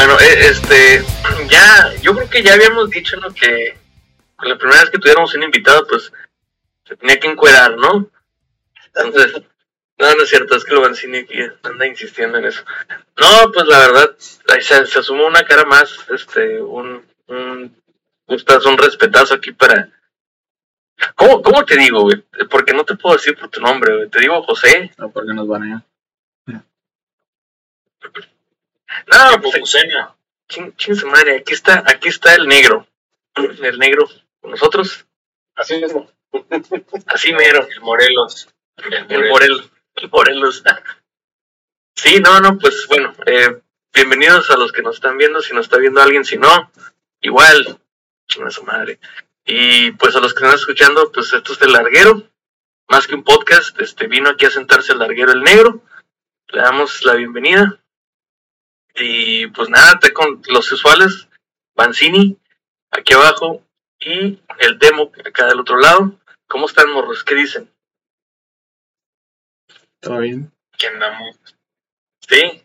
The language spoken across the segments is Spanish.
Bueno, eh, este, ya, yo creo que ya habíamos dicho, ¿no? Que la primera vez que tuviéramos un invitado, pues, se tenía que encuerar, ¿no? Entonces, no, no es cierto, es que lo Bancini aquí anda insistiendo en eso. No, pues la verdad, se, se una cara más, este, un, un, un respetazo aquí para... ¿Cómo, ¿Cómo te digo, güey? Porque no te puedo decir por tu nombre, güey. Te digo José. No, porque nos van a No, pues. Ching, ching su madre, aquí está, aquí está el negro. El negro con nosotros. Así mismo. Así mero. El Morelos. El Morelos. El Morelos. Sí, no, no, pues bueno, eh, bienvenidos a los que nos están viendo, si nos está viendo alguien, si no, igual, chinga su madre. Y pues a los que están escuchando, pues esto es el larguero, más que un podcast, este vino aquí a sentarse el larguero el negro, le damos la bienvenida. Y pues nada, te con los usuales, Banzini, aquí abajo, y el demo acá del otro lado. ¿Cómo están, morros? ¿Qué dicen? ¿Todo bien? ¿Qué andamos? Sí.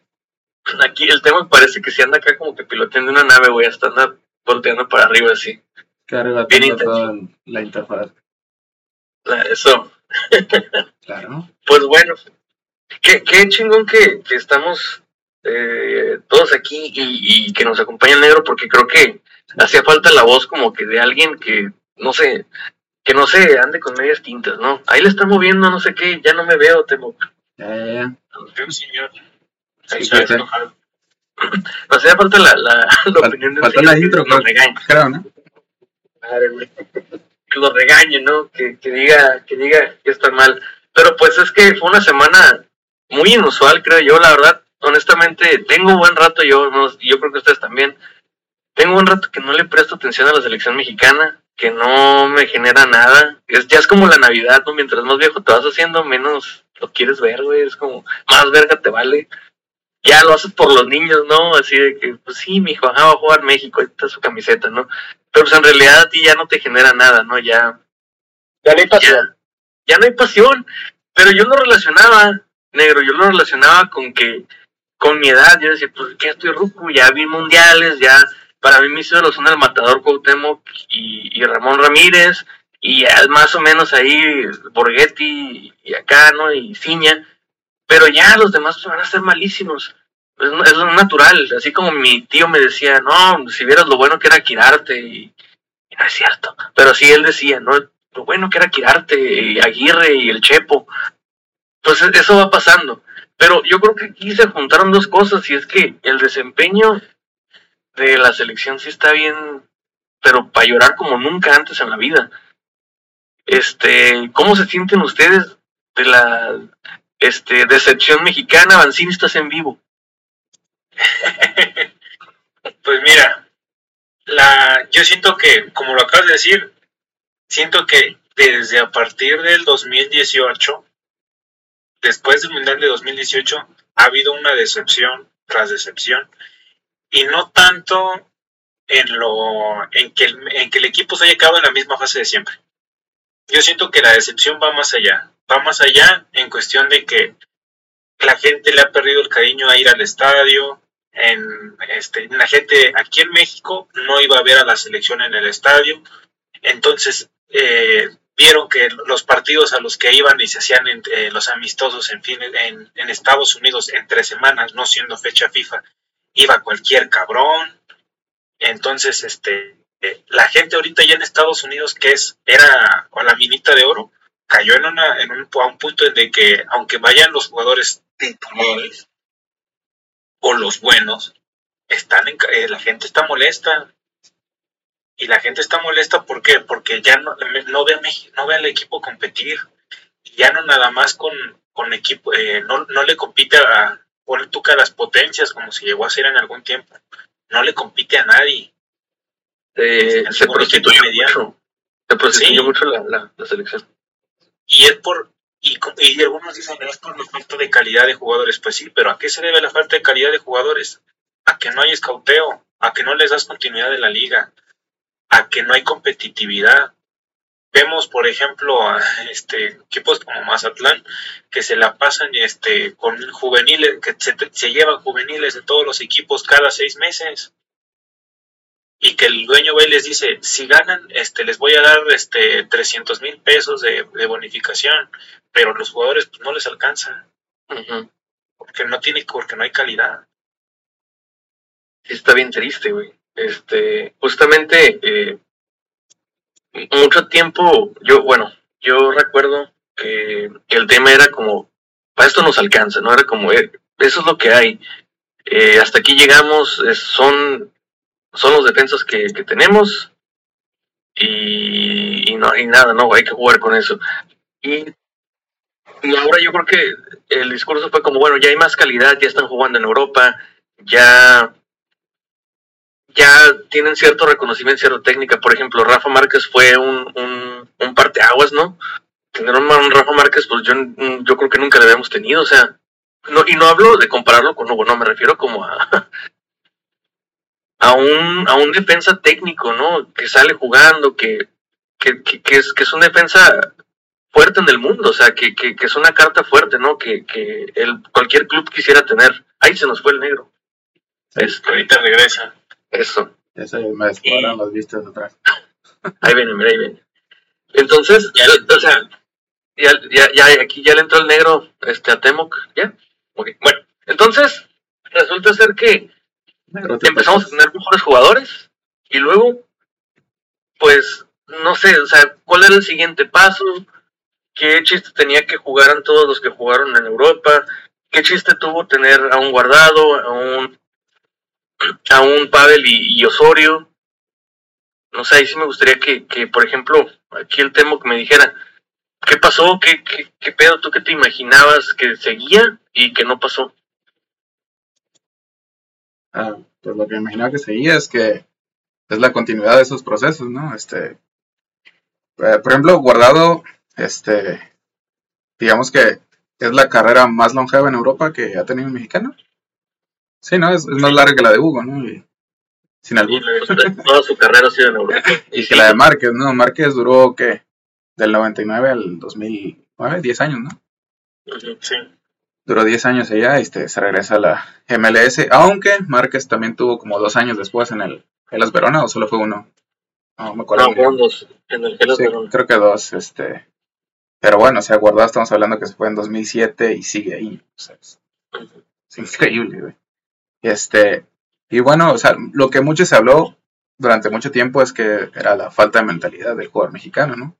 Aquí el tema parece que se anda acá como que piloteando una nave, güey, hasta anda volteando para arriba así. Arriba Bien toda la interfaz. Eso. claro. Pues bueno, qué, qué chingón que, que estamos eh, todos aquí y, y, que nos acompaña el negro, porque creo que hacía falta la voz como que de alguien que, no sé, que no sé, ande con medias tintas, ¿no? Ahí le está moviendo, no sé qué, ya no me veo, temo. Ya. señor. Sí, hacía falta la, la, la opinión de Falta la intro, que lo regañe. Creo, ¿no? Madre, güey. Que lo regañe, ¿no? Que, que diga, que diga que está mal. Pero pues es que fue una semana muy inusual, creo yo, la verdad honestamente, tengo buen rato yo, no, yo creo que ustedes también, tengo un rato que no le presto atención a la selección mexicana, que no me genera nada. Es, ya es como la Navidad, ¿no? Mientras más viejo te vas haciendo, menos lo quieres ver, güey. Es como, más verga te vale. Ya lo haces por los niños, ¿no? Así de que, pues sí, mi hijo, va a jugar México, ahí está su camiseta, ¿no? Pero pues en realidad a ti ya no te genera nada, ¿no? Ya. Ya no hay pasión. ya no hay pasión. Pero yo lo relacionaba, negro, yo lo relacionaba con que con mi edad, yo decía, pues que estoy ruco, ya vi mundiales, ya para mí mis ídolos son el matador Cuauhtémoc y, Ramón Ramírez, y más o menos ahí Borghetti y acá, ¿no? Y Ciña, pero ya los demás van a ser malísimos. Es, es natural, así como mi tío me decía, no, si vieras lo bueno que era Quirarte, y, y no es cierto, pero sí él decía, no, lo bueno que era Quirarte, y Aguirre y el Chepo. Entonces eso va pasando. Pero yo creo que aquí se juntaron dos cosas y es que el desempeño de la selección sí está bien, pero para llorar como nunca antes en la vida. Este, ¿cómo se sienten ustedes de la este, decepción mexicana? Vancini, estás en vivo. pues mira, la, yo siento que, como lo acabas de decir, siento que desde a partir del 2018 después del Mundial de 2018 ha habido una decepción tras decepción y no tanto en lo en que el, en que el equipo se haya quedado en la misma fase de siempre. Yo siento que la decepción va más allá, va más allá en cuestión de que la gente le ha perdido el cariño a ir al estadio, en este, la gente aquí en México no iba a ver a la selección en el estadio, entonces eh, vieron que los partidos a los que iban y se hacían entre los amistosos en, fin, en, Estados Unidos en tres semanas, no siendo fecha FIFA, iba cualquier cabrón. Entonces, este, eh, la gente ahorita ya en Estados Unidos, que es, era o la minita de oro, cayó en, una, en un, a un punto de que, aunque vayan los jugadores titulares o los buenos, están en, eh, la gente está molesta, y la gente está molesta ¿por qué? porque ya no, no, ve, no ve al equipo competir, ya no nada más con, con equipo, eh, no, no le compite a, poner tú que las potencias como se llegó a hacer en algún tiempo, no le compite a nadie. Eh, se prostituyó mucho, se prostituyó mucho la, la, selección. Y es por, y, y algunos dicen es por la falta de calidad de jugadores, pues sí, pero ¿a qué se debe la falta de calidad de jugadores? A que no hay escauteo, a que no les das continuidad de la liga, a que no hay competitividad. vemos, por ejemplo, a este, equipos como Mazatlán que se la pasan este, con juveniles, que se, se llevan juveniles de todos los equipos cada seis meses y que el dueño va y les dice, si ganan, este, les voy a dar este 300 mil pesos de, bonificación, pero los jugadores pues, no les alcanza, porque no tiene, porque no hay calidad. Sí, está bien triste, güey. Este, justamente, eh, mucho tiempo, yo, bueno, yo recuerdo que, el tema era como, para esto nos alcanza, ¿no? Era como, eh, eso es lo que hay. Eh, hasta aquí llegamos, son son los defensas que, tenemos y, no hay nada, no, hay que jugar con eso. Y, ahora yo creo que el discurso fue como, bueno, ya hay más calidad, ya están jugando en Europa, ya ya tienen cierto reconocimiento, cierta técnica. Por ejemplo, Rafa Márquez fue un, un, un parteaguas, ¿no? Tener un, Rafa Márquez, pues yo, yo creo que nunca lo habíamos tenido, o sea, no, y no hablo de compararlo con Hugo, no, me refiero como a, a un, a un defensa técnico, ¿no? Que sale jugando, que, que, que, es, que es un defensa fuerte en el mundo, o sea, que, que, es una carta fuerte, ¿no? Que, que el, cualquier club quisiera tener. Ahí se nos fue el negro. Este, ahorita regresa. Eso. Eso me disparan las vistas atrás. ahí viene, mira, ahí viene. Entonces, ya, o sea, ya, ya, ya, aquí ya le entró el negro este, a Temoc, ¿ya? Okay. Bueno, entonces, resulta ser que empezamos a tener mejores jugadores y luego, pues, no sé, o sea, ¿cuál era el siguiente paso? ¿Qué chiste tenía que jugaran todos los que jugaron en Europa? ¿Qué chiste tuvo tener a un Guardado, a un, a un Pavel y, Osorio? No sé, ahí sí me gustaría que, que, por ejemplo, aquí el tema que me dijera, ¿qué pasó? ¿Qué, qué, qué pedo tú que te imaginabas que seguía y que no pasó? Ah, pues lo que me imaginaba que seguía es que es la continuidad de esos procesos, ¿no? Este, eh, por ejemplo, Guardado, este, digamos que es la carrera más longeva en Europa que ha tenido un mexicano. Sí, ¿no? Es, más larga que la de Hugo, ¿no? Y, sin algún... Toda su carrera ha sido en Europa. y que la de Márquez, ¿no? Márquez duró, ¿qué? Del 99 al 2009, 10 años, ¿no? Sí duró 10 años allá, este, se regresa a la MLS, aunque Márquez también tuvo como dos años después en el Gelas Verona, o solo fue uno. No, me acuerdo. No, dos en el Gelas Verona. Creo que dos, este. Pero bueno, o sea, guardado estamos hablando que se fue en 2007 y sigue ahí. O sea, es, increíble, güey. Este, y bueno, o sea, lo que mucho se habló durante mucho tiempo es que era la falta de mentalidad del jugador mexicano, ¿no?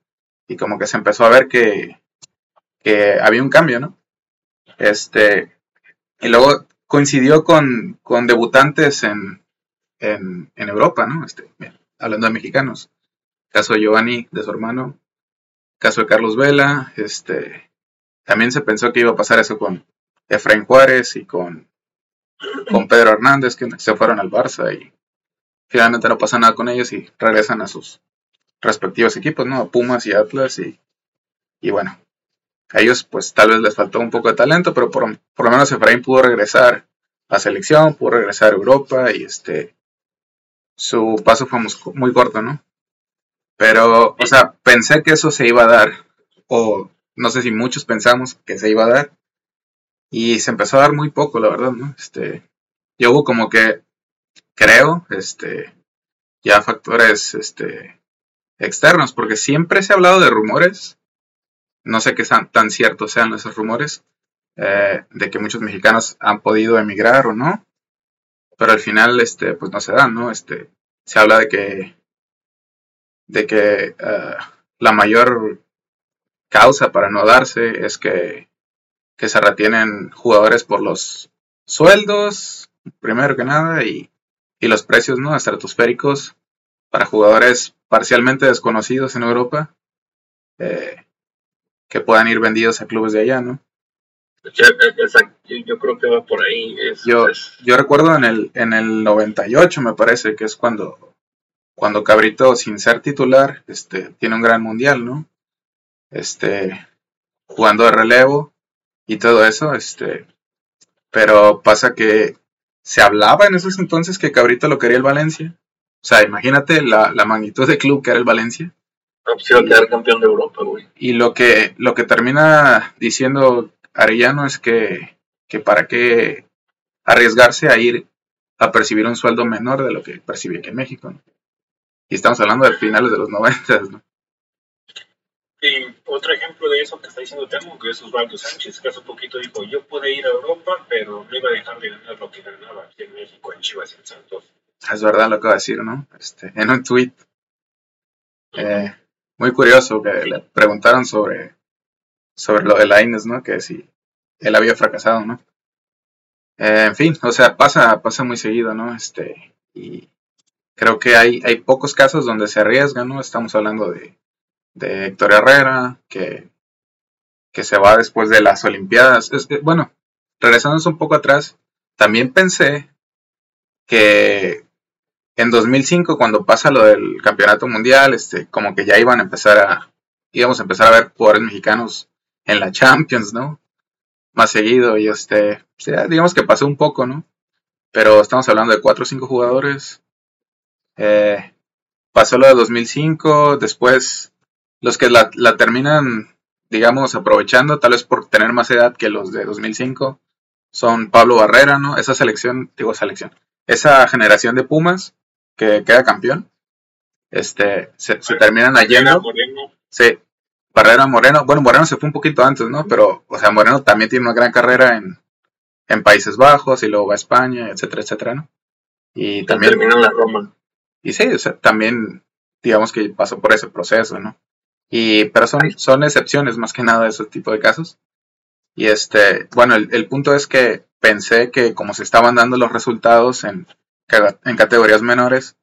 Y como que se empezó a ver que, que había un cambio, ¿no? Este, y luego coincidió con, con debutantes en, en, Europa, ¿no? Este, hablando de mexicanos. Caso de Giovanni, de su hermano. Caso de Carlos Vela. Este, también se pensó que iba a pasar eso con Efraín Juárez y con, con Pedro Hernández, que se fueron al Barça y finalmente no pasa nada con ellos y regresan a sus respectivos equipos, ¿no? A Pumas y Atlas y, y bueno, a ellos pues tal vez les faltó un poco de talento, pero por, lo menos Efraín pudo regresar a selección, pudo regresar a Europa y este su paso fue muy corto, ¿no? Pero, o sea, pensé que eso se iba a dar, o no sé si muchos pensamos que se iba a dar, y se empezó a dar muy poco, la verdad, ¿no? Este, yo hubo como que, creo, este, ya factores, este, externos, porque siempre se ha hablado de rumores no sé qué tan ciertos sean esos rumores eh, de que muchos mexicanos han podido emigrar o no, pero al final, este, pues no se dan, ¿no? Este, se habla de que, de que eh, la mayor causa para no darse es que, que se retienen jugadores por los sueldos, primero que nada, y, y los precios, ¿no? Estratosféricos para jugadores parcialmente desconocidos en Europa. Eh, que puedan ir vendidos a clubes de allá, ¿no? Exacto, yo creo que va por ahí. yo, yo recuerdo en el, en el 98, me parece, que es cuando, cuando Cabrito, sin ser titular, este, tiene un gran mundial, ¿no? Este, jugando de relevo y todo eso, este, pero pasa que se hablaba en esos entonces que Cabrito lo quería el Valencia. O sea, imagínate la, la magnitud de club que era el Valencia No, iba a quedar campeón de Europa, güey. Y lo que, lo que termina diciendo Arellano es que, que para qué arriesgarse a ir a percibir un sueldo menor de lo que percibe aquí en México. ¿no? Y estamos hablando de finales de los 90, ¿no? Y otro ejemplo de eso que está diciendo Temo, que es Osvaldo Sánchez, que hace poquito dijo, yo pude ir a Europa, pero no iba a dejar de ganar lo que ganaba aquí en México, en Chivas y en Santos. Es verdad lo que va a decir, ¿no? Este, en un tweet. Eh, muy curioso que le preguntaron sobre, sobre lo de Laines, ¿no? Que si él había fracasado, ¿no? Eh, en fin, o sea, pasa, pasa muy seguido, ¿no? Este, y creo que hay, hay pocos casos donde se arriesga, ¿no? Estamos hablando de, de Héctor Herrera, que, que se va después de las Olimpiadas. Es, bueno, regresándonos un poco atrás, también pensé que en 2005, cuando pasa lo del campeonato mundial, este, como que ya iban a empezar a, íbamos a empezar a ver jugadores mexicanos en la Champions, ¿no? Más seguido, y este, digamos que pasó un poco, ¿no? Pero estamos hablando de cuatro o cinco jugadores. Eh, pasó lo de 2005, después los que la, la terminan, digamos, aprovechando, tal vez por tener más edad que los de 2005, son Pablo Barrera, ¿no? Esa selección, digo selección, esa generación de Pumas que queda campeón, este, se, se terminan yendo. Moreno, Sí, Barrera Moreno, bueno, Moreno se fue un poquito antes, ¿no? Pero, o sea, Moreno también tiene una gran carrera en, en Países Bajos y luego va a España, etcétera, etcétera, ¿no? Y también, Terminó en la Roma. y sí, o sea, también, digamos que pasó por ese proceso, ¿no? Y, pero son, son excepciones más que nada de ese tipo de casos. Y este, bueno, el, el punto es que pensé que como se estaban dando los resultados en, en categorías menores,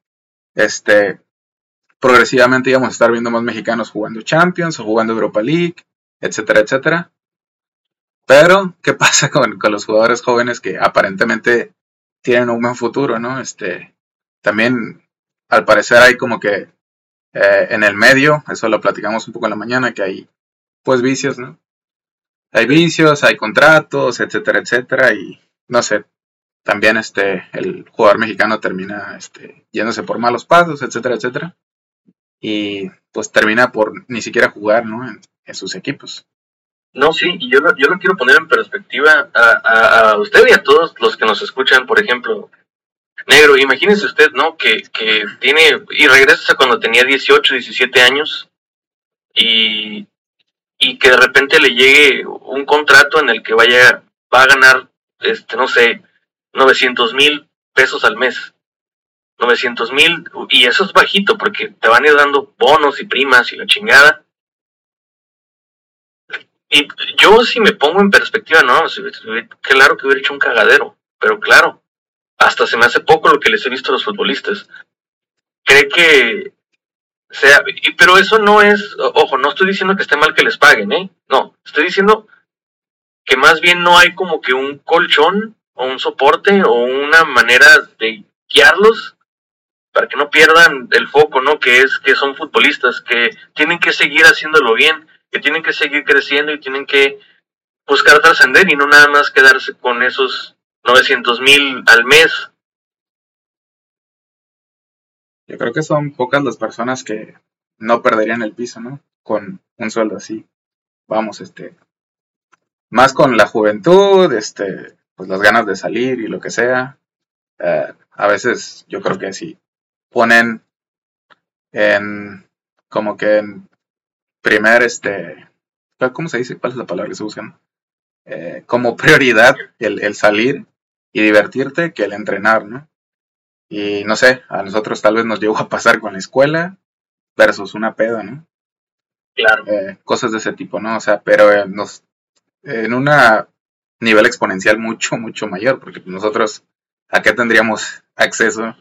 este, progresivamente íbamos a estar viendo más mexicanos jugando Champions o jugando Europa League, etcétera, etcétera. Pero, ¿qué pasa con, con los jugadores jóvenes que aparentemente tienen un buen futuro, no? Este, también, al parecer hay como que eh, en el medio, eso lo platicamos un poco en la mañana, que hay pues vicios, ¿no? Hay vicios, hay contratos, etcétera, etcétera, y no sé, también este, el jugador mexicano termina este, yéndose por malos pasos, etcétera, etcétera, y pues termina por ni siquiera jugar, ¿no? En, sus equipos. No, sí, y yo lo, yo lo quiero poner en perspectiva a, a usted y a todos los que nos escuchan, por ejemplo, negro, imagínese usted, ¿no? Que, que tiene, y regresa a cuando tenía 18, 17 años, y, y que de repente le llegue un contrato en el que vaya, va a ganar, este, no sé, 900 mil pesos al mes. 900 mil, y eso es bajito, porque te van a ir dando bonos y primas y la chingada. Y yo si me pongo en perspectiva, no, claro que hubiera hecho un cagadero, pero claro, hasta se me hace poco lo que les he visto a los futbolistas. Cree que sea, y- pero eso no es, ojo, no estoy diciendo que esté mal que les paguen, ¿eh? No, estoy diciendo que más bien no hay como que un colchón o un soporte o una manera de guiarlos para que no pierdan el foco, ¿no? Que es que son futbolistas, que tienen que seguir haciéndolo bien, que tienen que seguir creciendo y tienen que buscar trascender y no nada más quedarse con esos 900 mil al mes. Yo creo que son pocas las personas que no perderían el piso, ¿no? Con un sueldo así. Vamos, este. Más con la juventud, este, pues las ganas de salir y lo que sea. Eh, a veces yo creo que si ponen en como que en primer este ¿cómo se dice? ¿Cuál es la palabra que se busca? Eh, como prioridad el, el salir y divertirte que el entrenar, ¿no? Y no sé, a nosotros tal vez nos llegó a pasar con la escuela versus una peda, ¿no? Claro. Eh, cosas de ese tipo, ¿no? O sea, pero eh, nos, en un nivel exponencial mucho, mucho mayor, porque nosotros, ¿a qué tendríamos acceso?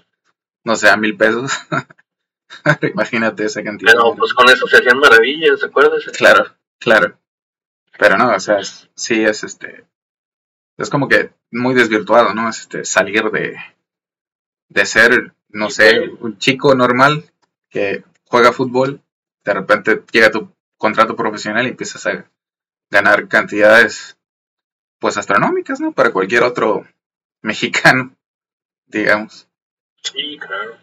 No sé, a mil pesos. Imagínate esa cantidad. Pero pues con eso se hacían maravillas, ¿se acuerdan? Claro, claro. Pero no, o sea, es- sí es este. Es como que muy desvirtuado, ¿no? Es este salir de, de ser, no sé, un chico normal que juega fútbol, de repente llega tu contrato profesional y empiezas a ganar cantidades, pues astronómicas, ¿no? Para cualquier otro mexicano, digamos. Sí, claro.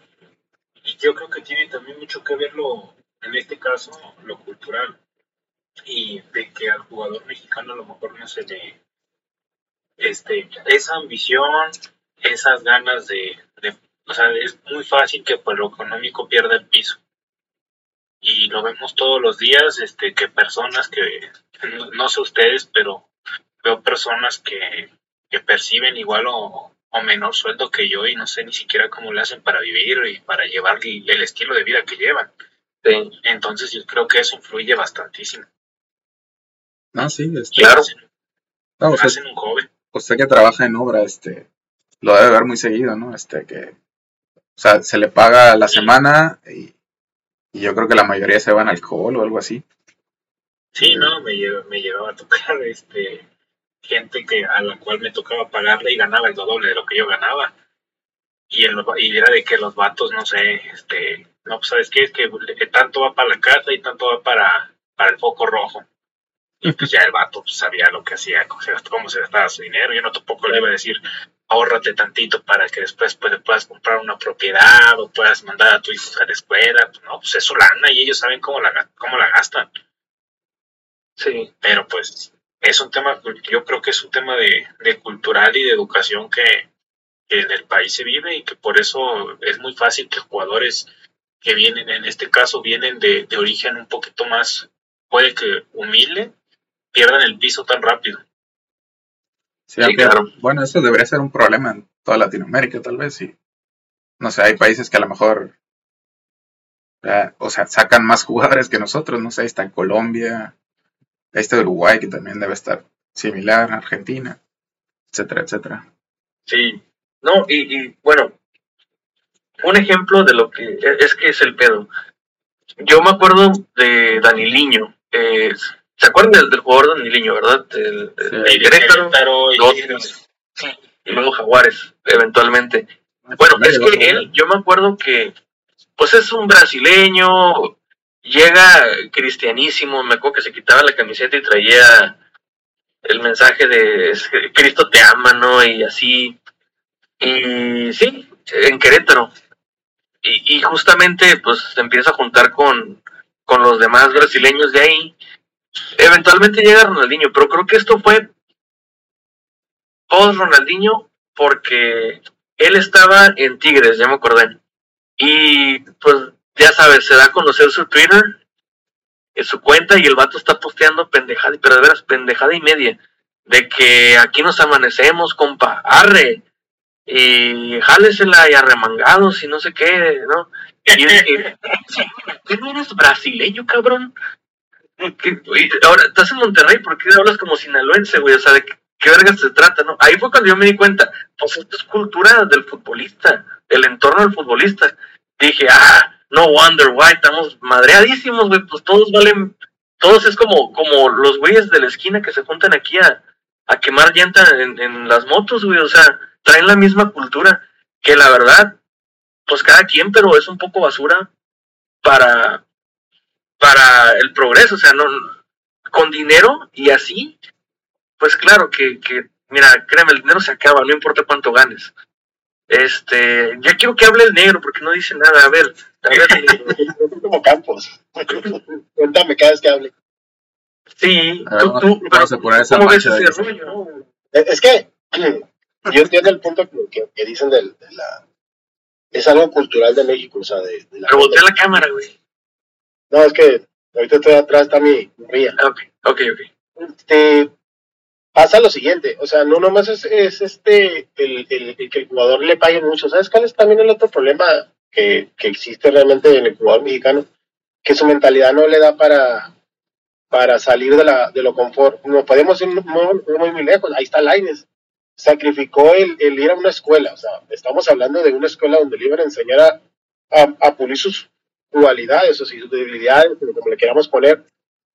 Y yo creo que tiene también mucho que ver lo, en este caso, lo cultural. Y de que al jugador mexicano a lo mejor no se le. Este, esa ambición, esas ganas de, de. O sea, es muy fácil que por lo económico pierda el piso. Y lo vemos todos los días, este, que personas que. No sé ustedes, pero veo personas que, que perciben igual o, o menor sueldo que yo y no sé ni siquiera cómo le hacen para vivir y para llevar el estilo de vida que llevan. Entonces yo creo que eso influye bastantísimo. Ah, sí, este, claro. No, usted, un joven. Usted que trabaja en obra, este, lo debe ver muy seguido, ¿no? Este, que, o sea, se le paga la semana y, y, yo creo que la mayoría se van al alcohol o algo así. Sí, no, me, me llevaba a tocar, este, gente que a la cual me tocaba pagarle y ganaba el doble de lo que yo ganaba. Y, el, y era de que los vatos, no sé, este, no, pues sabes qué, es que tanto va para la casa y tanto va para, para el foco rojo. Y pues ya el vato pues, sabía lo que hacía, cómo se gastaba su dinero. Yo no tampoco le iba a decir, ahórrate tantito para que después pues, puedas comprar una propiedad o puedas mandar a tu hijo a la escuela. Pues, no, pues es su lana y ellos saben cómo la, cómo la gastan. Sí. Pero pues es un tema, yo creo que es un tema de, cultural y de educación que, en el país se vive y que por eso es muy fácil que jugadores que vienen, en este caso, vienen de, origen un poquito más, puede que humilde, pierdan el piso tan rápido. Sí, claro. Bueno, eso debería ser un problema en toda Latinoamérica, tal vez, y no sé, hay países que a lo mejor, o sea, sacan más jugadores que nosotros, no sé, está Colombia, de Uruguay, que también debe estar similar, Argentina, etcétera, etcétera. Sí, no, y, bueno, un ejemplo de lo que e, es que es el pedo. Yo me acuerdo de Daniliño. Eh, ¿Se acuerdan del, jugador Daniliño, verdad? El, y, luego Jaguares, eventualmente. Bueno, es que él, yo me acuerdo que, pues es un brasileño, llega cristianísimo, me acuerdo que se quitaba la camiseta y traía el mensaje de Cristo te ama, ¿no? Y así. Y sí, en Querétaro. Y, y justamente pues se empieza a juntar con, con los demás brasileños de ahí. Eventualmente llega Ronaldinho, pero creo que esto fue post Ronaldinho porque él estaba en Tigres, ya me acordé. Y pues ya sabes, se da a conocer su Twitter, en su cuenta, y el vato está posteando pendejada, pero de veras, pendejada y media, de que aquí nos amanecemos, compa, arre, y jálesela y arremangados y no sé qué, ¿no? Y que, ¿qué no eres brasileño, cabrón? Ahora, estás en Monterrey, ¿por qué hablas como sinaloense, güey? O sea, ¿de qué, qué vergas se trata, no? Ahí fue cuando yo me di cuenta, pues esto es cultura del futbolista, el entorno del futbolista. Dije, ah, no wonder why, estamos madreadísimos, güey, pues todos valen, todos es como, como los güeyes de la esquina que se juntan aquí a, a quemar llanta en, las motos, güey, o sea, traen la misma cultura, que la verdad, pues cada quien, pero es un poco basura para, para el progreso, o sea, no, con dinero y así, pues claro que, que, mira, créeme, el dinero se acaba, no importa cuánto ganes. Este, ya quiero que hable el negro porque no dice nada. A ver, a ver. como Campos. Cuéntame cada vez que hable. Sí, tú, tú, pero, ¿cómo ves ese rollo? Es que yo entiendo el punto que, que, dicen de, de, la... Es algo cultural de México, o sea, de, de la... Reboté la cámara, güey. No, es que ahorita estoy atrás, está mi ría. Ok, ok, ok. Este, pasa lo siguiente, o sea, no nomás es, es este el, el, que el jugador le pague mucho, ¿sabes cuál es también el otro problema que, que, existe realmente en el jugador mexicano? Que su mentalidad no le da para, para salir de, la, de lo confort. No podemos ir muy, muy, lejos, ahí está Laines. Sacrificó el, el, ir a una escuela, o sea, estamos hablando de una escuela donde le iban a enseñar a, a, pulir sus cualidades o sus debilidades, como le queramos poner.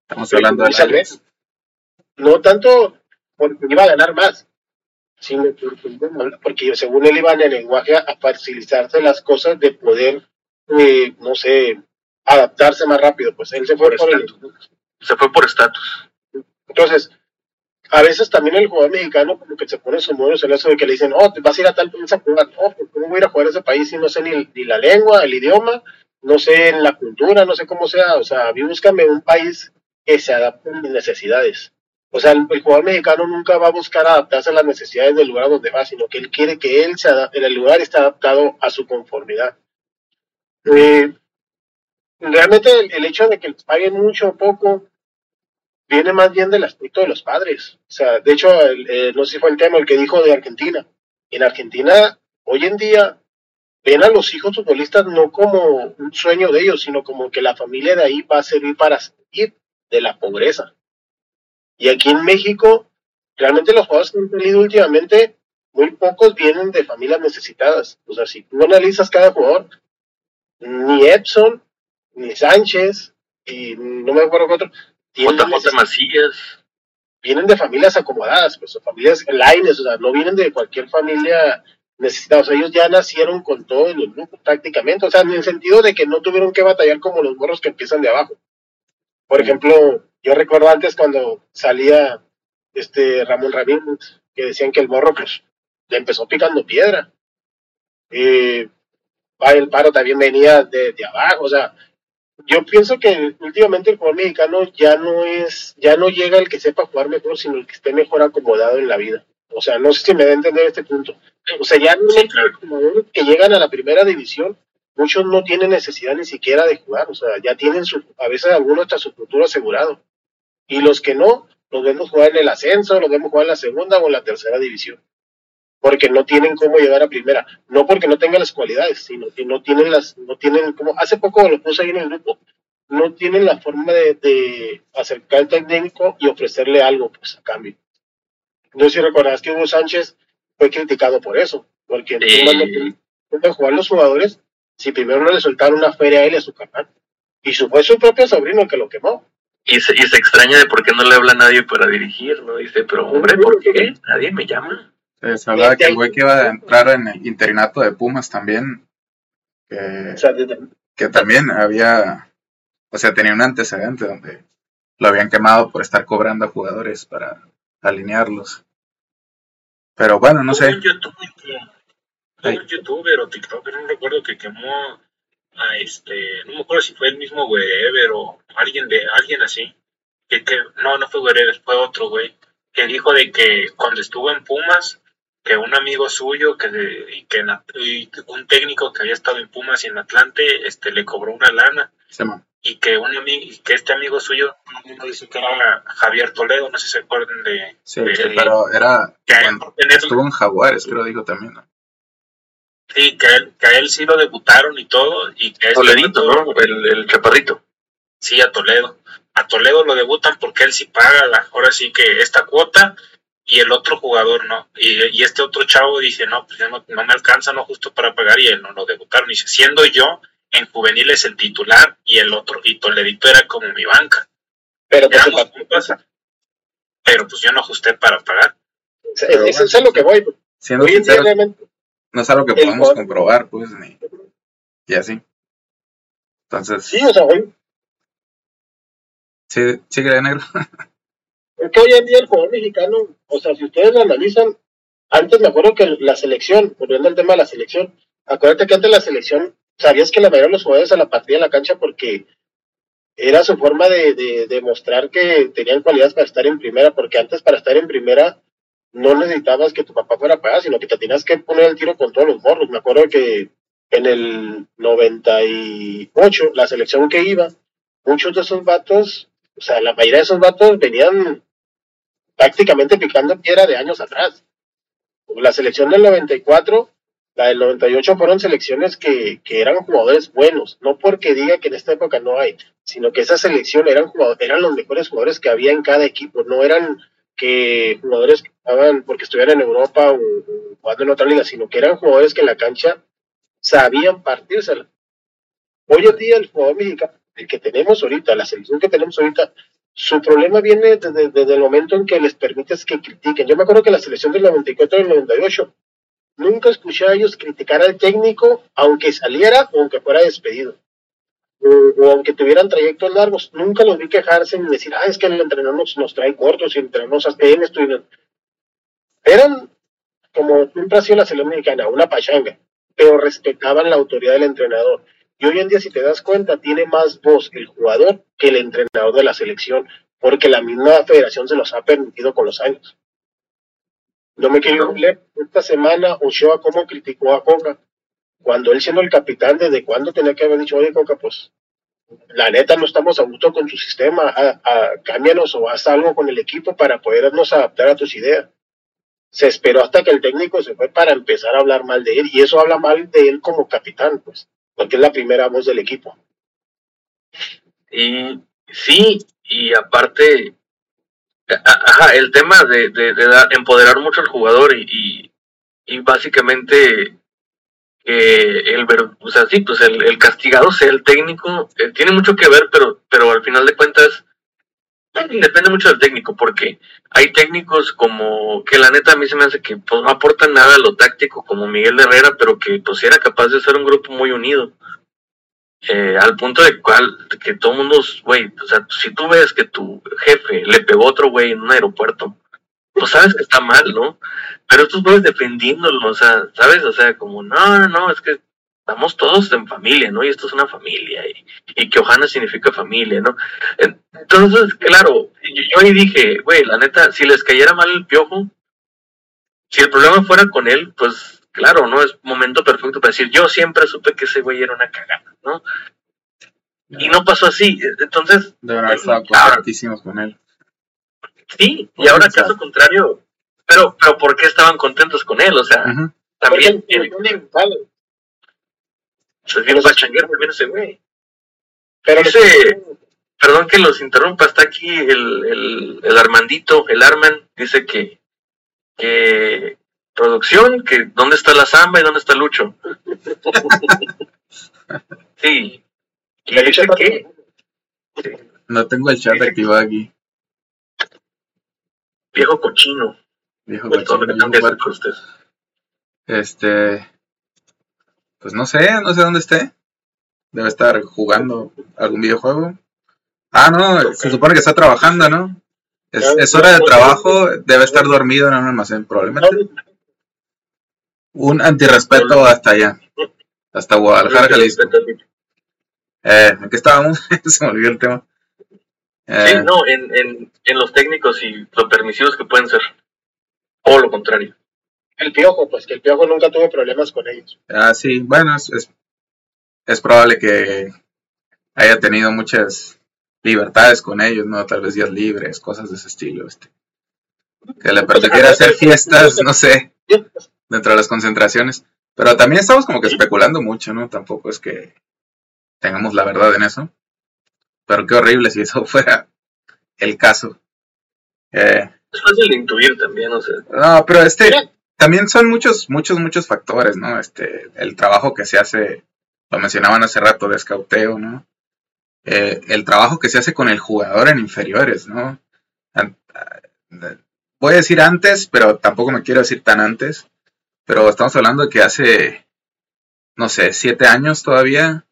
Estamos hablando de no tanto porque iba a ganar más, sino porque según él iba en el lenguaje a facilitarse las cosas de poder, eh, no sé, adaptarse más rápido. Pues él se fue por, se fue por estatus. Entonces, a veces también el jugador mexicano como que se pone su modo en eso de que le dicen, oh, te vas a ir a tal país a jugar, oh, pues, ¿cómo voy a ir a jugar a ese país si no sé ni, ni la lengua, el idioma, no sé, en la cultura, no sé cómo sea, o sea, a mí búscame un país que se adapte a mis necesidades. O sea, el, jugador mexicano nunca va a buscar adaptarse a las necesidades del lugar donde va, sino que él quiere que él se adapte, el lugar esté adaptado a su conformidad. Eh, realmente el, hecho de que les paguen mucho o poco viene más bien del aspecto de los padres. O sea, de hecho, eh, no sé si fue el tema el que dijo de Argentina. En Argentina, hoy en día, ven a los hijos futbolistas no como un sueño de ellos, sino como que la familia de ahí va a servir para salir de la pobreza. Y aquí en México, realmente los jugadores que han tenido últimamente, muy pocos vienen de familias necesitadas. O sea, si tú analizas cada jugador, ni Epson, ni Sánchez, y no me acuerdo qué otro. Macías. Vienen de familias acomodadas, pues, o familias lines, o sea, no vienen de cualquier familia sea, ellos ya nacieron con todo en el grupo prácticamente. O sea, en el sentido de que no tuvieron que batallar como los morros que empiezan de abajo. Por ejemplo, yo recuerdo antes cuando salía este Ramón Ramírez, que decían que el morro, pues, le empezó picando piedra. Eh, el paro también venía de, de abajo, o sea, yo pienso que últimamente el jugador mexicano ya no es, ya no llega el que sepa jugar mejor, sino el que esté mejor acomodado en la vida. O sea, no sé si me da a entender este punto. O sea, ya no los que llegan a la primera división, muchos no tienen necesidad ni siquiera de jugar. O sea, ya tienen su, a veces algunos hasta su futuro asegurado. Y los que no, los vemos jugar en el ascenso, los vemos jugar en la segunda o en la tercera división porque no tienen cómo llegar a primera, no porque no tengan las cualidades, sino que no tienen las, no tienen como, hace poco lo puse ahí en el grupo, no tienen la forma de, de acercar al técnico y ofrecerle algo pues a cambio. No sé si recordás que Hugo Sánchez fue criticado por eso, porque no pueden jugar los jugadores si primero no le soltaron una feria a él y a su canal. Y su, fue su propio sobrino el que lo quemó. Y se, y se extraña de por qué no le habla a nadie para dirigirlo. Dice, pero hombre, ¿por qué? Nadie me llama. Eh, se hablaba que el güey que iba a entrar en el interinato de Pumas también, que, que también había, o sea, tenía un antecedente donde lo habían quemado por estar cobrando a jugadores para alinearlos. Pero bueno, no sé. Un youtuber, o TikToker, no recuerdo que quemó a este, no me acuerdo si fue el mismo Wherever o alguien de alguien así. Que, que no, no fue Wherever, fue otro güey que dijo de que cuando estuvo en Pumas que un amigo suyo que, y que un técnico que había estado en Pumas y en Atlante este le cobró una lana y que un y que este amigo suyo dice que era Javier Toledo no sé si se acuerdan de sí, pero era estuvo en Jaguares creo dijo también ¿no? sí que, él, que a él sí lo debutaron y todo y que Toledito no el, el chaparrito sí a Toledo a Toledo lo debutan porque él sí paga la, ahora sí que esta cuota y el otro jugador no. Y, este otro chavo dice, no, pues ya no, me alcanza, no justo para pagar, y él no lo debutaron. Dice, siendo yo en juveniles el titular y el otro, y Toledito era como mi banca. Pero, pues, pero pues yo no ajusté para pagar. Eso es lo que voy. Siendo no es algo que podemos comprobar, pues, ni, y así. Entonces. Sí, o sea, hoy. Sí, sigue de negro. Es que hoy en día el jugador mexicano, o sea, si ustedes lo analizan, antes me acuerdo que la selección, volviendo al tema de la selección, acuérdate que antes la selección, sabías que la mayoría de los jugadores a la partida de la cancha porque era su forma de, demostrar que tenían cualidades para estar en primera, porque antes para estar en primera no necesitabas que tu papá fuera a pagar, sino que te tenías que poner el tiro con todos los morros. Me acuerdo que en el 98, la selección que iba, muchos de esos vatos, o sea, la mayoría de esos vatos venían prácticamente picando piedra de años atrás. La selección del 94, la del 98 fueron selecciones que, que eran jugadores buenos, no porque diga que en esta época no hay, sino que esa selección eran eran los mejores jugadores que había en cada equipo, no eran que jugadores que estaban porque estuvieran en Europa o, jugando en otra liga, sino que eran jugadores que en la cancha sabían partírsela. Hoy en día el jugador mexicano, el que tenemos ahorita, la selección que tenemos ahorita, su problema viene desde, el momento en que les permites que critiquen. Yo me acuerdo que la selección del 94 y del 98, nunca escuché a ellos criticar al técnico, aunque saliera o aunque fuera despedido. O, aunque tuvieran trayectos largos, nunca los vi quejarse ni decir, ah, es que el entrenador nos, trae cortos y el entrenador nos hace esto. Eran, como siempre ha sido la selección mexicana, una pachanga, pero respetaban la autoridad del entrenador. Y hoy en día, si te das cuenta, tiene más voz el jugador que el entrenador de la selección, porque la misma federación se los ha permitido con los años. Yo me quiero leer esta semana Ochoa cómo criticó a Coca, cuando él siendo el capitán, desde cuándo tenía que haber dicho, oye Coca, pues la neta no estamos a gusto con tu sistema, a, cámbianos o haz algo con el equipo para podernos adaptar a tus ideas. Se esperó hasta que el técnico se fue para empezar a hablar mal de él, y eso habla mal de él como capitán, pues, porque es la primera voz del equipo. Y sí, y aparte, ajá, el tema de, de, empoderar mucho al jugador y, y básicamente el o sea sí pues el, el, castigado sea el técnico eh, tiene mucho que ver pero pero al final de cuentas depende mucho del técnico porque hay técnicos como que la neta a mí se me hace que pues no aportan nada a lo táctico como Miguel Herrera pero que pues era capaz de ser un grupo muy unido eh, al punto de cual que todo el mundo güey o sea si tú ves que tu jefe le pegó a otro güey en un aeropuerto pues sabes que está mal, ¿no? Pero estos güeyes defendiéndolo, o sea, ¿sabes? O sea, como, no, no, no, es que estamos todos en familia, ¿no? Y esto es una familia, y, que Ojana significa familia, ¿no? Entonces, claro, yo, ahí dije, güey, la neta, si les cayera mal el piojo, si el problema fuera con él, pues claro, ¿no? Es momento perfecto para decir, yo siempre supe que ese güey era una cagada, ¿no? Y no pasó así, entonces... De verdad, estaba con él. Sí, y ahora caso contrario, pero, pero ¿por qué estaban contentos con él? O sea, también tiene... Pues bien pachanguero también ese güey. Pero dice, perdón que los interrumpa, está aquí el, el, el Armandito, el Arman, dice que, que producción, que dónde está la samba y dónde está Lucho. sí. ¿Y dice qué? No tengo el chat activado aquí. Viejo cochino. Viejo cochino. Este. Pues no sé, no sé dónde esté. Debe estar jugando algún videojuego. Ah, no, se supone que está trabajando, ¿no? Es, hora de trabajo, debe estar dormido en un almacén, probablemente. Un antirrespeto hasta allá. Hasta Guadalajara, Jalisco. Eh, ¿En qué estábamos? se me olvidó el tema. Sí, eh, no, en, en, en los técnicos y lo permisivos que pueden ser. O lo contrario. El piojo, pues que el piojo nunca tuvo problemas con ellos. Ah, sí, bueno, es, es, probable que haya tenido muchas libertades con ellos, ¿no? Tal vez días libres, cosas de ese estilo, este. Que le permitiera hacer fiestas, no sé, dentro de las concentraciones. Pero también estamos como que especulando mucho, ¿no? Tampoco es que tengamos la verdad en eso. Pero qué horrible si eso fuera el caso. Eh, es fácil de intuir también, o sea. No, pero este también son muchos, muchos, muchos factores, ¿no? Este, el trabajo que se hace, lo mencionaban hace rato de escauteo, ¿no? Eh, el trabajo que se hace con el jugador en inferiores, ¿no? Voy a decir antes, pero tampoco me quiero decir tan antes. Pero estamos hablando de que hace, no sé, siete años todavía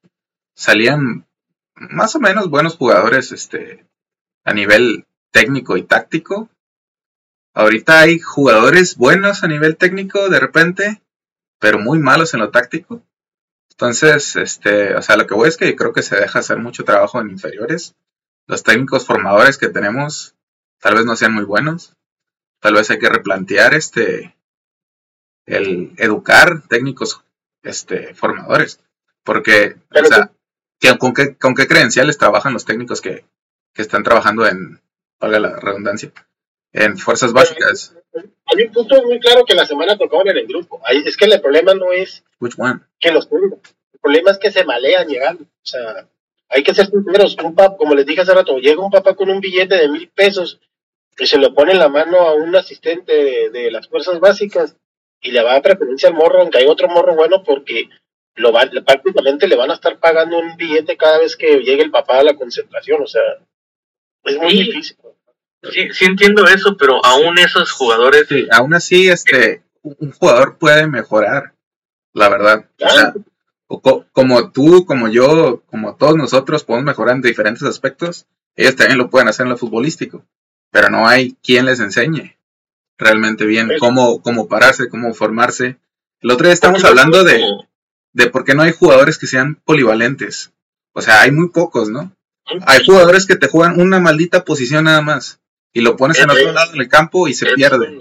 salían más o menos buenos jugadores este, a nivel técnico y táctico. Ahorita hay jugadores buenos a nivel técnico de repente, pero muy malos en lo táctico. Entonces, este, o sea, lo que voy es que creo que se deja hacer mucho trabajo en inferiores. Los técnicos formadores que tenemos tal vez no sean muy buenos. Tal vez hay que replantear este el educar técnicos este formadores, porque o sea, con, qué, ¿Con qué credenciales trabajan los técnicos que, están trabajando en, valga la redundancia, en fuerzas básicas? Hay un punto muy claro que la semana tocaban en el grupo. es que el problema no es que los tengan. El problema es que se malean llegando. O sea, hay que ser sinceros. Un como les dije hace rato, llega un papá con un billete de mil pesos que se lo pone en la mano a un asistente de, de las fuerzas básicas y le va a dar preferencia al morro, aunque hay otro morro bueno porque lo van, prácticamente le van a estar pagando un billete cada vez que llegue el papá a la concentración, o sea, es muy difícil. Sí, sí entiendo eso, pero aún esos jugadores... Sí, aún así, este, un jugador puede mejorar, la verdad. O sea, como tú, como yo, como todos nosotros podemos mejorar en diferentes aspectos, ellos también lo pueden hacer en lo futbolístico, pero no hay quien les enseñe realmente bien cómo, cómo pararse, cómo formarse. El otro día estamos hablando de, de por qué no hay jugadores que sean polivalentes. O sea, hay muy pocos, ¿no? Hay jugadores que te juegan una maldita posición nada más y lo pones en otro lado del campo y se pierde.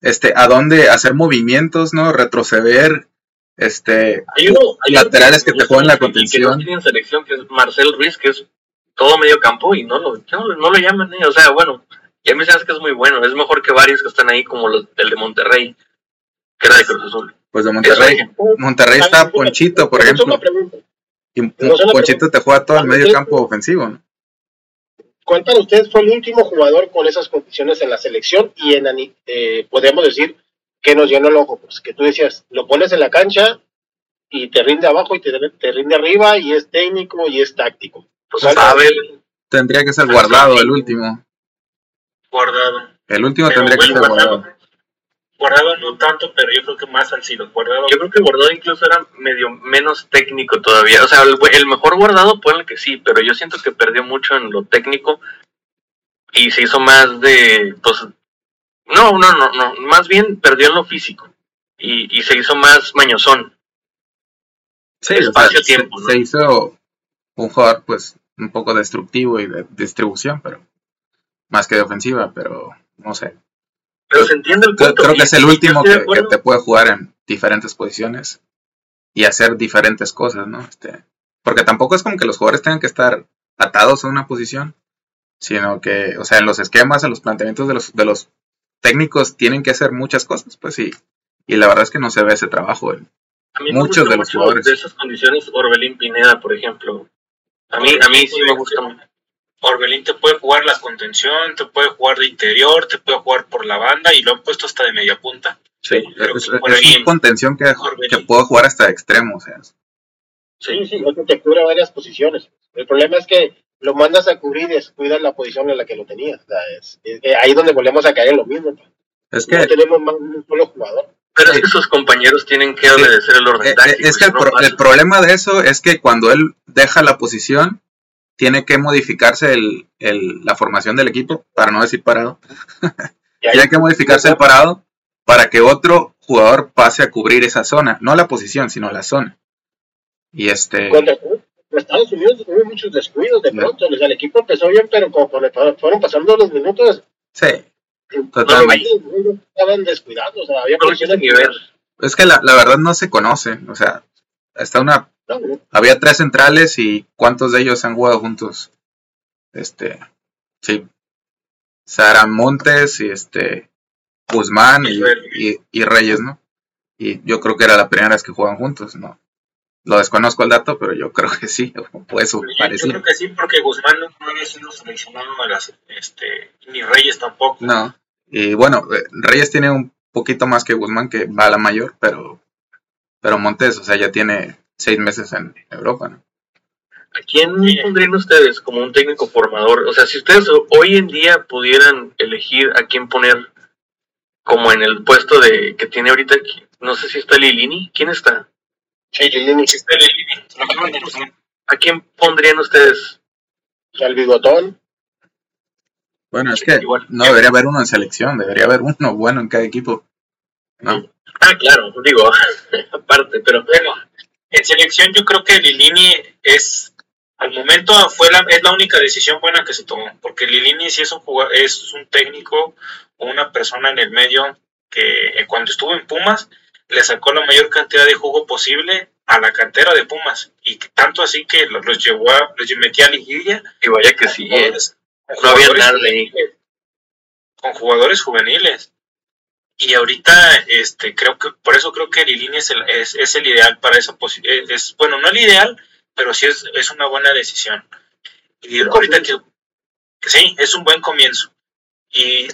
Este, a dónde hacer movimientos, ¿no? Retroceder, este, hay uno, hay laterales que, te juegan la contención. Que no selección, que es Marcel Ruiz, que es todo medio campo y no lo, no, lo llaman, ¿eh? o sea, bueno, ya me sabes que es muy bueno, es mejor que varios que están ahí como los, el de Monterrey, que era de Cruz Azul. Pues de Monterrey, Monterrey está Ponchito, por ejemplo. Y Ponchito te juega todo el medio campo ofensivo, ¿no? ¿Cuál ustedes fue el último jugador con esas condiciones en la selección y en eh, podemos decir que nos llenó el ojo? Pues que tú decías, lo pones en la cancha y te rinde abajo y te, te rinde arriba y es técnico y es táctico. Pues sabe. Tendría que ser guardado el último. Guardado. El último tendría que ser guardado. Guardado no tanto, pero yo creo que más al sido. Guardado. Yo creo que Guardado incluso era medio menos técnico todavía. O sea, el, mejor Guardado puede que sí, pero yo siento que perdió mucho en lo técnico y se hizo más de, pues, no, no, no, no, más bien perdió en lo físico y, y se hizo más mañosón. Sí, espacio tiempo. Se, hizo un jugador, pues, un poco destructivo y de distribución, pero más que de ofensiva, pero no sé. Pero se entiende el punto. Creo que es el último que, te puede jugar en diferentes posiciones y hacer diferentes cosas, ¿no? Este, porque tampoco es como que los jugadores tengan que estar atados a una posición, sino que, o sea, en los esquemas, en los planteamientos de los, de los técnicos tienen que hacer muchas cosas, pues sí. Y la verdad es que no se ve ese trabajo en muchos de los jugadores. De esas condiciones, Orbelín Pineda, por ejemplo. A mí, a mí sí me gusta mucho. Orbelín te puede jugar la contención, te puede jugar de interior, te puede jugar por la banda y lo han puesto hasta de media punta. Sí, es, una contención que, que puedo jugar hasta extremo, o sea. Sí, sí, te cubre varias posiciones. El problema es que lo mandas a cubrir y descuidas la posición en la que lo tenías. O sea, es, ahí donde volvemos a caer en lo mismo. Pues. Es que no tenemos más un solo jugador. Pero es que sus compañeros tienen que obedecer el orden eh, eh, Es que el, el, problema de eso es que cuando él deja la posición, tiene que modificarse el, el, la formación del equipo, para no decir parado. tiene que modificarse el parado para que otro jugador pase a cubrir esa zona, no la posición, sino la zona. Y este. Estados Unidos hubo muchos descuidos de pronto, el equipo empezó bien, pero como fueron pasando los minutos. Sí. Totalmente. estaban descuidados, o sea, había Es que la, la verdad no se conoce, o sea, está una había tres centrales y ¿cuántos de ellos han jugado juntos? Este, sí. Sara Montes y este Guzmán y, Reyes, ¿no? Y yo creo que era la primera vez que juegan juntos, ¿no? Lo desconozco el dato, pero yo creo que sí, puede Yo creo que sí, porque Guzmán no había sido seleccionado este, ni Reyes tampoco. No, y bueno, eh, Reyes tiene un poquito más que Guzmán, que va a la mayor, pero, pero Montes, o sea, ya tiene seis meses en Europa, ¿no? ¿A quién pondrían ustedes como un técnico formador? O sea, si ustedes hoy en día pudieran elegir a quién poner como en el puesto de que tiene ahorita, no sé si está Lilini, ¿quién está? Sí, Lilini, sí está Lilini. ¿A quién pondrían ustedes? Al bigotón. Bueno, es que no debería haber uno en selección, debería haber uno bueno en cada equipo. ¿no? Ah, claro, digo, aparte, pero bueno, en selección yo creo que Lilini es, al momento fue la, es la única decisión buena que se tomó, porque Lilini sí es un, es un técnico o una persona en el medio que eh, cuando estuvo en Pumas le sacó la mayor cantidad de jugo posible a la cantera de Pumas y tanto así que los, llevó a, los metía a liguilla. Y vaya que sí eh. no había nada con jugadores juveniles y ahorita este creo que por eso creo que Lilini es el, es, es el ideal para esa posición eh, es bueno no el ideal pero sí es, es una buena decisión. Y ahorita que, sí es un buen comienzo. Y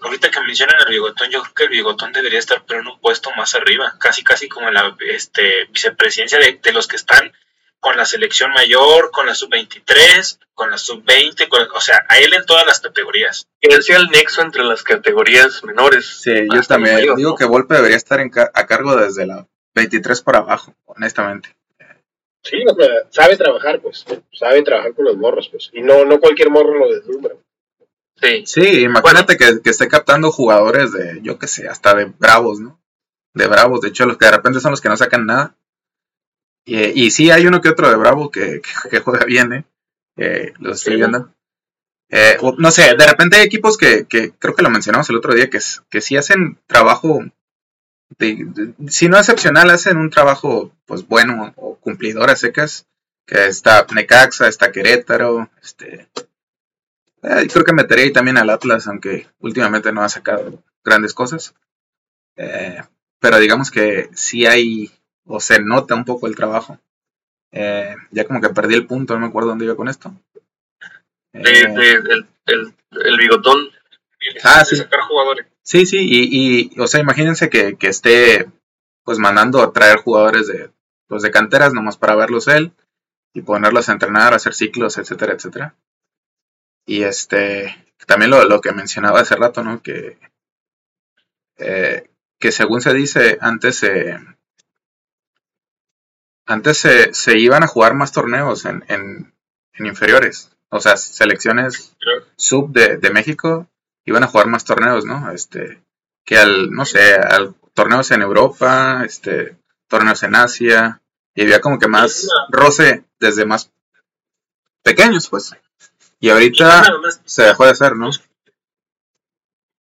ahorita que mencionan el bigotón yo creo que el bigotón debería estar pero en un puesto más arriba casi casi como en la este, vicepresidencia de, de los que están con la selección mayor, con la sub-23, con la sub-20, o sea, a él en todas las categorías. Y él sea el nexo entre las categorías menores. Sí, yo también digo que Volpe debería estar a cargo desde la 23 para abajo, honestamente. Sí, sabe trabajar, pues, sabe trabajar con los morros, pues, y no, no cualquier morro lo deslumbra. Sí, sí imagínate que, que esté captando jugadores de, yo qué sé, hasta de bravos, ¿no? de Bravos. De hecho, los que de repente son los que no sacan nada. Y, y sí, hay uno que otro de Bravo que, que, juega bien, ¿eh? eh los estoy viendo. Eh, no sé, de repente hay equipos que, que, creo que lo mencionamos el otro día, que, que sí hacen trabajo, si no excepcional, hacen un trabajo pues bueno o cumplidor a secas, que está Necaxa, está Querétaro, este, eh, creo que metería ahí también al Atlas, aunque últimamente no ha sacado grandes cosas. Eh, pero digamos que sí hay, o se nota un poco el trabajo. Eh, ya como que perdí el punto, no me acuerdo dónde iba con esto. el, el, bigotón. Ah, sí. jugadores. Sí, sí, y, y, o sea, imagínense que, que, esté pues mandando a traer jugadores de, pues, de canteras nomás para verlos él y ponerlos a entrenar, a hacer ciclos, etcétera, etcétera. Y este, también lo, lo que mencionaba hace rato, ¿no? Que, eh, que según se dice, antes se... antes se, se, iban a jugar más torneos en, en, inferiores. O sea, selecciones sub de, de, México iban a jugar más torneos, ¿no? Este, que al, no sé, al torneos en Europa, este, torneos en Asia, y había como que más roce desde más pequeños, pues. Y ahorita se dejó de hacer, ¿no?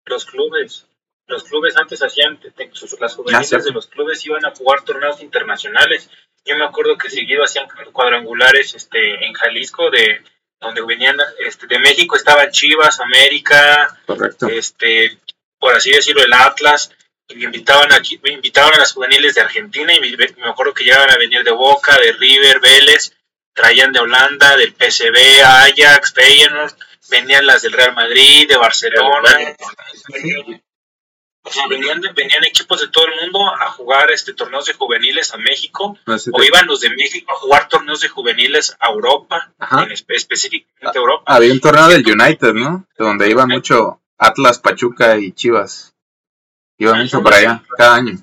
Los clubes, los clubes antes hacían, las juveniles ah, de los clubes iban a jugar torneos internacionales. Yo me acuerdo que seguido hacían cuadrangulares este, en Jalisco, de donde venían este, de México estaban Chivas, América, este, por así decirlo, el Atlas, y me invitaban, aquí, me invitaban a las juveniles de Argentina y me, me acuerdo que llegaban a venir de Boca, de River, Vélez, traían de Holanda, del PSV, Ajax, Feyenoord, venían las del Real Madrid, de Barcelona. O sea, venían, venían equipos de todo el mundo a jugar este torneos de juveniles a México, o iban los de México a jugar torneos de juveniles a Europa, en específicamente a Europa. Había un torneo del United, ¿no? Donde iban mucho Atlas, Pachuca y Chivas. Iban mucho para allá, cada año.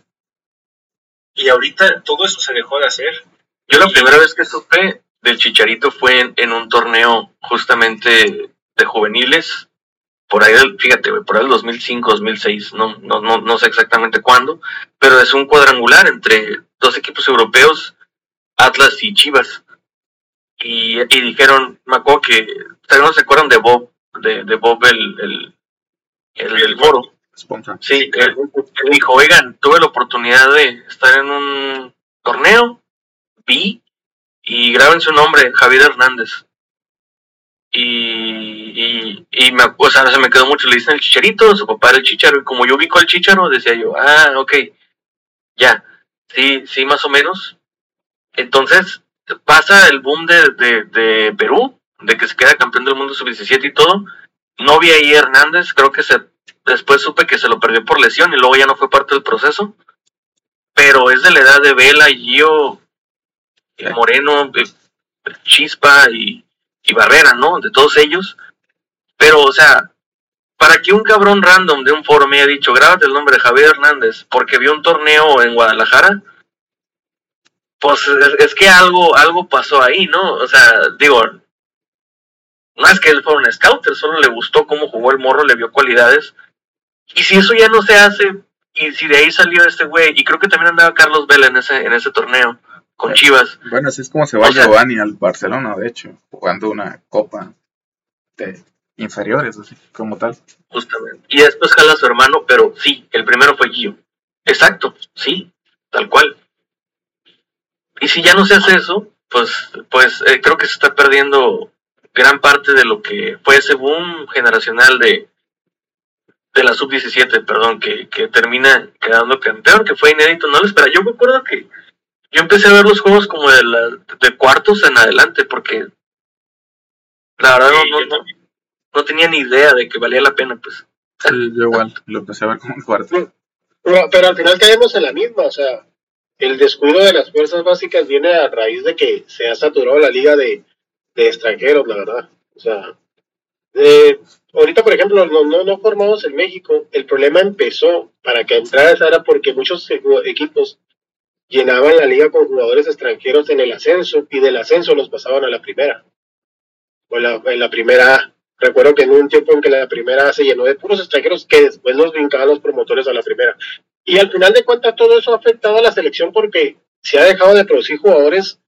Y ahorita todo eso se dejó de hacer. Yo la primera vez que supe del Chicharito fue en, un torneo justamente de juveniles por ahí, fíjate, por ahí el 2005, 2006, no, no, no, no sé exactamente cuándo, pero es un cuadrangular entre dos equipos europeos, Atlas y Chivas. Y, y dijeron, me acuerdo que, ustedes no se acuerdan de Bob, de, de Bob el, el, el del foro. Sí, él, dijo, oigan, tuve la oportunidad de estar en un torneo, vi, y graben su nombre, Javier Hernández. Y, y, me, o sea, se me quedó mucho, le dicen el chicharito, su papá era el chicharo, y como yo ubico al chicharo, decía yo, ah, ok, ya, sí, sí, más o menos. Entonces, pasa el boom de, de, de Perú, de que se queda campeón del mundo sub-17 y todo. No vi ahí Hernández, creo que se, después supe que se lo perdió por lesión y luego ya no fue parte del proceso. Pero es de la edad de Vela, Gio, Moreno, Chispa y, y Barrera, ¿no? De todos ellos. Pero, o sea, para que un cabrón random de un foro me haya dicho, grábate el nombre de Javier Hernández porque vio un torneo en Guadalajara, pues es, que algo, algo pasó ahí, ¿no? O sea, digo, no es que él fuera un scouter, solo le gustó cómo jugó el morro, le vio cualidades. Y si eso ya no se hace, y si de ahí salió este güey, y creo que también andaba Carlos Vela en ese, en ese torneo, con Chivas. Bueno, así es como se va Giovanni al Barcelona, de hecho, jugando una copa de inferiores, así como tal. Justamente. Y después jala a su hermano, pero sí, el primero fue Gio. Exacto, sí, tal cual. Y si ya no se hace eso, pues, pues eh, creo que se está perdiendo gran parte de lo que fue ese boom generacional de, de la sub-17, perdón, que, que termina quedando campeón, que fue inédito, no lo espera. Yo me acuerdo que yo empecé a ver los juegos como de, la, de cuartos en adelante, porque la verdad no, no, tenía ni idea de que valía la pena, pues. yo igual, lo empecé a ver como en cuartos. Pero, al final caemos en la misma, o sea, el descuido de las fuerzas básicas viene a raíz de que se ha saturado la liga de, de extranjeros, la verdad. O sea, ahorita, por ejemplo, no, no, no formamos en México. El problema empezó para que entrara esa era porque muchos equipos llenaban la liga con jugadores extranjeros en el ascenso y del ascenso los pasaban a la primera. O la, en la primera, recuerdo que en un tiempo en que la primera se llenó de puros extranjeros que después los brincaban los promotores a la primera. Y al final de cuentas todo eso ha afectado a la selección porque se ha dejado de producir jugadores,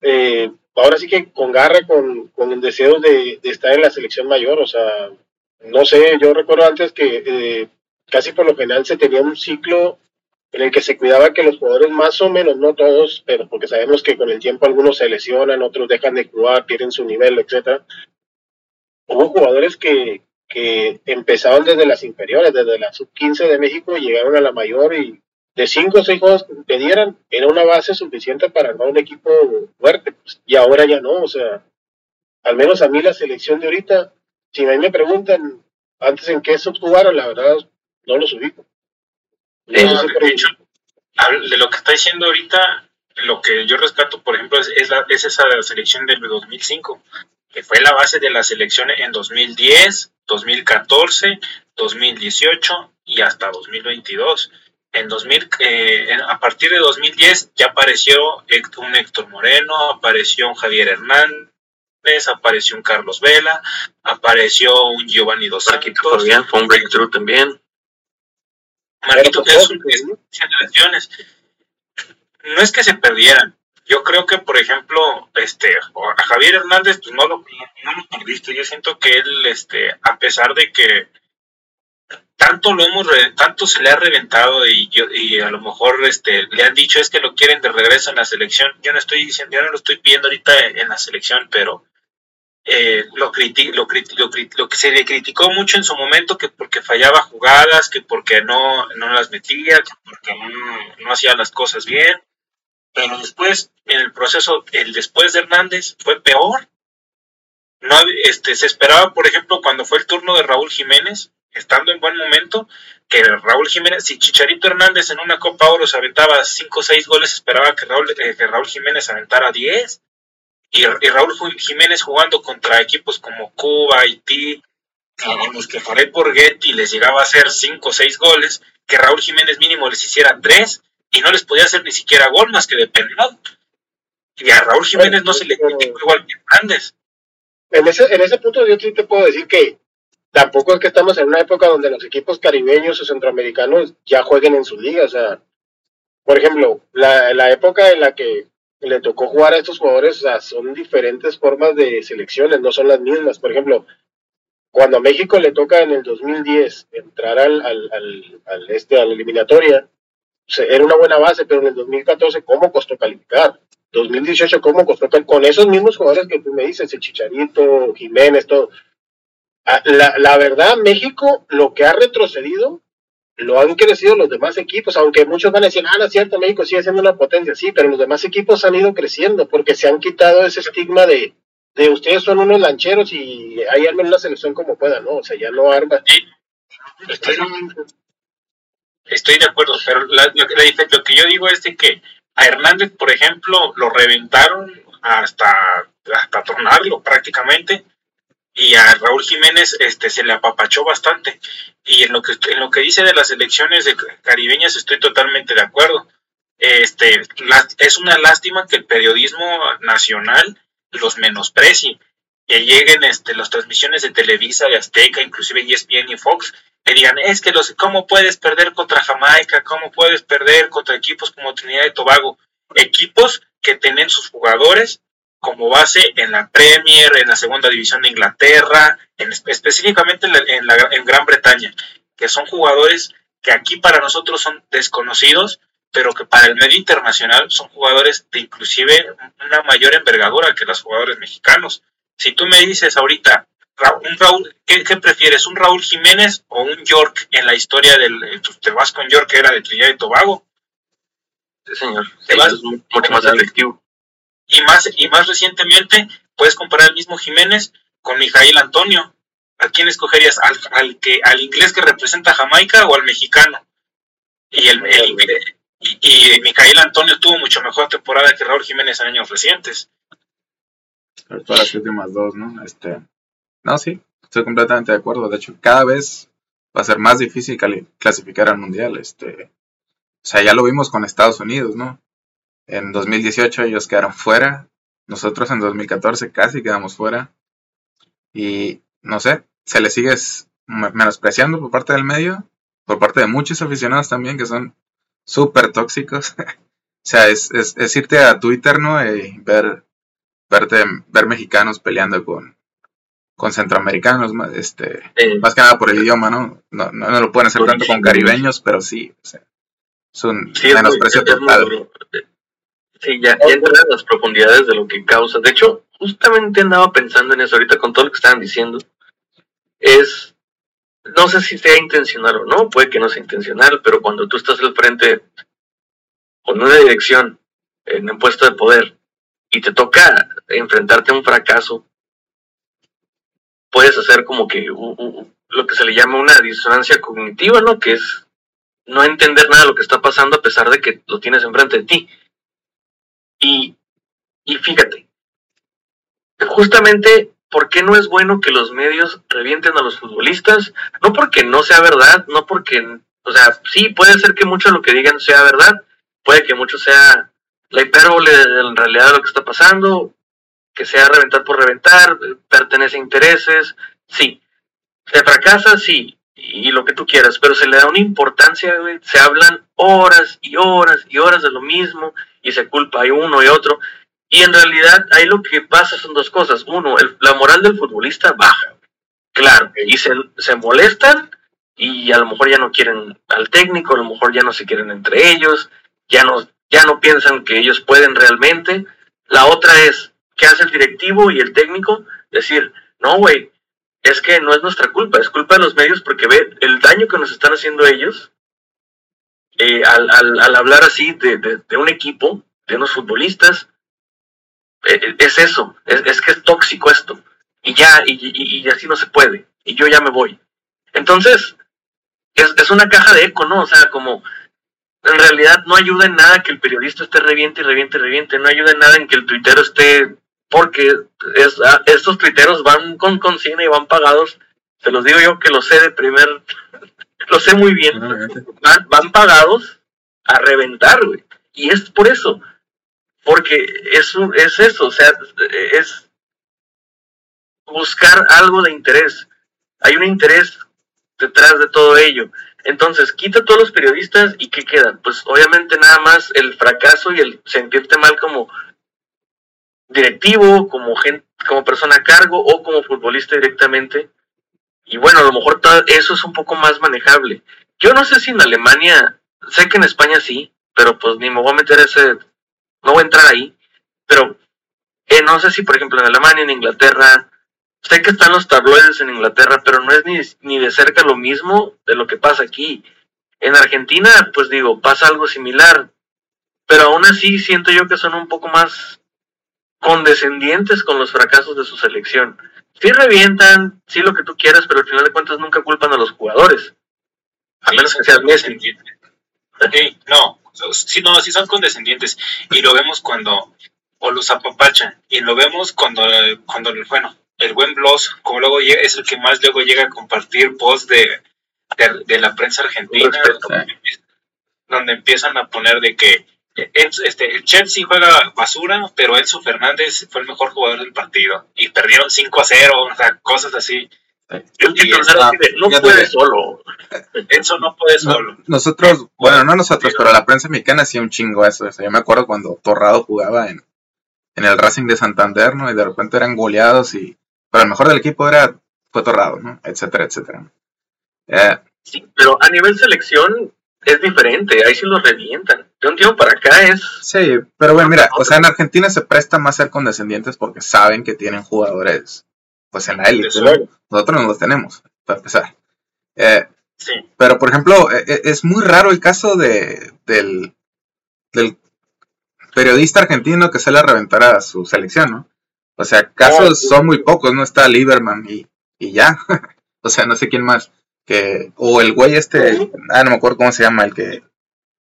eh, ahora sí que con garra, con, con el deseo de, estar en la selección mayor. O sea, no sé, yo recuerdo antes que eh, casi por lo general se tenía un ciclo en el que se cuidaba que los jugadores más o menos, no todos, pero porque sabemos que con el tiempo algunos se lesionan, otros dejan de jugar, pierden su nivel, etcétera. Hubo jugadores que, que empezaron desde las inferiores, desde la sub-15 de México llegaron a la mayor y de cinco o seis juegos que pedieran era una base suficiente para armar un equipo fuerte. Pues, y ahora ya no, o sea, al menos a mí la selección de ahorita, si a mí me preguntan antes en qué sub jugaron, la verdad no los ubico. De, hecho, de lo que está diciendo ahorita, lo que yo rescato, por ejemplo, es, es esa selección del 2005, que fue la base de la selección en 2010, 2014, 2018 y hasta 2022 en 2000, eh, a partir de 2010 ya apareció un Héctor Moreno, apareció un Javier Hernández, apareció un Carlos Vela, apareció un Giovanni Dos Santos. fue un breakthrough también. Marquito, es No es que se perdieran. Yo creo que, por ejemplo, este, a Javier Hernández, pues no lo, no lo perdiste. Yo siento que él, este, a pesar de que tanto lo hemos tanto se le ha reventado y yo y a lo mejor este le han dicho es que lo quieren de regreso en la selección yo no estoy diciendo yo no lo estoy pidiendo ahorita en la selección pero eh, lo, lo, lo, que se le criticó mucho en su momento que porque fallaba jugadas que porque no, no las metía que porque no, no hacía las cosas bien pero después en el proceso el después de Hernández fue peor no este se esperaba por ejemplo cuando fue el turno de Raúl Jiménez estando en buen momento, que Raúl Jiménez, si Chicharito Hernández en una Copa Oro se aventaba 5 o 6 goles, esperaba que Raúl, eh, que Raúl Jiménez aventara 10. Y, Raúl Jiménez jugando contra equipos como Cuba, Haití, a los que Farid Borghetti les llegaba a hacer 5 o 6 goles, que Raúl Jiménez mínimo les hiciera 3 y no les podía hacer ni siquiera gol más que de penal. Y a Raúl Jiménez no se le criticó igual que Hernández. En ese, en ese punto yo sí te puedo decir que tampoco es que estamos en una época donde los equipos caribeños o centroamericanos ya jueguen en su liga. O sea, por ejemplo, la, la época en la que le tocó jugar a estos jugadores, o sea, son diferentes formas de selecciones, no son las mismas. Por ejemplo, cuando a México le toca en el 2010 entrar al, al, al, este, a la eliminatoria, era una buena base, pero en el 2014, ¿cómo costó calificar? 2018, ¿cómo costó calificar? Con esos mismos jugadores que tú me dices, el Chicharito, Jiménez, todo. Ah, la, la, verdad, México lo que ha retrocedido lo han crecido los demás equipos, aunque muchos van a decir, ah, no es cierto, México sigue siendo una potencia, sí, pero los demás equipos han ido creciendo porque se han quitado ese estigma de, de ustedes son unos lancheros y ahí armen una selección como puedan, ¿no? O sea, ya no arma. Estoy, de acuerdo, pero la, lo que yo digo es de que a Hernández, por ejemplo, lo reventaron hasta, hasta tornarlo prácticamente y a Raúl Jiménez este, se le apapachó bastante. Y en lo que, en lo que dice de las elecciones de caribeñas estoy totalmente de acuerdo. Este, es una lástima que el periodismo nacional los menosprecie, que lleguen este, las transmisiones de Televisa, de Azteca, inclusive ESPN y Fox, que digan, es que los, ¿cómo puedes perder contra Jamaica? ¿Cómo puedes perder contra equipos como Trinidad y Tobago? Equipos que tienen sus jugadores como base en la Premier, en la segunda división de Inglaterra, en, específicamente en, la, en, Gran Bretaña, que son jugadores que aquí para nosotros son desconocidos, pero que para el medio internacional son jugadores de inclusive una mayor envergadura que los jugadores mexicanos. Si tú me dices ahorita, un Raúl, ¿qué, prefieres? ¿Un Raúl Jiménez o un York en la historia del... Te vas con York que era de Trinidad y Tobago? Sí, señor. Te vas, es mucho más efectivo. Y más, y más recientemente puedes comparar el mismo Jiménez con Mijail Antonio. ¿A quién escogerías? ¿Al, al, que, al inglés que representa Jamaica o al mexicano? Y el, y, Antonio tuvo mucho mejor temporada que Raúl Jiménez en años recientes. Para las últimas dos, ¿no? Este, no, sí, estoy completamente de acuerdo. De hecho, cada vez va a ser más difícil clasificar al mundial. Este, o sea, ya lo vimos con Estados Unidos, ¿no? En 2018 ellos quedaron fuera. Nosotros en 2014 casi quedamos fuera. Y no sé, se le sigue menospreciando por parte del medio. por parte de muchos aficionados también que son súper tóxicos. o sea, es, es, es, irte a Twitter, ¿no? Y ver, verte, ver mexicanos peleando con, con centroamericanos, este, más que nada por el idioma, ¿no? No, no, lo pueden hacer tanto con caribeños, pero sí, o sea, es un menosprecio total. Sí, ya, ya entra en las profundidades de lo que causa. De hecho, justamente andaba pensando en eso ahorita con todo lo que estaban diciendo. Es, no sé si sea intencional o no, puede que no sea intencional, pero cuando tú estás al frente con una dirección en un puesto de poder y te toca enfrentarte a un fracaso, puedes hacer como que lo que se le llama una disonancia cognitiva, ¿no? Que es no entender nada de lo que está pasando a pesar de que lo tienes enfrente de ti. Y, fíjate, justamente, ¿por qué no es bueno que los medios revienten a los futbolistas? No porque no sea verdad, no porque, o sea, sí, puede ser que mucho de lo que digan sea verdad, puede que mucho sea la hipérbole en realidad de lo que está pasando, que sea reventar por reventar, pertenece a intereses, sí. Se fracasa, sí, y lo que tú quieras, pero se le da una importancia, se hablan horas y horas y horas de lo mismo y se culpa uno y otro. Y en realidad ahí lo que pasa son dos cosas. Uno, la moral del futbolista baja, claro, y se, se molestan y a lo mejor ya no quieren al técnico, a lo mejor ya no se quieren entre ellos, ya no, ya no piensan que ellos pueden realmente. La otra es, ¿qué hace el directivo y el técnico? Decir, no, güey, es que no es nuestra culpa, es culpa de los medios porque ve el daño que nos están haciendo ellos eh, al, al, hablar así de, de, un equipo, de unos futbolistas, eh, eh, es eso, es, es, que es tóxico esto, y ya, y, y, así no se puede, y yo ya me voy. Entonces, es, es una caja de eco, ¿no? O sea, como en realidad no ayuda en nada que el periodista esté reviente y reviente y reviente, no ayuda en nada en que el tuitero esté porque es, ah, estos tuiteros van con consigna y van pagados, se los digo yo que lo sé de primer, lo sé muy bien, van, van pagados a reventar, güey. Y es por eso, porque eso es eso, o sea, es buscar algo de interés. Hay un interés detrás de todo ello. Entonces, quita a todos los periodistas y ¿qué quedan? Pues obviamente nada más el fracaso y el sentirte mal como directivo, como, gente, como persona a cargo o como futbolista directamente. Y bueno, a lo mejor eso es un poco más manejable. Yo no sé si en Alemania, sé que en España sí, pero pues ni me voy a meter ese, no voy a entrar ahí, pero eh, no sé si por ejemplo en Alemania, en Inglaterra, sé que están los tabloides en Inglaterra, pero no es ni, ni de cerca lo mismo de lo que pasa aquí. En Argentina, pues digo, pasa algo similar, pero aún así siento yo que son un poco más condescendientes con los fracasos de su selección. Sí revientan, sí lo que tú quieras, pero al final de cuentas nunca culpan a los jugadores. A menos que seas Messi. no, sí, no, sí son condescendientes. Y lo vemos cuando, o los apapachan, y lo vemos cuando, cuando bueno, el buen Bloss, como luego es el que más luego llega a compartir post de, de, la prensa argentina, donde empiezan a poner de que este, el Chelsea juega basura, pero Enzo Fernández fue el mejor jugador del partido. Y perdieron 5 a 0, o sea, cosas así. no puede solo. Enzo no puede solo. Nosotros, bueno, no nosotros, pero la prensa mexicana hacía un chingo eso. yo me acuerdo cuando Torrado jugaba en, en el Racing de Santander, ¿no? Y de repente eran goleados y... Pero el mejor del equipo era, fue Torrado, ¿no? Etcétera, etcétera. Eh, sí, pero a nivel selección, es diferente, ahí sí los revientan. De un tiempo para acá es. Sí, pero bueno, mira, o sea, en Argentina se presta más ser condescendientes porque saben que tienen jugadores, pues en la élite. Nosotros no los tenemos, para empezar. Eh, sí. Pero, por ejemplo, e, e, es muy raro el caso de, del, del periodista argentino que sale a reventar a su selección, ¿no? O sea, casos son muy pocos, no está Lieberman y, y ya. o sea, no sé quién más que o el güey este, ah, no me acuerdo cómo se llama, el que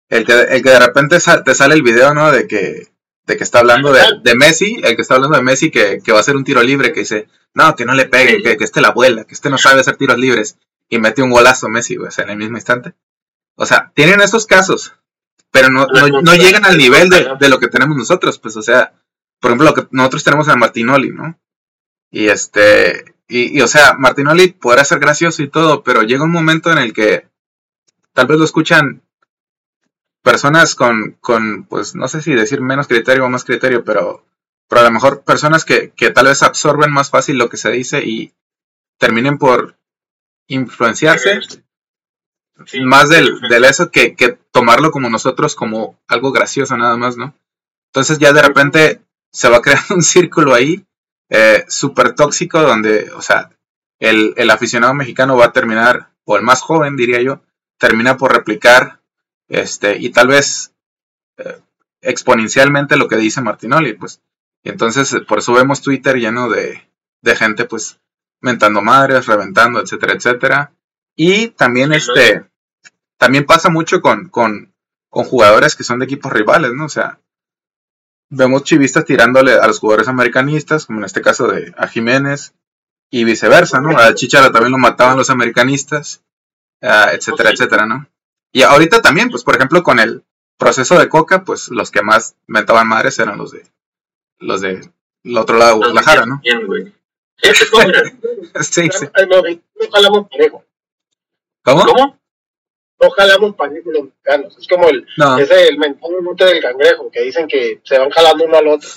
el que, el que de repente te sale el video, ¿no? De que de que está hablando de, de Messi, el que está hablando de Messi que, que, va a hacer un tiro libre, que dice, no, que no le pegue, que, que esté la abuela, que este no sabe hacer tiros libres, y mete un golazo Messi, güey, o sea, en el mismo instante. O sea, tienen esos casos, pero no, no, no llegan al nivel de, de, lo que tenemos nosotros, pues, o sea, por ejemplo, lo que nosotros tenemos a Martinoli, ¿no? Y este, y, o sea, Martinoli podrá ser gracioso y todo, pero llega un momento en el que tal vez lo escuchan personas con, con, pues no sé si decir menos criterio o más criterio, pero, pero a lo mejor personas que, que tal vez absorben más fácil lo que se dice y terminen por influenciarse Sí, más del, del eso que, que tomarlo como nosotros como algo gracioso nada más, ¿no? Entonces ya de repente se va creando un círculo ahí eh, súper tóxico donde, o sea, el, el aficionado mexicano va a terminar, o el más joven diría yo, termina por replicar este y tal vez eh, exponencialmente lo que dice Martinoli, pues. Y entonces eh, por eso vemos Twitter lleno de, de gente pues mentando madres, reventando, etcétera, etcétera. Y también este también pasa mucho con, con, con jugadores que son de equipos rivales, ¿no? O sea, vemos chivistas tirándole a los jugadores americanistas, como en este caso de a Jiménez, y viceversa, ¿no? A Chichara también lo mataban los americanistas, ah, etcétera, etcétera, ¿no? Y ahorita también, pues por ejemplo, con el proceso de Coca, pues los que más metaban madres eran los de los de el otro lado de Guadalajara, ¿no? Bien, güey. Ese es como, mira, Sí, sí. ¿Cómo? No jalamos parejo los mexicanos. Es como el, No. ese el mentado monte del cangrejo, que dicen que se van jalando uno al otro.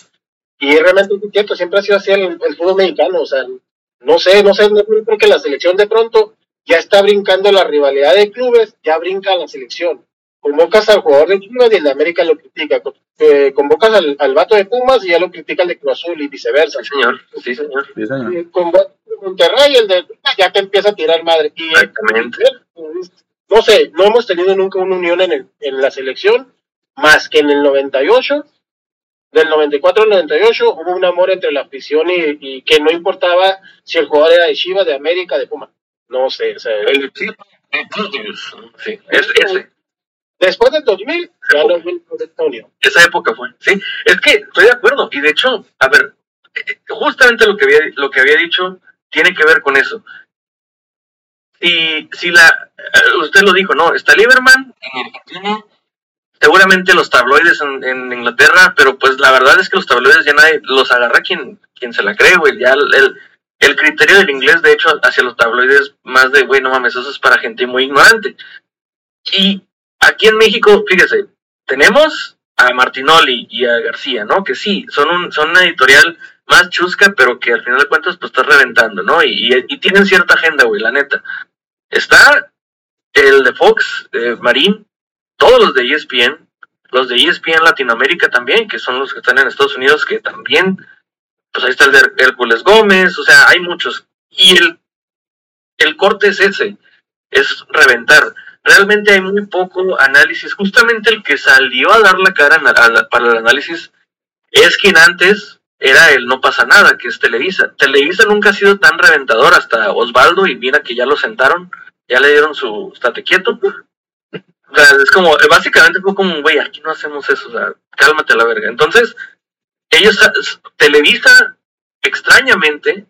Y realmente es cierto, siempre ha sido así el, el fútbol mexicano. O sea, no sé, no sé, no creo que la selección de pronto ya está brincando la rivalidad de clubes, ya brinca la selección. Convocas al jugador de Chivas y el de América lo critica. Eh, convocas al, al vato de Pumas y ya lo critica el de Cruz Azul y viceversa. Sí, señor. Sí, señor. Sí, señor. Convocas a Monterrey y el de ya te empieza a tirar madre. Y Exactamente. No sé, no hemos tenido nunca una unión en, el- en la selección, más que en el 98, del 94 al 98 hubo un amor entre la afición y, y que no importaba si el jugador era de Chivas, de América, de Puma. No sé, o sea, El- sí, sí, es, ese. después del 2000 ya no esta unión. esa época fue, sí, es que estoy de acuerdo, y de hecho, a ver, eh, justamente lo que había, lo que había dicho tiene que ver con eso. Y si la, eh, usted lo dijo, no, está Lieberman en Argentina, seguramente los tabloides en, en Inglaterra, pero pues la verdad es que los tabloides ya nadie los agarra quien, quien se la cree, güey, ya el, el, criterio del inglés, de hecho, hacia los tabloides, más de, güey, no mames, eso es para gente muy ignorante. Y aquí en México, fíjese, tenemos a Martinoli y a García, ¿no? Que sí, son, un, son una editorial más chusca, pero que al final de cuentas pues está reventando, ¿no? Y, y tienen cierta agenda, güey, la neta. Está el de Fox, eh, Marín, todos los de ESPN, los de ESPN Latinoamérica también, que son los que están en Estados Unidos, que también, pues ahí está el de Hércules Gómez, o sea, hay muchos. Y el, el corte es ese, es reventar realmente hay muy poco análisis. Justamente el que salió a dar la cara para el análisis es quien antes era el no pasa nada, que es Televisa. Televisa nunca ha sido tan reventador hasta Osvaldo y mira que ya lo sentaron, ya le dieron su estate quieto. O sea, es como, básicamente fue como, güey, aquí no hacemos eso, o sea, cálmate a la verga. Entonces, ellos, Televisa, extrañamente,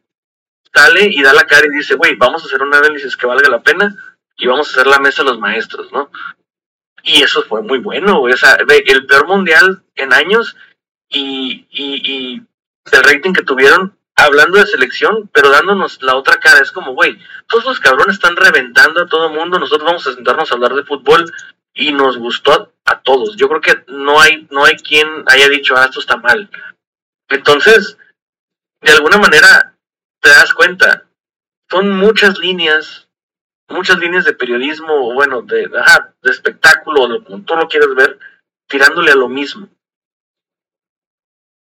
sale y da la cara y dice, güey, vamos a hacer un análisis que valga la pena y vamos a hacer la mesa de los maestros, ¿no? Y eso fue muy bueno. O sea, el peor mundial en años y, el rating que tuvieron hablando de selección, pero dándonos la otra cara. Es como, güey, todos los cabrones están reventando a todo mundo, nosotros vamos a sentarnos a hablar de fútbol y nos gustó a, todos. Yo creo que no hay, no hay quien haya dicho, ah, esto está mal. Entonces, de alguna manera, te das cuenta, son muchas líneas muchas líneas de periodismo, o bueno, de, ajá, de espectáculo, de como tú lo quieres ver, tirándole a lo mismo.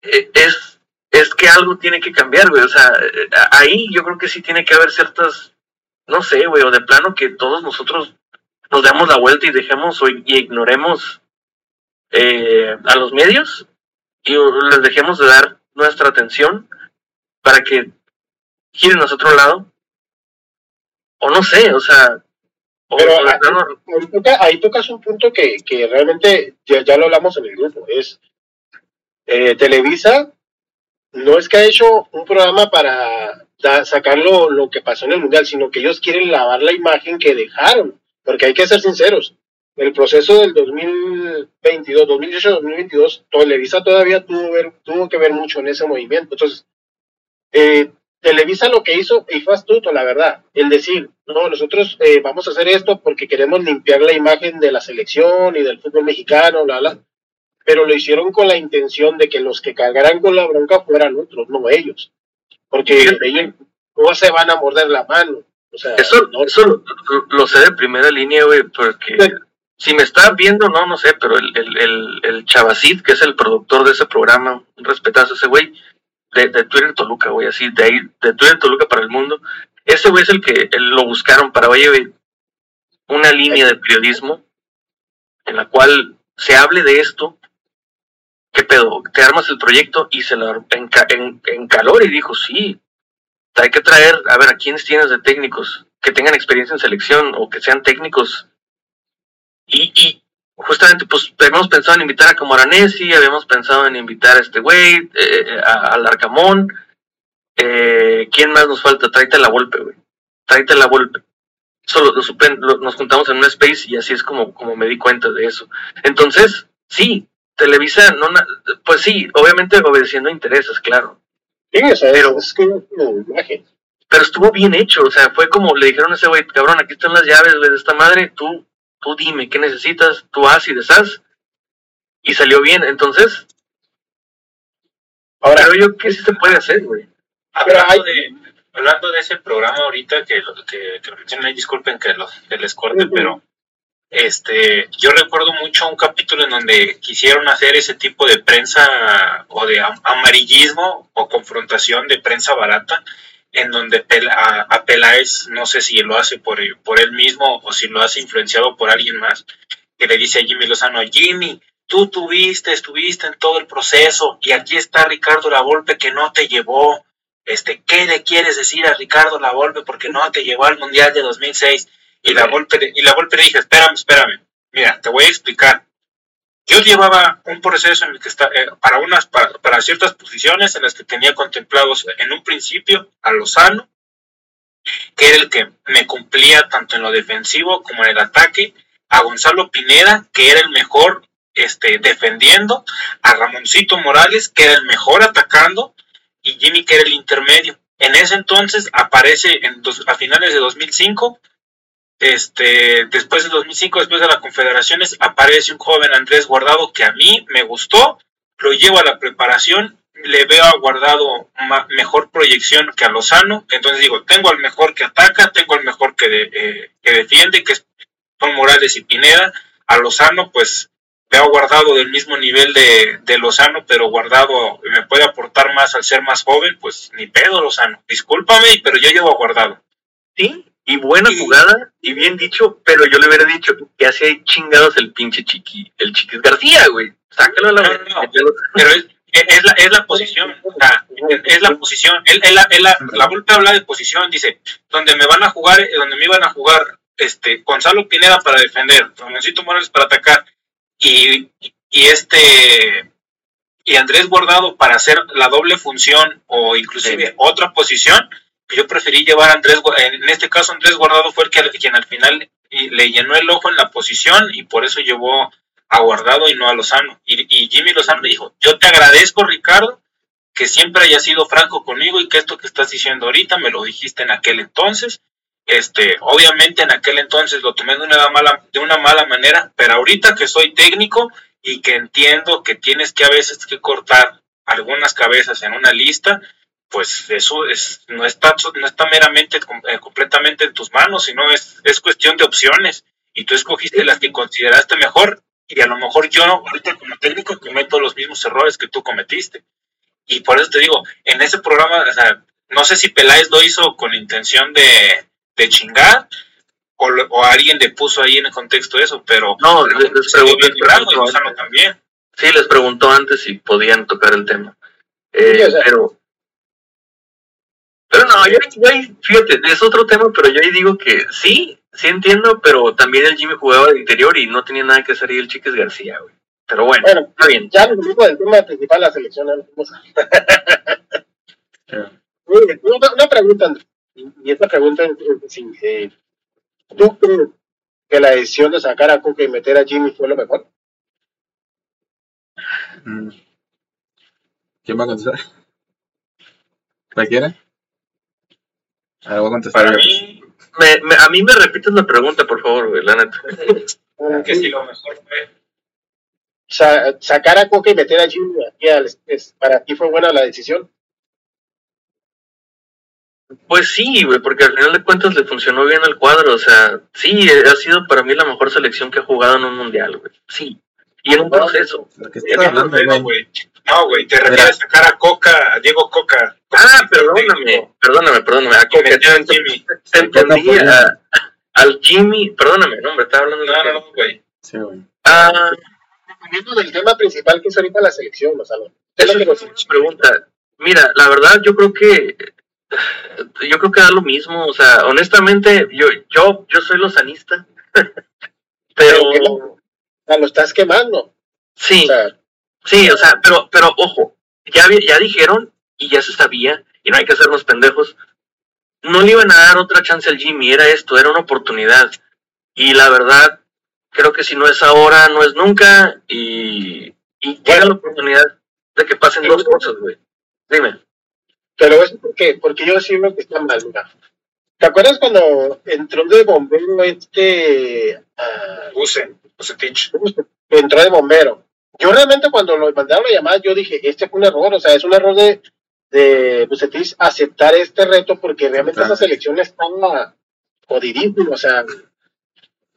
Es, es que algo tiene que cambiar, güey. O sea, ahí yo creo que sí tiene que haber ciertas, no sé, güey, o de plano que todos nosotros nos demos la vuelta y dejemos o, y ignoremos eh, a los medios y les dejemos de dar nuestra atención para que giren a otro lado o no sé, o sea, o, pero o ahí, ahí, toca, ahí, tocas un punto que, que realmente ya, ya, lo hablamos en el grupo, es eh, Televisa no es que ha hecho un programa para sacar lo, lo, que pasó en el Mundial, sino que ellos quieren lavar la imagen que dejaron, porque hay que ser sinceros, el proceso del 2022, 2018-2022, Televisa todavía tuvo, ver, tuvo que ver mucho en ese movimiento, entonces, eh, Televisa lo que hizo, y fue astuto, la verdad, el decir, no, nosotros eh, vamos a hacer esto porque queremos limpiar la imagen de la selección y del fútbol mexicano, bla, bla. Pero lo hicieron con la intención de que los que cargaran con la bronca fueran otros, no ellos. Porque ellos no se van a morder la mano. O sea, eso, eso lo, sé de primera línea, güey, porque si me está viendo, no, no sé, pero el, el, el, el Chavacid, que es el productor de ese programa, un respetazo ese güey, de, de Twitter Toluca, güey, así, de ahí, de Twitter Toluca para el mundo. Ese güey es el que lo buscaron para, oye, una línea de periodismo en la cual se hable de esto. ¿Qué pedo? Te armas el proyecto y se lo en, en, calor y dijo, sí, hay que traer, a ver, a quiénes tienes de técnicos que tengan experiencia en selección o que sean técnicos. Y, justamente, pues, habíamos pensado en invitar a Camoranesi, habíamos pensado en invitar a este güey, eh, eh al Arcamón. Eh, ¿Quién más nos falta? Tráete la Volpe, güey. Tráete la Volpe. Solo nos juntamos en un space y así es como, como me di cuenta de eso. Entonces, sí, Televisa, no, pues sí, obviamente obedeciendo intereses, claro. Sí, o sea, pero, es que imagen. Pero estuvo bien hecho, o sea, fue como le dijeron a ese güey, cabrón, aquí están las llaves, güey, de esta madre, tú tú dime qué necesitas, tú haz y deshaz. Y salió bien, entonces. Ahora, creo yo que sí se puede hacer, güey. Hablando, de, hablando de ese programa ahorita que, que, que disculpen que, lo, que les corte, pero este, yo recuerdo mucho un capítulo en donde quisieron hacer ese tipo de prensa o de amarillismo o confrontación de prensa barata en donde a, Peláez, no sé si lo hace por, por él mismo o si lo hace influenciado por alguien más, que le dice a Jimmy Lozano, Jimmy, tú tuviste, estuviste en todo el proceso y aquí está Ricardo Lavolpe que no te llevó. Este, ¿Qué le quieres decir a Ricardo Lavolpe porque no te llevó al Mundial de 2006? Y la Volpe, y la Volpe le dije, espérame, espérame, mira, te voy a explicar. Yo llevaba un proceso en el que está, eh, para, unas, para, ciertas posiciones en las que tenía contemplados en un principio a Lozano, que era el que me cumplía tanto en lo defensivo como en el ataque, a Gonzalo Pineda, que era el mejor este, defendiendo, a Ramoncito Morales, que era el mejor atacando, y Jimmy, que era el intermedio. En ese entonces aparece en a finales de 2005 este, después de 2005, después de las confederaciones, aparece un joven Andrés Guardado que a mí me gustó, lo llevo a la preparación, le veo a Guardado mejor proyección que a Lozano, entonces digo, tengo al mejor que ataca, tengo al mejor que, eh, que defiende, que son Morales y Pineda, a Lozano pues veo Guardado del mismo nivel de, de Lozano, pero Guardado me puede aportar más al ser más joven, pues ni pedo Lozano, discúlpame, pero yo llevo a Guardado. Sí, y buena jugada, y bien dicho, pero yo le hubiera dicho que hace chingados el pinche chiqui, el chiquis García, güey. Sácalo a la no, Pero es, es, la, es la posición, es, la posición. Él, él, él, la, la vuelta habla de posición, dice, donde me van a jugar, eh, donde me iban a jugar este Gonzalo Pineda para defender, Ramoncito Morales para atacar, y, y este y Andrés Guardado para hacer la doble función o inclusive otra posición, yo preferí llevar a Andrés, en este caso Andrés Guardado fue el que, quien al final le llenó el ojo en la posición y por eso llevó a Guardado y no a Lozano. Y, Jimmy Lozano dijo, yo te agradezco Ricardo que siempre hayas sido franco conmigo y que esto que estás diciendo ahorita me lo dijiste en aquel entonces. Este, obviamente en aquel entonces lo tomé de una mala, de una mala manera, pero ahorita que soy técnico y que entiendo que tienes que a veces que cortar algunas cabezas en una lista, pues eso es, no, está, no está meramente eh, completamente en tus manos, sino es, es cuestión de opciones. Y tú escogiste las que consideraste mejor y a lo mejor yo ahorita como técnico cometo los mismos errores que tú cometiste. Y por eso te digo, en ese programa, o sea, no sé si Peláez lo hizo con intención de, de chingar o, o, alguien le puso ahí en el contexto eso, pero no, les, preguntó, también. Sí, les preguntó antes si podían tocar el tema. Eh, pero pero no, yo, ahí, fíjate, es otro tema, pero yo ahí digo que sí, sí entiendo, pero también el Jimmy jugaba de interior y no tenía nada que hacer ahí el Chiques García, güey. Pero bueno, está bien. Ya nos del tema principal de la selección. una, una, pregunta, y esta pregunta es, eh, ¿tú crees que la decisión de sacar a Coca y meter a Jimmy fue lo mejor? Mm. ¿Quién va a contestar? A contestar Para yo. mí, Me, me- a mí me repites la pregunta, por favor, güey, la neta. que si lo mejor fue. Sa- sacar a Coca y meter a Jimmy al- para ti fue buena la decisión. Pues sí, güey, porque al final de cuentas le funcionó bien el cuadro. O sea, sí, ha sido para mí la mejor selección que ha jugado en un mundial, güey. Sí. Y en un proceso. Lo que me hablando, güey. No, güey, te refieres a sacar a Coca, a Diego Coca. Ah, perdóname, perdóname, perdóname. A Coca, Jimmy. te entendí al Jimmy, perdóname, no, hombre, estaba hablando de No, no, no, güey. Sí, güey. Ah, Dependiendo del tema principal que es ahorita la selección, o sea, lo- es lo es que pregunta. Mira, la verdad, yo creo que yo creo que da lo mismo. O sea, honestamente, yo yo yo soy lozanista, pero sea, lo estás quemando. O sí, sea, sí, o sea, pero pero ojo, ya ya dijeron y ya se sabía y no hay que hacernos pendejos. No le iban a dar otra chance al Jimmy, era esto, era una oportunidad. Y la verdad, creo que si no es ahora, no es nunca. Y, y llega la oportunidad de que pasen dos cosas, güey. Dime. Pero es porque, porque yo sí veo que está mal, mira. ¿Te acuerdas cuando entró de bombero este... ah, Use, Bucetich. entró de bombero? Yo realmente cuando lo mandaron la llamada, yo dije, este fue un error, o sea, es un error de, de Bucetich aceptar este reto porque realmente Claro. esa selección estaba jodidísima, o sea,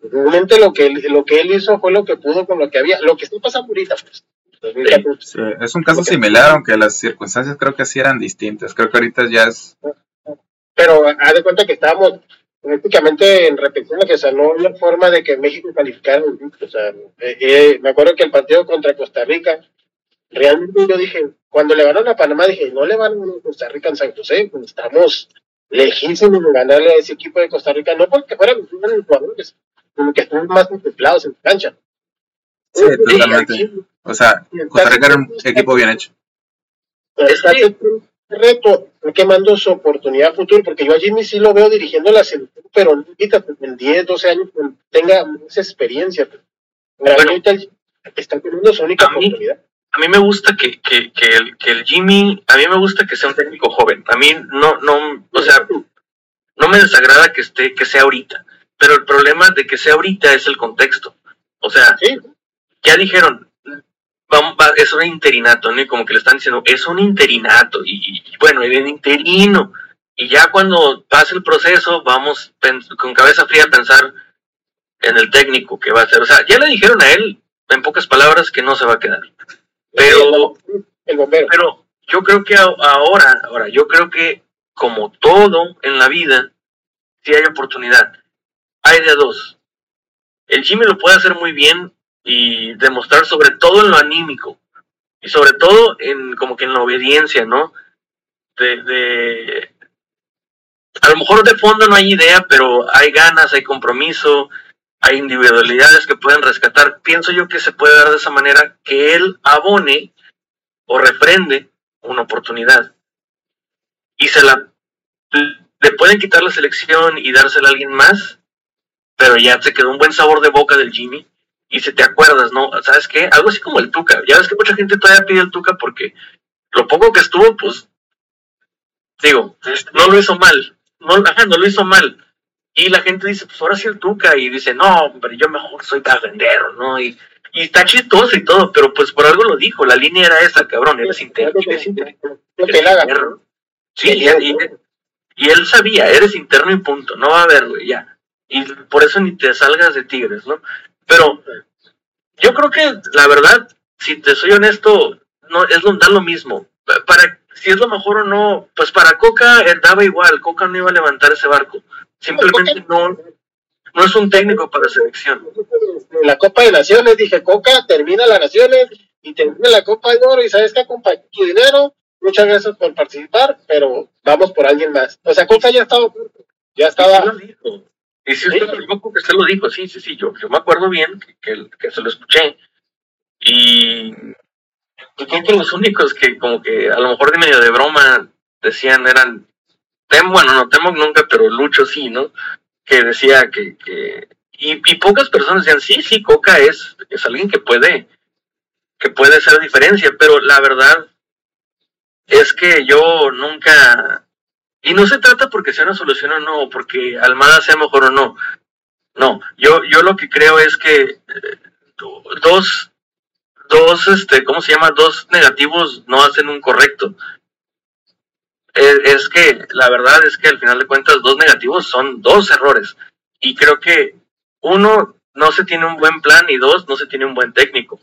realmente lo que, lo que él hizo fue lo que pudo con lo que había, lo que está pasando ahorita, pues. 2014. Sí, es un caso similar, aunque las circunstancias creo que sí eran distintas. Creo que ahorita ya es. pero haz de cuenta que estábamos prácticamente en repetición, o sea, no había forma de que México calificara. O sea, eh, eh, me acuerdo que el partido contra Costa Rica, realmente yo dije, cuando le ganaron a Panamá, dije, no le van a Costa Rica en San José, pues estamos lejísimos de ganarle a ese equipo de Costa Rica, no porque fueran los jugadores, sino que están más contemplados en cancha. Sí, totalmente. O sea, Costa Rica era un equipo bien hecho. Está reto, quemando su oportunidad a futuro, porque yo a Jimmy sí lo veo dirigiendo la selección, pero ahorita, pues, en 10, 12 años, pues, tenga más experiencia. pues. Bueno. ahorita está teniendo su única A mí- oportunidad. a mí me gusta que, que, que, el, que el Jimmy, a mí me gusta que sea un técnico joven. A mí no, no, o sea, no me desagrada que esté, que sea ahorita. Pero el problema de que sea ahorita es el contexto. O sea, Sí, ya dijeron, vamos, va- es un interinato, ¿no? Y como que le están diciendo, es un interinato. Y, y bueno, interino. Y ya cuando pase el proceso, vamos con cabeza fría a pensar en el técnico que va a hacer. O sea, ya le dijeron a él, en pocas palabras, que no se va a quedar. Pero el bombero. pero yo creo que ahora, ahora, yo creo que como todo en la vida, si hay oportunidad. Hay de dos. El Jimmy lo puede hacer muy bien y demostrar sobre todo en lo anímico y sobre todo en como que en la obediencia, ¿no? De, a lo mejor de fondo no hay idea, pero hay ganas, hay compromiso, hay individualidades que pueden rescatar. Pienso yo que se puede dar de esa manera que él abone o refrende una oportunidad y se la le pueden quitar la selección y dársela a alguien más, pero ya se quedó un buen sabor de boca del Jimmy y se te acuerdas, ¿no? ¿Sabes qué? Algo así como el Tuca. Ya ves que mucha gente todavía pide el Tuca porque lo poco que estuvo, pues, digo, no lo hizo mal. No, ajá, no lo hizo mal. Y la gente dice, pues ahora sí el Tuca. Y dice, no, hombre, yo mejor soy cagandero, ¿no? Y, y está chistoso y todo, pero pues por algo lo dijo. La línea era esa, cabrón. Eres interno. Eres interno. Sí, y, y- y él sabía, eres interno y punto. No va a haber, güey, ya. Y por eso ni te salgas de Tigres, ¿no? Pero yo creo que, la verdad, si te soy honesto, no es lo, da lo mismo. Pa- Para si es lo mejor o no, pues para Coca eh, daba igual. Coca no iba a levantar ese barco. Simplemente no, no es un técnico para selección. En la Copa de Naciones dije, Coca, termina la Naciones y termina la Copa de Oro y sabes que compa, tu dinero, muchas gracias por participar, pero vamos por alguien más. O sea, Coca ya estaba, ya estaba. Y si usted yo creo que usted lo dijo, sí, sí, sí, yo, yo me acuerdo bien que, que, que se lo escuché. Y yo creo que los únicos que como que a lo mejor de medio de broma decían eran, Tem, bueno, no Temo nunca, pero Lucho sí, ¿no? Que decía que, que y, y pocas personas decían, sí, sí, Coca es, es alguien que puede, que puede hacer diferencia, pero la verdad es que yo nunca, Y no se trata porque sea una solución o no, porque Almada sea mejor o no. No, yo, yo lo que creo es que eh, dos, dos, este, ¿cómo se llama? Dos negativos no hacen un correcto. Es, es que la verdad es que al final de cuentas dos negativos son dos errores. Y creo que uno, no se tiene un buen plan y dos, no se tiene un buen técnico.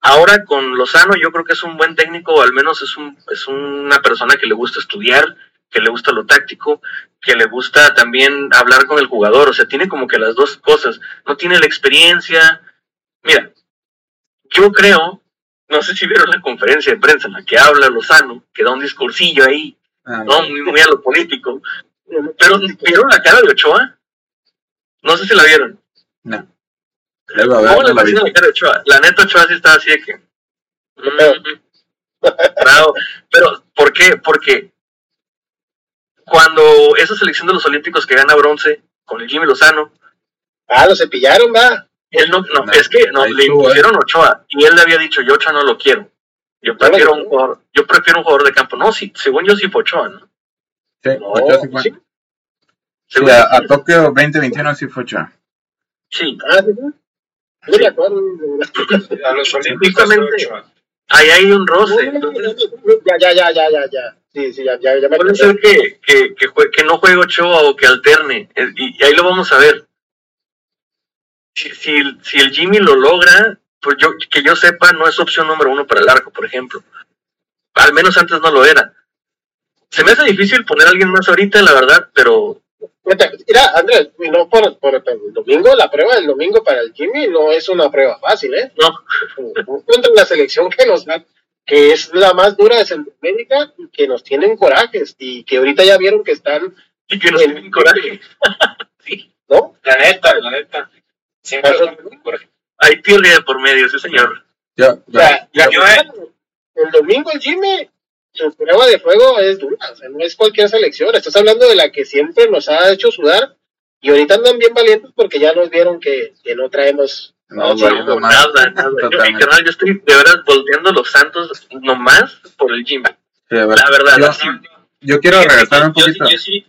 Ahora con Lozano yo creo que es un buen técnico, o al menos es, un, es una persona que le gusta estudiar, que le gusta lo táctico, que le gusta también hablar con el jugador, o sea, tiene como que las dos cosas, no tiene la experiencia. Mira, yo creo, no sé si vieron la conferencia de prensa en la que habla Lozano, que da un discursillo ahí, Ah, no, muy, muy a lo político, pero ¿vieron la cara de Ochoa? No sé si la vieron. No. Luego, a ver, ¿Cómo no le la la cara de Ochoa? La neta Ochoa sí estaba así de que... mm, bravo. Pero, ¿por qué? Porque cuando esa selección de los Olímpicos que gana bronce con el Jimmy Lozano, Ah, lo cepillaron, va. él no, no, No, es que no, le estuvo, impusieron Ochoa y él le había dicho, yo Ochoa no lo quiero. Yo prefiero un jugador, yo prefiero un jugador de campo. No, sí, según yo sí fue Ochoa, ¿no? Sí, No, Ochoa sí fue. sí. A, yo a Tokio 2021 sí fue Ochoa. sí. Ah, sí, sí. Me acuerdo. A los olímpicos. Ahí hay un roce. Entonces, Ya, ya, ya, ya, ya, ya. Sí, sí, ya, ya, ya me puede ser que, que, que, jue- que no juegue Ochoa o que alterne. Y, y ahí lo vamos a ver. Si, si, el- si el Jimmy lo logra, pues yo que yo sepa, no es opción número uno para el arco, por ejemplo. Al menos antes no lo era. Se me hace difícil poner a alguien más ahorita, la verdad, pero Mira, Andrés, y no por, por el domingo, la prueba del domingo para el Jimmy no es una prueba fácil, ¿eh? no. Contra la selección que nos da, que es la más dura de Centroamérica, y que nos tienen corajes, y que ahorita ya vieron que están, Y que nos tienen coraje. sí. ¿no? La neta, la neta. Siempre por- Hay tirria de por medio, sí, señor. Ya, yo- yo- el domingo el Jimmy, su prueba de fuego es dura, o sea, no es cualquier selección, estás hablando de la que siempre nos ha hecho sudar, y ahorita andan bien valientes porque ya nos vieron que, que no traemos no, sí, No, nada, nada. Yo, canal, estoy de verdad volteando los santos nomás por el Jimmy. Sí, ver, La verdad, yo, yo quiero regresar un poquito. yo sí,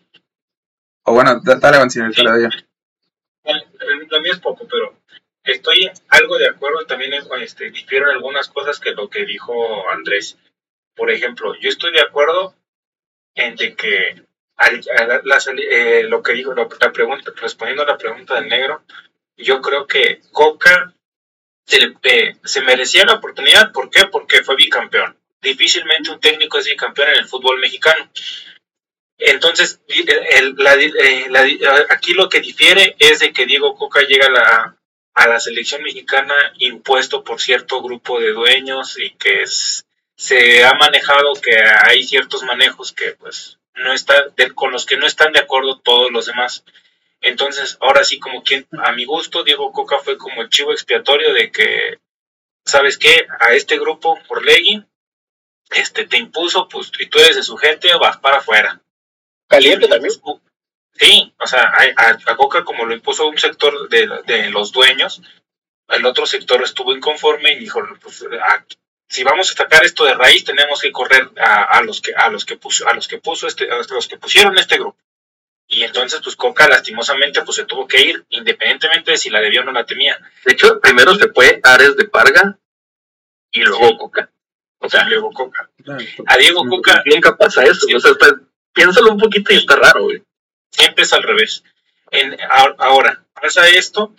O bueno, da- dale, Van, si ahorita le doy yo. lo mío es poco, pero estoy algo de acuerdo también en, este, difiero en algunas cosas que lo que dijo Andrés. Por ejemplo, yo estoy de acuerdo en que eh, lo que dijo, la pregunta, respondiendo a la pregunta del negro, yo creo que Coca se, eh, se merecía la oportunidad. ¿Por qué? Porque fue bicampeón. Difícilmente un técnico es bicampeón en el fútbol mexicano. Entonces, eh, aquí lo que difiere es de que Diego Coca llega a la, a la selección mexicana impuesto por cierto grupo de dueños y que es- se ha manejado que hay ciertos manejos que pues no está de- con los que no están de acuerdo todos los demás. Entonces, ahora sí, como quien, a mi gusto, Diego Coca fue como el chivo expiatorio de que, ¿sabes qué? A este grupo, por ley, este, te impuso, pues, y tú eres de su gente, vas para afuera. caliente también. Sí, o sea, a, a- Coca como lo impuso un sector de, de los dueños, el otro sector estuvo inconforme y dijo, pues, si vamos a sacar esto de raíz, tenemos que correr a, a los que a los que puso a los que puso este a los que pusieron este grupo. Y entonces, pues Coca lastimosamente pues se tuvo que ir, independientemente de si la debía o no la temía. De hecho, primero se fue Ares de Parga y luego Coca. O sea, luego Coca. A Diego Coca Nunca pasa eso. O sea, está- piénsalo un poquito y está raro, güey. siempre es al revés. En, a- ahora, pasa esto,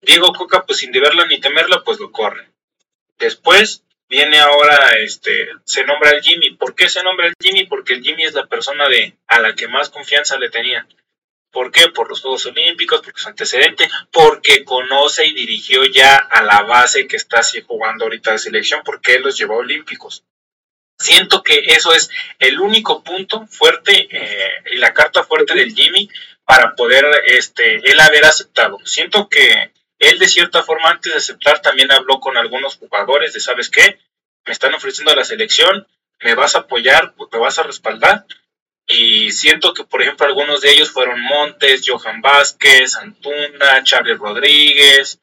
Diego Coca, pues sin deberla ni temerla, pues lo corre. Después viene ahora, este, se nombra el Jimmy. ¿Por qué se nombra el Jimmy? Porque el Jimmy es la persona de a la que más confianza le tenía. ¿Por qué? Por los Juegos Olímpicos, porque su antecedente, porque conoce y dirigió ya a la base que está así jugando ahorita de selección, porque él los llevó a Olímpicos. Siento que eso es el único punto fuerte eh, y la carta fuerte del Jimmy para poder este, él haber aceptado. Siento que él de cierta forma antes de aceptar también habló con algunos jugadores de, ¿sabes qué? Me están ofreciendo a la selección, me vas a apoyar, me vas a respaldar. Y siento que, por ejemplo, algunos de ellos fueron Montes, Johan Vázquez, Antuna, Charlie Rodríguez,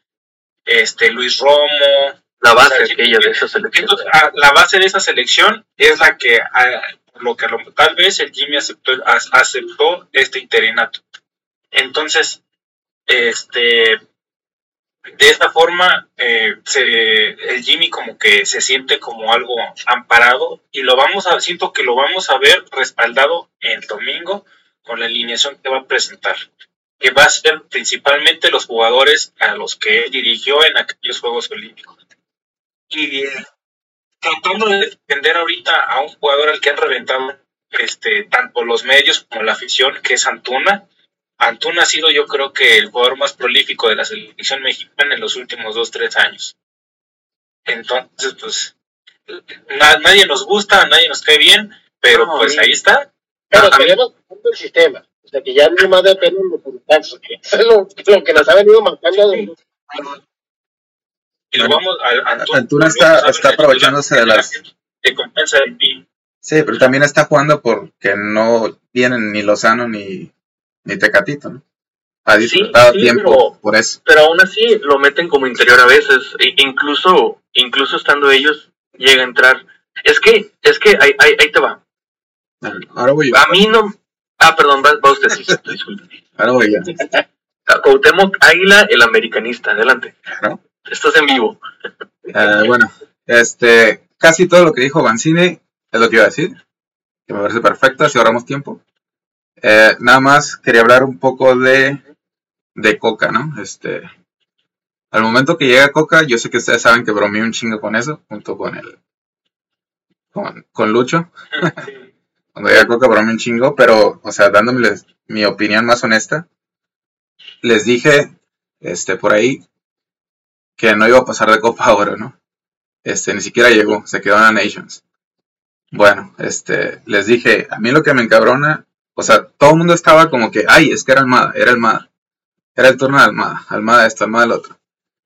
este, Luis Romo, La base O sea, de esa selección. entonces, a- la base de esa selección es la que a- lo que tal vez el Jimmy aceptó, aceptó este interinato. Entonces, este, de esta forma, eh, el Jimmy como que se siente como algo amparado y lo vamos a, siento que lo vamos a ver respaldado el domingo con la alineación que va a presentar, que va a ser principalmente los jugadores a los que él dirigió en aquellos Juegos Olímpicos. Y eh, tratando de defender ahorita a un jugador al que han reventado este, tanto los medios como la afición, que es Antuna, Antuna ha sido yo creo que el jugador más prolífico de la selección mexicana en los últimos dos, tres años. Entonces, pues, nadie nos gusta, nadie nos cae bien, pero pues ahí está. Pero tenemos el sistema. O sea, que ya no más depende de los que es lo, lo, que nos ha venido marcando. De... Y lo vamos a, Antuna, Antuna está, está aprovechándose de las... Que compensa el PIB. Sí, pero también está jugando porque no vienen ni Lozano ni ni Tecatito, ¿no? Ha disfrutado tiempo por eso. Pero aún así lo meten como interior a veces, e incluso, incluso estando ellos, llega a entrar. Es que, es que ahí, ahí, te va. Ahora voy yo. A mí no. Ah, perdón, va, usted, sí, disculpe. Ahora voy yo. Cuauhtémoc Águila, el americanista, adelante. Estás en vivo. Eh, bueno, este, casi todo lo que dijo Banzini es lo que iba a decir. Que me parece perfecto, si ahorramos tiempo. Eh, nada más quería hablar un poco de, de Coca, ¿no? Este, al momento que llega Coca, yo sé que ustedes saben que bromeé un chingo con eso, junto con el, con, Lucho. Cuando llega Coca bromeé un chingo, pero, o sea, dándomeles mi opinión más honesta, les dije, este, por ahí, que no iba a pasar de Copa Oro, ¿no? Este, ni siquiera llegó, se quedó en la Nations. Bueno, este, les dije, a mí lo que me encabrona o sea, todo el mundo estaba como que, ay, es que era Almada, era Almada. Era el turno de Almada, Almada esto, Almada el otro.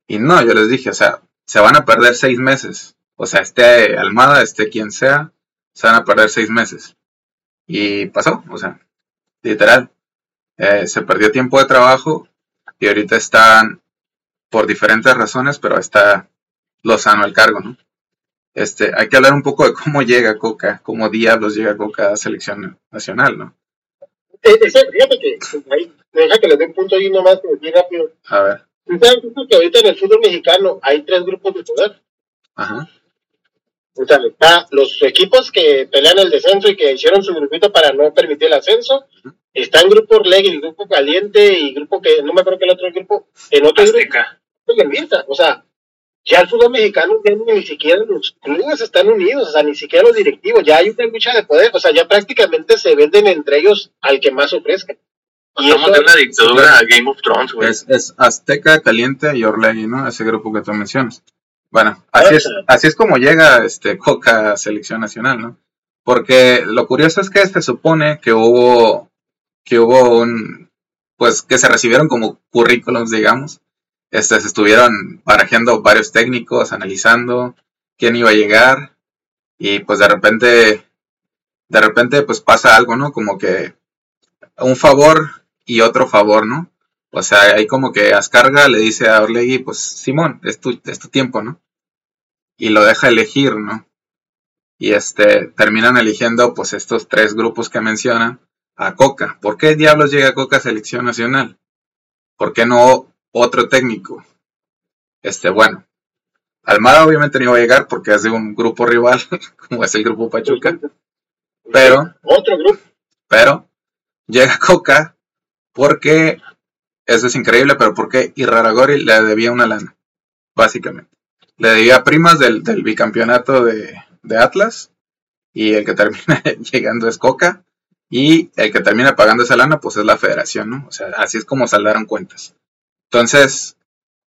Y no, yo les dije, o sea, se van a perder seis meses. O sea, esté Almada, esté quien sea, se van a perder seis meses. Y pasó, o sea, literal. Eh, se perdió tiempo de trabajo y ahorita están, por diferentes razones, pero está Lozano al cargo, ¿no? Este, hay que hablar un poco de cómo llega Coca, cómo diablos llega Coca a selección nacional, ¿no? Eh, fíjate que ahí, deja que le dé un punto ahí nomás, bien rápido. A ver. ¿Ustedes que ahorita en el fútbol mexicano hay tres grupos de poder? Ajá. O sea, está los equipos que pelean el descenso y que hicieron su grupito para no permitir el ascenso. Está en grupo Orleg, el grupo caliente y grupo que no me acuerdo que el otro grupo, en otro Azteca. grupo. O sea, ya el fútbol mexicano ya ni siquiera los clubes están unidos, o sea, ni siquiera los directivos, ya hay una lucha de poder, o sea, ya prácticamente se venden entre ellos al que más ofrezca. Y Estamos en una dictadura a Game of Thrones, güey. Es, Azteca, Caliente y Orlegui, ¿no? Ese grupo que tú mencionas. Bueno, así es, así es como llega este Coca a selección nacional, ¿no? Porque lo curioso es que se supone que hubo, que hubo un, pues que se recibieron como currículums, digamos, este, se estuvieron barajeando varios técnicos, analizando quién iba a llegar y pues de repente, de repente pues pasa algo, ¿no? Como que un favor y otro favor, ¿no? O sea, ahí como que Ascarga le dice a Orlegui, pues Simón, es tu, es tu tiempo, ¿no? Y lo deja elegir, ¿no? Y este, terminan eligiendo pues estos tres grupos que mencionan a Coca. ¿Por qué diablos llega Coca a selección nacional? ¿Por qué no otro técnico. Este, bueno, Almada obviamente no iba a llegar porque es de un grupo rival, como es el grupo Pachuca. Pero. Otro grupo. Pero llega Coca porque. Eso es increíble, pero porque Irraragori le debía una lana. Básicamente. Le debía primas del, bicampeonato de, de Atlas. Y el que termina llegando es Coca. Y el que termina pagando esa lana, pues es la federación, ¿no? O sea, así es como saldaron cuentas. Entonces,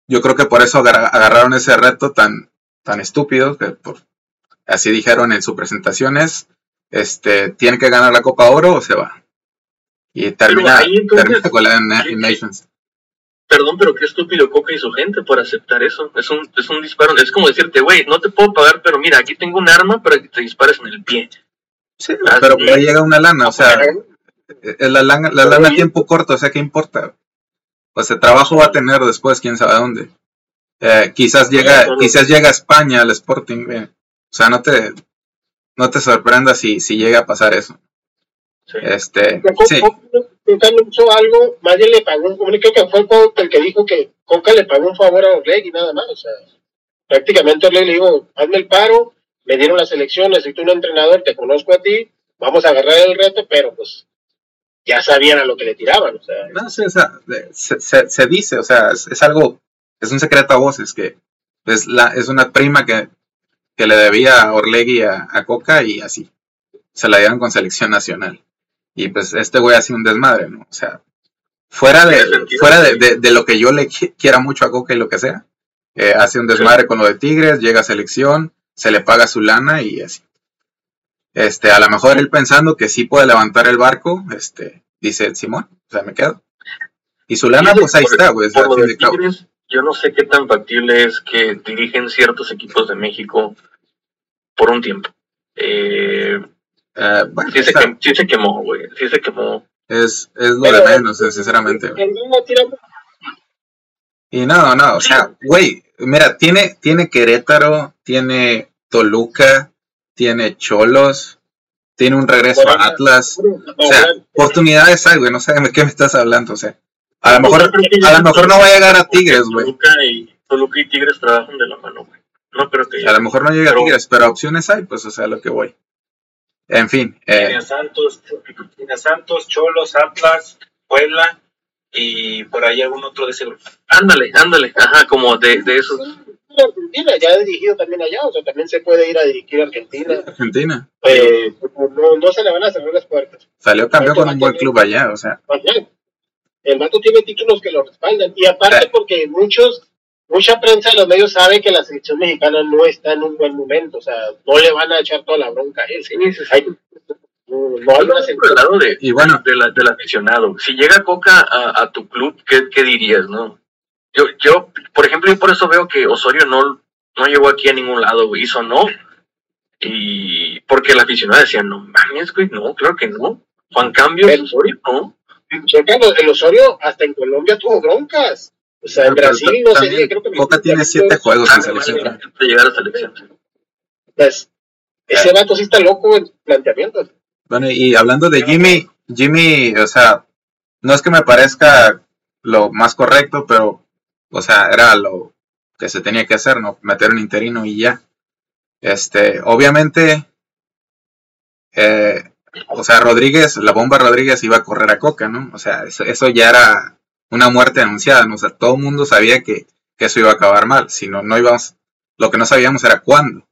yo creo que por eso agarraron ese reto tan, tan estúpido, que por, así dijeron en sus presentaciones, este, tiene que ganar la Copa Oro o se va. Y termina, con la Nations. Perdón, pero qué estúpido Coca y su gente por aceptar eso. Es un, es un disparo. Es como decirte, güey, no te puedo pagar, pero mira, aquí tengo un arma para que te dispares en el pie. Sí, pero ahí llega una lana, o sea, la lana, la lana a tiempo corto, o sea, ¿qué importa? Pues el trabajo va a tener después, quién sabe dónde. Eh, quizás llega, quizás llega a España al Sporting, o sea, no te, no te sorprenda si, si llega a pasar eso. Sí. Este, Coca sí, hizo algo, nadie le pagó, un- creo que fue el, que dijo que Coca le pagó un favor a Orleg y nada más, o sea, prácticamente Orleg le dijo, hazme el paro, me dieron la selección, necesito un entrenador, te conozco a ti, vamos a agarrar el reto, pero pues ya sabían a lo que le tiraban, o sea, no sé, o sea, se, se- se dice, o sea, es, es algo, es un secreto a voces que es, la, es una prima que, que le debía a Orlegui a, a Coca y así. Se la dieron con selección nacional. Y pues este güey hace un desmadre, ¿no? O sea, fuera de, sentido. fuera de, de- de lo que yo le qui- quiera mucho a Coca y lo que sea, eh, hace un desmadre con lo de Tigres, llega a selección, se le paga su lana y así. Este, a lo mejor él pensando que sí puede levantar el barco, este, dice Simón, o sea, me quedo. Y su lana, pues ahí Por- está, güey. yo no sé qué tan factible es que dirigen ciertos equipos de México por un tiempo. Eh, Eh, bueno, sí, se sí quemó, güey. Sí se quemó. es, es lo Pero- de menos, eh, sinceramente. güey. el mismo tira Y no, no, o sea, güey, mira, tiene, tiene Querétaro, tiene Toluca, tiene Cholos, tiene un regreso a Atlas. O sea, oportunidades hay, güey, no sé de qué me estás hablando, o sea. A lo mejor, a lo mejor no va a llegar a Tigres, güey. Toluca y, Toluca y Tigres trabajan de la mano, güey. No creo que A lo mejor no llega a Pero- Tigres, pero opciones hay, pues, o sea, lo que voy. En fin, Tiene eh, a Santos, tiene a Santos, Cholos, Atlas, Puebla y por ahí algún otro de ese grupo. Ándale, ándale. Ajá, como de, de esos. Argentina, ya ha dirigido también allá, o sea, también se puede ir a dirigir a Argentina. Argentina Eh, no, no se le van a cerrar las puertas. salió campeón con un buen club allá, o sea. El vato tiene títulos que lo respaldan. Y aparte Sí. porque muchos, mucha prensa de los medios sabe que la selección mexicana no está en un buen momento. O sea, no le van a echar toda la bronca a él. Sí, sí, sí. Hay- no, no hay de, Y bueno, del aficionado. Si llega Coca a, a tu club, ¿qué, qué dirías, no? Yo, yo, por ejemplo, yo por eso veo que Osorio no, no llegó aquí a ningún lado, güey, hizo no. Y porque el aficionado decía, no mames, güey, no, claro que no. Juan Cambio, Pero- Osorio, no. Checa, el Osorio hasta en Colombia tuvo broncas. O sea, en Pero Brasil no sé, también creo que Coca tiene siete juegos en selección. de llegar a la selección. Pues, ese vato sí está loco en planteamientos. Bueno, y hablando de Jimmy, Jimmy, o sea, no es que me parezca lo más correcto, pero, o sea, era lo que se tenía que hacer, ¿no? Meter un interino y ya. Este, obviamente, eh, o sea, Rodríguez, la bomba Rodríguez iba a correr a Coca, ¿no? O sea, eso, eso ya era una muerte anunciada, ¿no? O sea, todo el mundo sabía que, que eso iba a acabar mal, si no, no íbamos, lo que no sabíamos era cuándo.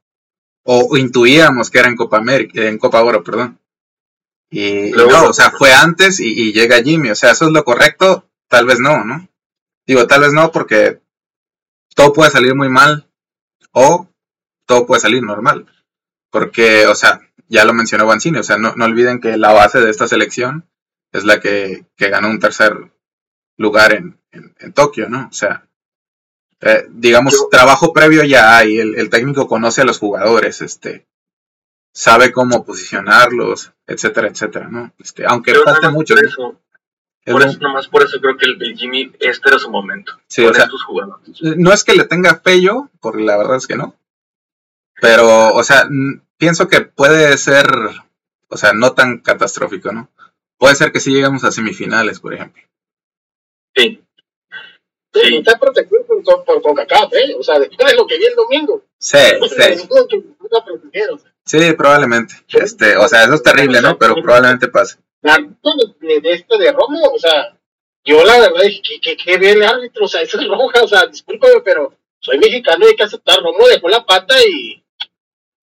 O, intuíamos que era en Copa América, en Copa Oro, perdón. Y Luego- no, o sea, fue antes y, y llega Jimmy. O sea, eso es lo correcto, tal vez no, ¿no? Digo, tal vez no, porque todo puede salir muy mal o todo puede salir normal. Porque, o sea, ya lo mencionó Bancini, o sea, no, no olviden que la base de esta selección es la que, que ganó un tercer lugar en, en, en Tokio, ¿no? O sea, eh, digamos, Yo- trabajo previo ya hay, el, el técnico conoce a los jugadores, este, sabe cómo posicionarlos, etcétera, etcétera, ¿no? Este, aunque falte mucho, eso, Es por eso, nomás por eso creo que el, el Jimmy, este era su momento. Sí, con o sea, estos jugadores. no es que le tenga fe yo, porque la verdad es que no. Pero, o sea, pienso que puede ser, o sea, no tan catastrófico, ¿no? Puede ser que sí llegamos a semifinales, por ejemplo. Sí. Sí. Sí. Está protegido por, por, por CONCACAF, ¿eh? O sea, después de lo que vi el domingo. Sí, sí, sí, probablemente. Este, o sea, eso es terrible, ¿no? Pero probablemente pase. Tanto de, de este de Romo, o sea, yo la verdad dije, que, que, que ve el árbitro, o sea, eso es roja, o sea, discúlpame, pero soy mexicano y hay que aceptar, Romo dejó la pata y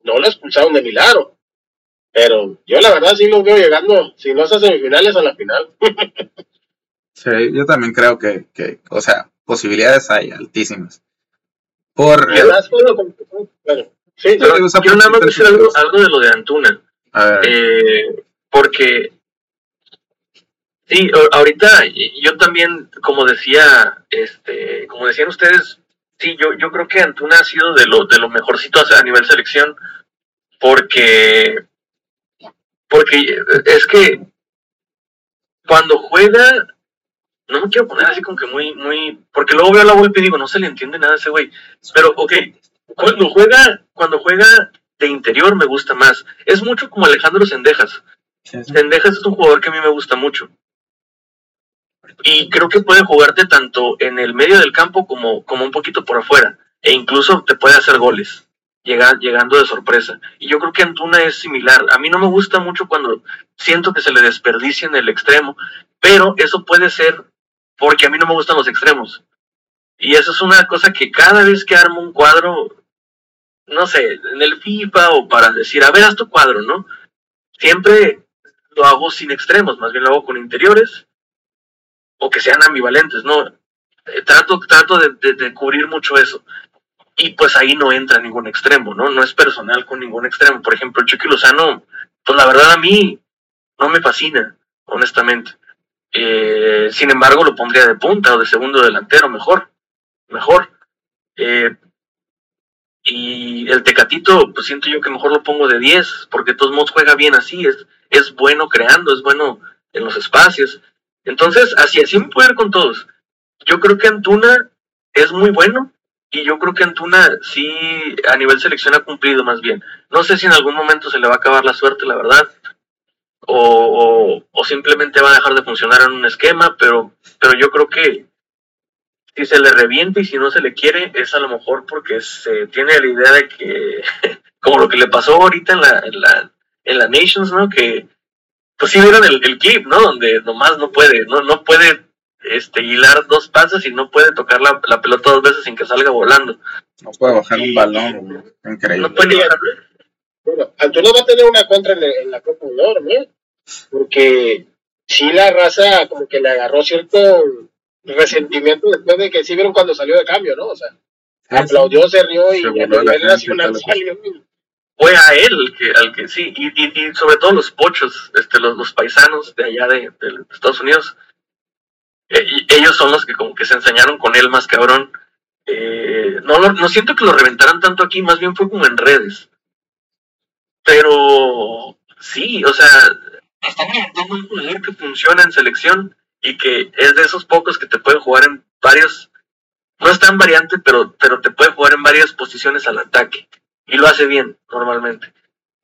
no lo expulsaron de milagro. Pero yo la verdad sí lo veo llegando, si no es a semifinales, a la final. Sí, yo también creo que, que o sea, posibilidades hay altísimas. Por, además, bueno, sí, Pero- Yo, nada más decir algo, algo de lo de Antuna. a ver, Eh, porque sí, ahorita yo también, como decía, este, como decían ustedes, sí, yo, yo creo que Antuna ha sido de lo, de lo mejorcito a nivel selección, porque, porque es que cuando juega, no me quiero poner así como que muy, muy, porque luego veo a la Volpe y digo, no se le entiende nada a ese güey, pero ok, cuando juega, cuando juega de interior me gusta más. Es mucho como Alejandro Sendejas. Sendejas es un jugador que a mí me gusta mucho. Y creo que puede jugarte tanto en el medio del campo como, como un poquito por afuera. E incluso te puede hacer goles, llega- llegando de sorpresa. Y yo creo que Antuna es similar. A mí no me gusta mucho cuando siento que se le desperdicia en el extremo, pero eso puede ser porque a mí no me gustan los extremos. Y eso es una cosa que cada vez que armo un cuadro, no sé, en el FIFA o para decir, a ver, haz tu cuadro, ¿no? Siempre lo hago sin extremos, más bien lo hago con interiores o que sean ambivalentes, ¿no? Eh, trato trato de, de- cubrir mucho eso. Y pues ahí no entra ningún extremo, ¿no? No es personal con ningún extremo. Por ejemplo, el Chucky Lozano, pues la verdad a mí no me fascina, honestamente. Eh, sin embargo, lo pondría de punta o de segundo delantero, mejor. Mejor. Eh, y el Tecatito, pues siento yo que mejor lo pongo de 10, porque todos modos juega bien así, es, es bueno creando, es bueno en los espacios. Entonces, así, así me puedo ir con todos. Yo creo que Antuna es muy bueno y yo creo que Antuna sí a nivel selección ha cumplido más bien. No sé si en algún momento se le va a acabar la suerte, la verdad, o, o, o simplemente va a dejar de funcionar en un esquema, pero, pero yo creo que si se le revienta y si no se le quiere, es a lo mejor porque se tiene la idea de que, como lo que le pasó ahorita en la, en la, en la Nations, ¿no? Que, pues sí vieron el, el clip, ¿no? Donde nomás no puede, no, no puede este, hilar dos pases y no puede tocar la, la pelota dos veces sin que salga volando. No puede bajar Y- un balón. Increíble. No puede Bueno, Antuna va a tener una contra en, el- en la Copa Honor, ¿no? Porque sí la raza como que le agarró cierto resentimiento después de que sí vieron cuando salió de cambio, ¿no? O sea, aplaudió, se rió y Se a de nivel nacional salió. Fue a él al que sí, y, y, sobre todo los pochos, este, los, paisanos de allá de, Estados Unidos, eh, ellos son los que como que se enseñaron con él más cabrón. Eh, no, no siento que lo reventaran tanto aquí, más bien fue como en redes. Pero sí, o sea, están reventando un jugador que funciona en selección y que es de esos pocos que te pueden jugar en varios, no es tan variante, pero, pero te puede jugar en varias posiciones al ataque y lo hace bien normalmente.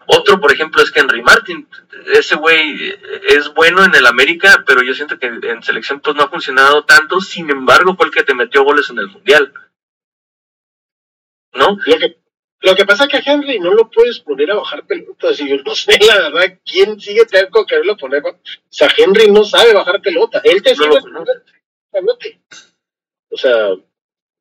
Otro, por ejemplo, es que Henry Martin. Ese güey eh, es bueno en el América, pero yo siento que en selección pues no ha funcionado tanto. Sin embargo, fue el que te metió goles en el Mundial. ¿No? Lo que, lo que pasa es que a Henry no lo puedes poner a bajar pelotas y yo no sé la verdad quién sigue tengo quererlo poner. O sea, Henry no sabe bajar pelota. Él te No lo. O sea,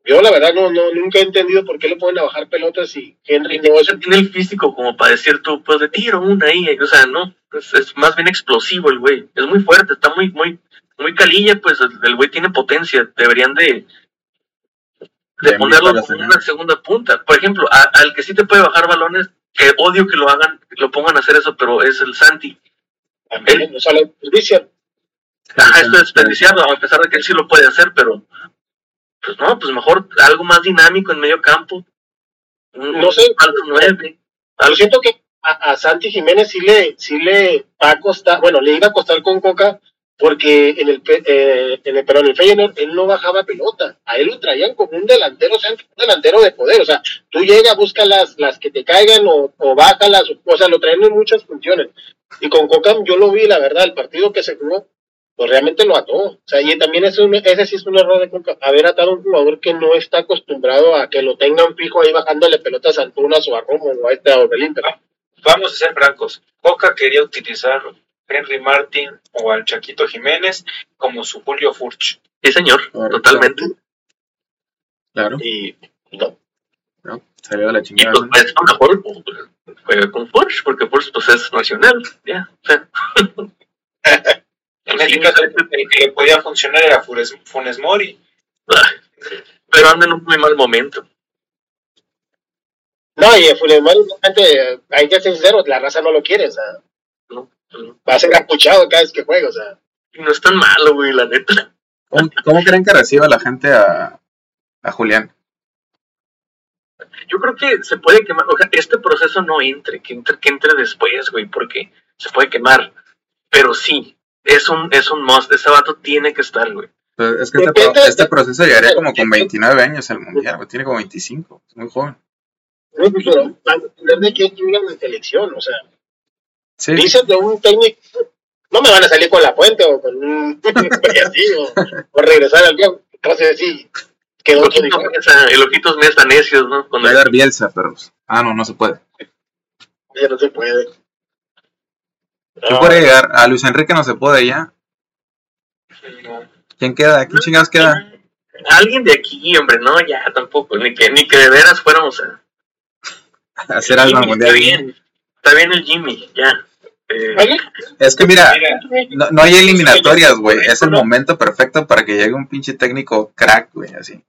yo la verdad no, no nunca he entendido por qué lo ponen a bajar pelotas y Henry no es No tiene el físico como para decir tú, pues de tiro una ahí. O sea, no. Es, es más bien explosivo el güey. Es muy fuerte, está muy, muy, muy calilla, pues el güey tiene potencia. Deberían de, de De ponerlo como una segunda punta. Por ejemplo, a- al que sí te puede bajar balones, que odio que lo hagan, lo pongan a hacer eso, pero es el Santi. también, o sea, lo desperdician. Ajá, esto es desperdiciarlo, a pesar de que él sí lo puede hacer, pero pues no, pues mejor algo más dinámico en medio campo. Un, No sé. falso nueve. Algo, siento que a, a Santi Jiménez sí le, sí le va a costar, bueno, le iba a costar con Coca porque en el, eh, en el, pero en el Feyenoord él no bajaba pelota, a él lo traían como un delantero, o sea, un delantero de poder, o sea, tú llegas, busca las, las que te caigan o, o bájalas, o, o sea, lo traen en muchas funciones. Y con Coca yo lo vi, la verdad, el partido que se jugó, pues realmente lo ató. O sea, y también es un, ese sí es un error de Coca, haber atado a un jugador que no está acostumbrado a que lo tengan fijo ahí bajándole pelotas a Antunas o a Romo o a este a Orbelín, pero Vamos a ser francos. Coca quería utilizar Henry Martin o al Chaquito Jiménez como su Julio Furch. sí, señor, totalmente. Claro, y no. no, salió de la Y chingada. pues para eso mejor pues, juega con Forge, porque Forge pues es nacional, ya. o sea, En caso, el que le podía funcionar era Funes, Funes Mori. pero anda en un muy mal momento. No, y Funes Mori, realmente, hay que ser sinceros, la raza no lo quiere, o sea, ¿no? No. va a ser escuchado cada vez que juega, o sea. Y no es tan malo, güey, la neta. ¿Cómo, cómo creen que reciba la gente a, a Julián? Yo creo que se puede quemar, o sea, este proceso no entre, que entre, que entre después, güey, porque se puede quemar. Pero sí, es un, es un must, ese vato tiene que estar, güey. Pues es que este, pro- este proceso llegaría como con 29 años al mundial, güey, tiene como 25, es muy joven. pero van a depender de quién llega en la selección, o sea, Sí, dices de un técnico, no me van a salir con la puente o con un así, o, o regresar al viejo, entonces sí, quedó nivel. Mesa, el ojitos mesa necios, ¿no? Con va a dar Bielsa, pero. Ah, no, no se puede. ya no se puede. ¿Quién No, puede llegar? A Luis Enrique no se puede ya. ¿Quién queda? ¿Quién chingados queda? Alguien de aquí, hombre, no, ya tampoco, ni que, ni que de veras fuéramos a A hacer algo al Jimmy, mundial. Está bien, está bien el Jimmy, ya. Eh. Es que mira, Mira, no, no hay eliminatorias, güey. Es el momento perfecto para que llegue un pinche técnico crack, güey, así.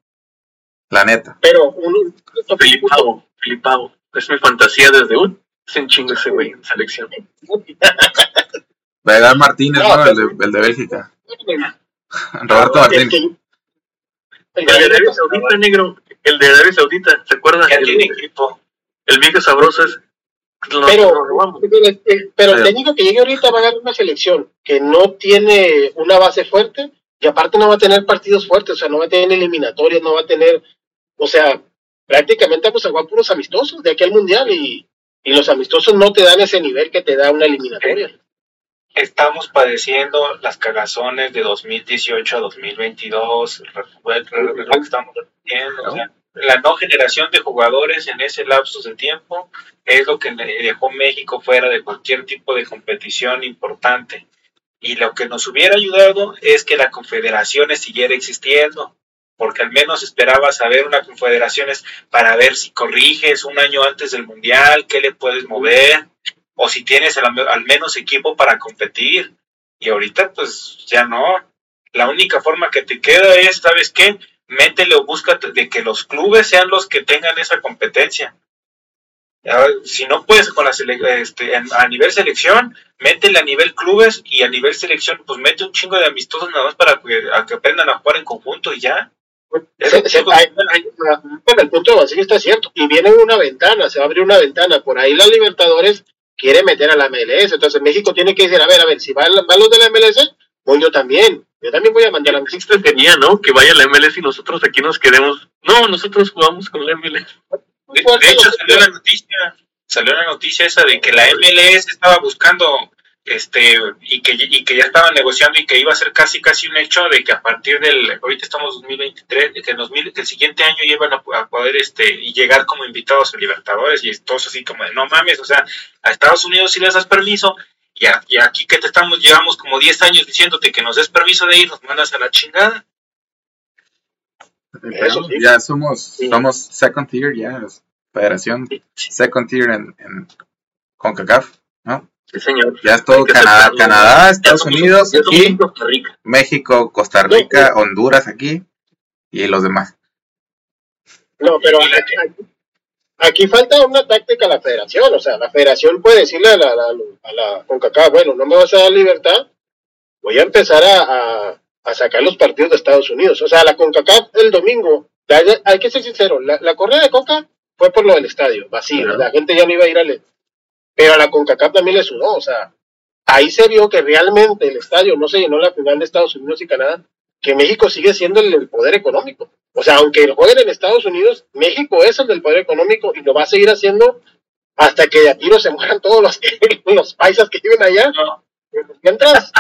La neta. Pero un, Filipao, Filipao, es mi fantasía desde un, es un chingo ese güey en selección. Va a llegar Martínez, No, ¿no? El de, el de Bélgica. Roberto Martínez. El de Arabia Saudita, negro, el de Arabia Saudita, ¿se acuerdan? tiene El, equipo. el viejo sabroso es, lo, Pero- lo. Pero, el- el- pero el Pero- técnico que llegue ahorita va a ganar una selección que no tiene una base fuerte y aparte no va a tener partidos fuertes, o sea, no va a tener eliminatorias, no va a tener, o sea, prácticamente vamos a jugar puros amistosos de aquí al mundial y, y los amistosos no te dan ese nivel que te da una eliminatoria. Estamos padeciendo las cagazones de 2018 a 2022, re- re- re- lo que estamos repitiendo, la no generación de jugadores en ese lapso de tiempo es lo que dejó México fuera de cualquier tipo de competición importante. Y lo que nos hubiera ayudado es que la confederación siguiera existiendo, porque al menos esperaba saber una confederación para ver si corriges un año antes del mundial, qué le puedes mover, o si tienes al, al menos equipo para competir. Y ahorita pues ya no. La única forma que te queda es, ¿sabes qué? Métele o búscate de que los clubes sean los que tengan esa competencia. Si no puedes con la este, a nivel selección, métele a nivel clubes y a nivel selección, pues mete un chingo de amistosos nada más para a que aprendan a jugar en conjunto y ya. Bueno, el punto de Basile está cierto. Y viene una ventana, se va a abrir una ventana. Por ahí la Libertadores quiere meter a la MLS. Entonces México tiene que decir, a ver, a ver, si van, van los de la MLS, voy yo también. Yo también voy a mandar a mi tenía, ¿no? Que vaya la MLS y nosotros aquí nos quedemos. No, nosotros jugamos con la MLS. De, de hecho, salió la noticia, salió la noticia esa de que la MLS estaba buscando, este, y que, y que ya estaban negociando y que iba a ser casi casi un hecho de que a partir del, ahorita estamos en 2023, de que, en 2000 que el siguiente año iban a, a poder, este, y llegar como invitados a Libertadores y todos así como de, no mames, o sea, a Estados Unidos si les das permiso, y, a- y aquí que te estamos, llevamos como 10 años diciéndote que nos des permiso de ir, nos mandas a la chingada. Eso sí. Ya somos, Sí. somos second tier, ya. Federación second tier en, en CONCACAF. Sí, señor. Ya es todo Canadá. Canadá, Estados Unidos, ya aquí, Costa Rica. México, Costa Rica, Honduras aquí y los demás. No, pero aquí, aquí- falta una táctica a la federación. O sea, la federación puede decirle a la, a la, a la CONCACAF, bueno, no me vas a dar libertad, voy a empezar a, a, a sacar los partidos de Estados Unidos. O sea, la CONCACAF el domingo, hay que ser sincero, la, la correa de Coca fue por lo del estadio, vacío, la gente ya no iba a ir al... Pero a la CONCACAF también le sudó, o sea, ahí se vio que realmente el estadio no se llenó en la final de Estados Unidos y Canadá, que México sigue siendo el, el poder económico. O sea, aunque jueguen en Estados Unidos, México es el del poder económico y lo va a seguir haciendo hasta que de a tiro se mueran todos los, los paisas que viven allá. No, Mientras,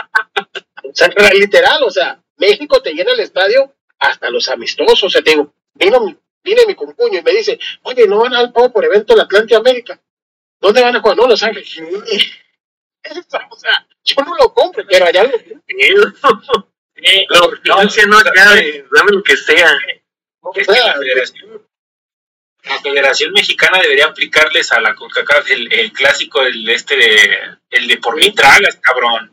o sea, literal, o sea, México te llena el estadio hasta los amistosos. O sea, te digo, vino mi, viene mi compuño y me dice, oye, no van al pago por evento en Atlante América. ¿Dónde van a jugar? No, Los Ángeles. O sea, yo no lo compro, pero allá lo La urgencia no acá, de, dame lo que sea. o Es que sea, la federación, la Federación Mexicana debería aplicarles a la CONCACAF el, el clásico, el este de, el de por mí tragas, cabrón.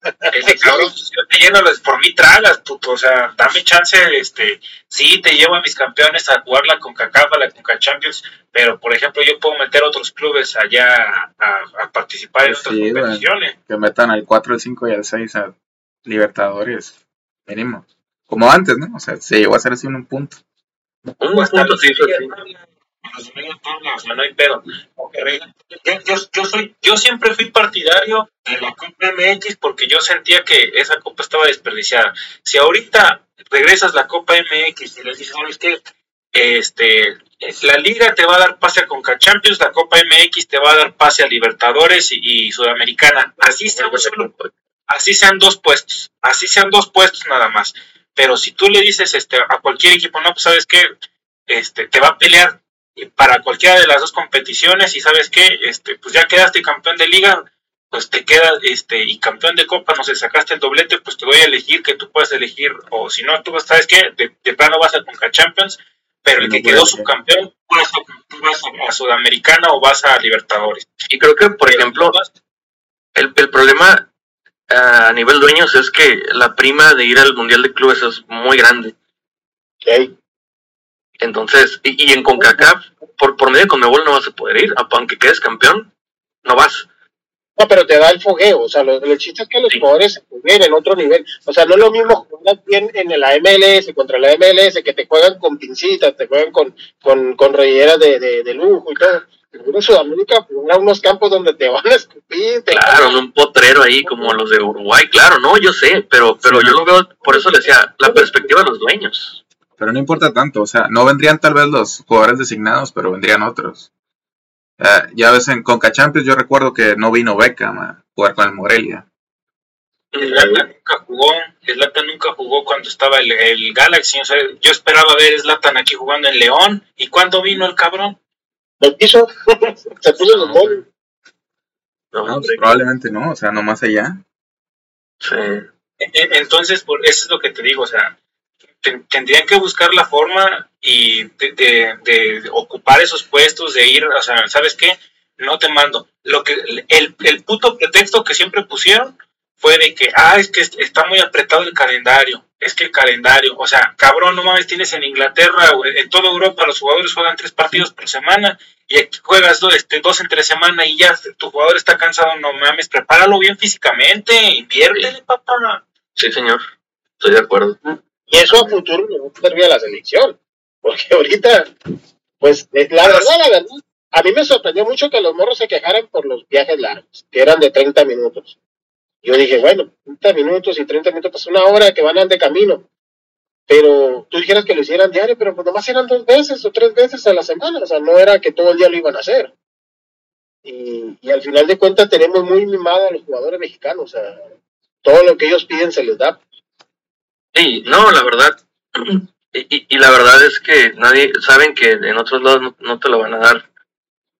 Cabrón, si yo te lleno los por mí tragas, puto, o sea, dame chance, este, sí, te llevo a mis campeones a jugar la CONCACAF, la CONCACHAMPIONS, pero por ejemplo yo puedo meter otros clubes allá a, a participar en Sí, otras competiciones. Que metan al 4, al 5 y al 6 a Libertadores, mínimo. Como antes, ¿no? O sea, se llegó a hacer así en un punto. Un punto hizo así. Los medios tabla, o sea, no hay pedo. Yo, yo, soy, yo siempre fui partidario de la Copa MX porque yo sentía que esa copa estaba desperdiciada. Si ahorita regresas la Copa MX y les dices, ¿sabes qué? Este, la liga te va a dar pase a Conca Champions, la Copa MX te va a dar pase a Libertadores y, Sudamericana. Así sean, así sean dos puestos, así sean dos puestos nada más. Pero si tú le dices este, a cualquier equipo, no, pues sabes que este, te va a pelear para cualquiera de las dos competiciones y sabes que este, pues ya quedaste campeón de liga, pues te quedas este, y campeón de copa, no sé, sacaste el doblete, pues te voy a elegir que tú puedas elegir, o si no, tú sabes que de, de plano vas a Conca Champions pero el que quedó subcampeón, vas a, a Sudamericana o vas a Libertadores. Y creo que, por ejemplo, el, el problema a nivel dueños es que la prima de ir al Mundial de Clubes es muy grande. Entonces, y, en CONCACAF, por, por medio de CONMEBOL no vas a poder ir, aunque quedes campeón, no vas. No, pero te da el fogueo, o sea, lo, el chiste es que los jugadores se jueguen en otro nivel. O sea, no es lo mismo jugar bien en la MLS contra la MLS, que te juegan con pincitas, te juegan con, con, con de, de, lujo y todo. En Sudamérica jugar unos campos donde te van a escupir. claro, en un potrero ahí como los de Uruguay, claro, no, yo sé, pero, pero yo lo veo, por eso le decía, la perspectiva de los dueños. Pero no importa tanto, o sea, no vendrían tal vez los jugadores designados, pero vendrían otros. Uh, ya ves, en Conca Champions yo recuerdo que no vino Beckham a jugar con el Morelia. Zlatan nunca jugó, Zlatan nunca jugó cuando estaba el, el Galaxy, o sea, yo esperaba ver Zlatan aquí jugando en León, ¿y cuándo vino el cabrón? Lo quiso, se puso los móviles. No, no pues probablemente no, o sea, no más allá. Sí. E, e, entonces, por eso es lo que te digo, o sea, tendrían que buscar la forma y de, ocupar esos puestos, de ir, o sea, ¿sabes qué? No te mando. Lo que el, el puto pretexto que siempre pusieron fue de que, ah, es que está muy apretado el calendario, es que el calendario, o sea, cabrón, no mames, tienes en Inglaterra o en toda Europa los jugadores juegan tres partidos por semana y aquí juegas dos, este, dos entre semana y ya tu jugador está cansado, no mames, prepáralo bien físicamente, inviértele, papá. Sí, señor, estoy de acuerdo. Y eso a futuro no servir a la selección. Porque ahorita, pues, la verdad, la verdad, a mí me sorprendió mucho que los morros se quejaran por los viajes largos, que eran de 30 minutos. Yo dije, bueno, 30 minutos y 30 minutos, pues una hora que van de camino. Pero tú dijeras que lo hicieran diario, pero pues nomás eran dos veces o tres veces a la semana, o sea, no era que todo el día lo iban a hacer. Y, al final de cuentas tenemos muy mimado a los jugadores mexicanos, o sea, todo lo que ellos piden se les da. Sí, no, la verdad. Y, y, la verdad es que nadie, saben que en otros lados no, te lo van a dar.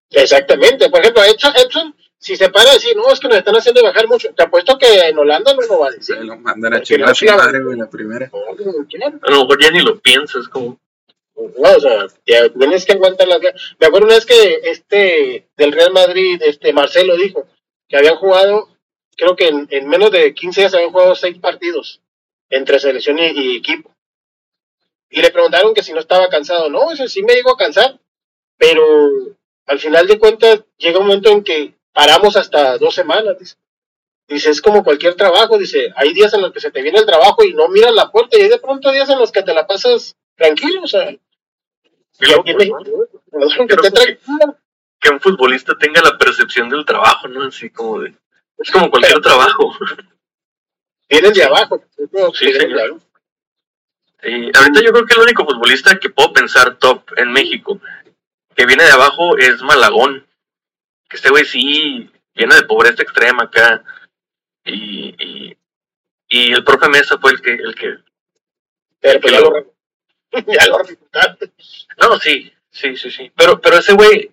Exactamente. Por ejemplo, Edson, si se para a decir, no, es que nos están haciendo bajar mucho, te apuesto que en Holanda no lo va a decir. Se lo mandan a chingar a su madre, en la primera. a lo mejor ya ni lo piensas, como. No, o sea, tienes que aguantar las Me acuerdo una vez que este del Real Madrid, este Marcelo dijo que habían jugado, creo que en, en menos de 15 días habían jugado seis partidos entre selección y, equipo. Y le preguntaron que si no estaba cansado. No, ese sí me llegó a cansar, pero al final de cuentas llega un momento en que paramos hasta dos semanas. Dice. dice, es como cualquier trabajo. Dice, hay días en los que se te viene el trabajo y no miras la puerta y hay de pronto días en los que te la pasas tranquilo. O sea, y aquí que, que un futbolista tenga la percepción del trabajo, ¿no? Así como de... Es como cualquier trabajo. Vienen de abajo. Sí, señor. ahorita yo creo que el único futbolista que puedo pensar top en México que viene de abajo es Malagón. Que este güey sí viene de pobreza extrema acá. Y, y, y el profe Mesa fue el que. El que, pero, pues ya, lo, ya lo No, sí, sí, sí, sí. Pero, pero ese güey,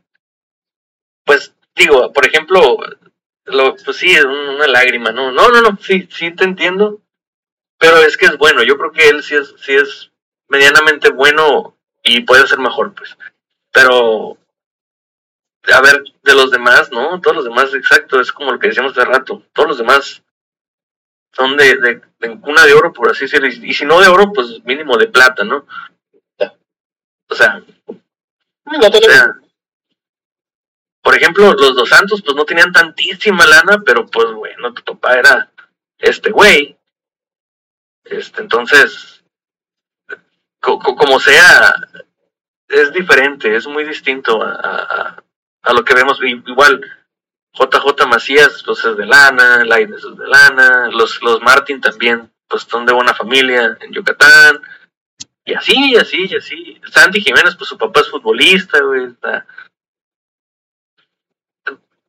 pues digo, por ejemplo, lo, pues sí, es una lágrima, ¿no? No, no, no, sí, sí te entiendo, pero es que es bueno, yo creo que él sí es, sí es medianamente bueno y puede ser mejor, pues. Pero, a ver, de los demás, ¿no? Todos los demás, exacto, es como lo que decíamos hace rato, todos los demás son de, de, de cuna de oro, por así decirlo, y, si no de oro, pues mínimo de plata, ¿no? O sea, o sea por ejemplo, los dos Santos pues no tenían tantísima lana, pero pues bueno, tu papá era este güey. Este, entonces, como sea, es diferente, es muy distinto a, a, lo que vemos. Igual, JJ Macías, pues es de lana, Laines es de lana, los, los Martin también, pues son de buena familia en Yucatán. Y así, y así, y así. Santi Jiménez, pues su papá es futbolista, güey. Está...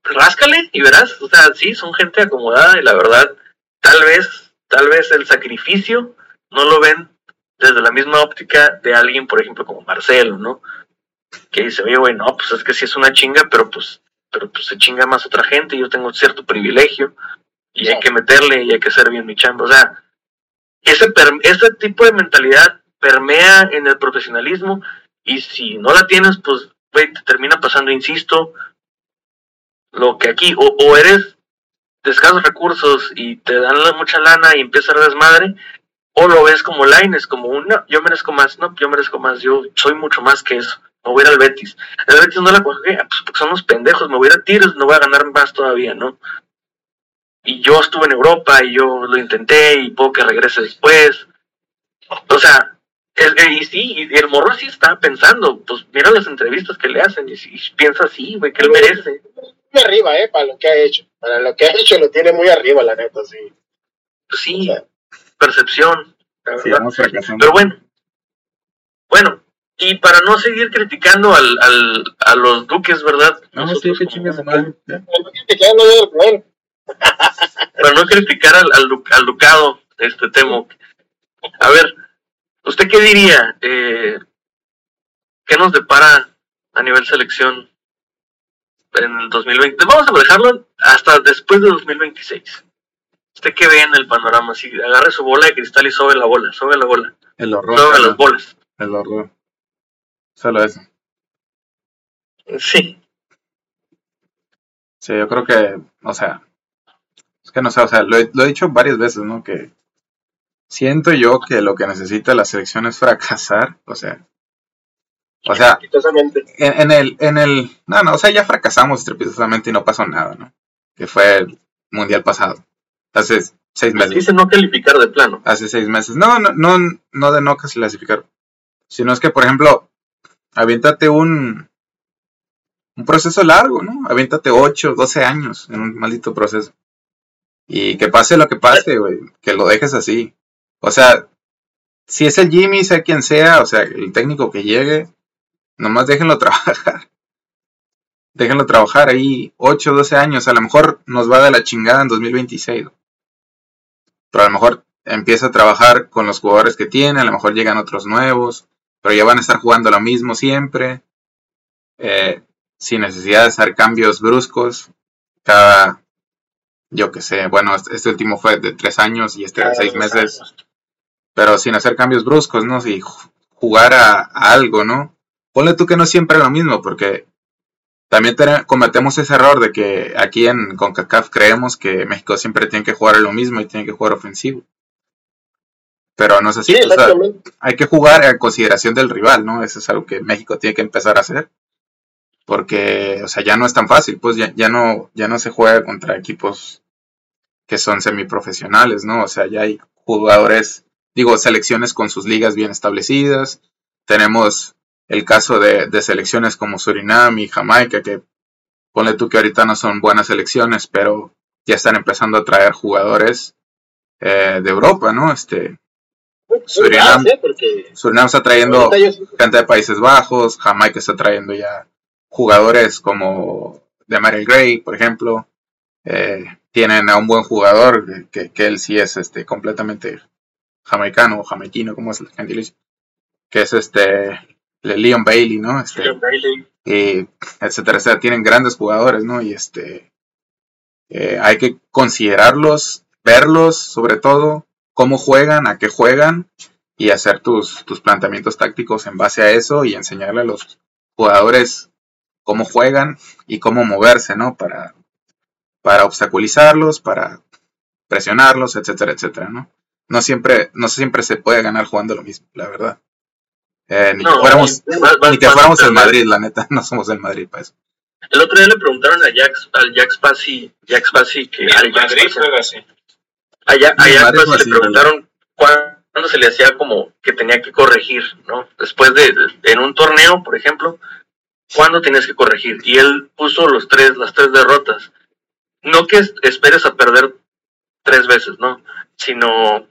Ráscale y verás. O sea, sí, son gente acomodada y la verdad, tal vez, tal vez el sacrificio no lo ven desde la misma óptica de alguien, por ejemplo, como Marcelo, ¿no? Que dice, oye, güey, no, pues es que sí es una chinga, pero pues, pero pues se chinga más otra gente, yo tengo cierto privilegio y hay que meterle y hay que hacer bien mi chamba. O sea, ese, ese tipo de mentalidad permea en el profesionalismo y si no la tienes, pues, güey, te termina pasando, insisto, lo que aquí, o, o eres de escasos recursos y te dan mucha lana y empieza a desmadre, o lo ves como Lines, como un, no, yo merezco más, no, yo merezco más, yo soy mucho más que eso, me voy a ir al Betis. El Betis no la cogí, ah, pues porque son unos pendejos, me voy a ir a tiros, no voy a ganar más todavía, ¿no? Y yo estuve en Europa y yo lo intenté y puedo que regrese después. O sea, y sí, y el morro sí está pensando, pues mira las entrevistas que le hacen y, piensa así, güey, que él merece. Muy arriba, eh, para lo que ha hecho. Para lo que ha hecho lo tiene muy arriba, la neta, sí. Pues sí, percepción. Pero bueno, bueno, y para no seguir criticando al, al, a los duques, ¿verdad? No, sí, qué chingas Para no criticar al, al, al ducado, este temo. A ver, ¿usted qué diría? Eh, ¿Qué nos depara a nivel selección en el 2020? Vamos a dejarlo hasta después de 2026. ¿Usted qué ve en el panorama? Si agarre su bola de cristal y sobe la bola, sobe la bola. El horror. Sobe las bolas. El horror. Solo eso. Sí. Sí, yo creo que, o sea, es que no sé, o sea, lo he, lo he dicho varias veces, ¿no? Que siento yo que lo que necesita la selección es fracasar, o sea, o sea, en, en, el, en el, no, no, o sea, ya fracasamos estrepitosamente y no pasó nada, ¿no? Que fue el mundial pasado hace seis meses. Dice no calificar de plano. Hace seis meses. No, no, no, no de no clasificar. Sino es que, por ejemplo, aviéntate un, un proceso largo, ¿no? Aviéntate 8, 12 años en un maldito proceso. Y que pase lo que pase, güey. Que lo dejes así. O sea, si es el Jimmy, sea quien sea, o sea, el técnico que llegue, nomás déjenlo trabajar déjenlo trabajar ahí 8 o 12 años, a lo mejor nos va de la chingada en 2026. Pero a lo mejor empieza a trabajar con los jugadores que tiene, a lo mejor llegan otros nuevos, pero ya van a estar jugando lo mismo siempre, eh, sin necesidad de hacer cambios bruscos. Cada, yo que sé, bueno, este, este último fue de 3 años y este de 6 meses, pero sin hacer cambios bruscos, ¿no? Si jugar a algo, ¿no? Ponle tú que no siempre es lo mismo, porque también cometemos ese error de que aquí en CONCACAF creemos que México siempre tiene que jugar lo mismo y tiene que jugar ofensivo. Pero no es así. hay que jugar en consideración del rival, ¿no? Eso es algo que México tiene que empezar a hacer. Porque, o sea, ya no es tan fácil, pues ya, ya, no, ya no se juega contra equipos que son semiprofesionales, ¿no? O sea, ya hay jugadores, digo, selecciones con sus ligas bien establecidas. Tenemos el caso de, selecciones como Surinam y Jamaica, que ponle tú que ahorita no son buenas selecciones, pero ya están empezando a traer jugadores eh, de Europa, ¿no? Este, Surinam, Surinam está trayendo gente de Países Bajos, Jamaica está trayendo ya jugadores como de Mary Gray, por ejemplo. Eh, tienen a un buen jugador que, que, él sí es este completamente jamaicano o jamaiquino, como es el gentilicio, que es este Leon Bailey, ¿no? Este, Leon Bailey. Eh, etcétera, etcétera. Tienen grandes jugadores, ¿no? Y este, eh, hay que considerarlos, verlos, sobre todo, cómo juegan, a qué juegan, y hacer tus, tus planteamientos tácticos en base a eso y enseñarle a los jugadores cómo juegan y cómo moverse, ¿no? Para, para obstaculizarlos, para presionarlos, etcétera, etcétera, ¿no? No siempre, no siempre se puede ganar jugando lo mismo, la verdad. Eh, ni, que fuéramos, ni que fuéramos el Madrid, la neta, no somos el Madrid para eso. El otro día le preguntaron a Jax, al Jax Pasi, Jax Pasi que al Madrid así. A, Jax Pasi le preguntaron cuándo se le hacía como que tenía que corregir, ¿no? Después de, en un torneo, por ejemplo, ¿cuándo tienes que corregir? Y él puso los tres, las tres derrotas. No que esperes a perder tres veces, ¿no? Sino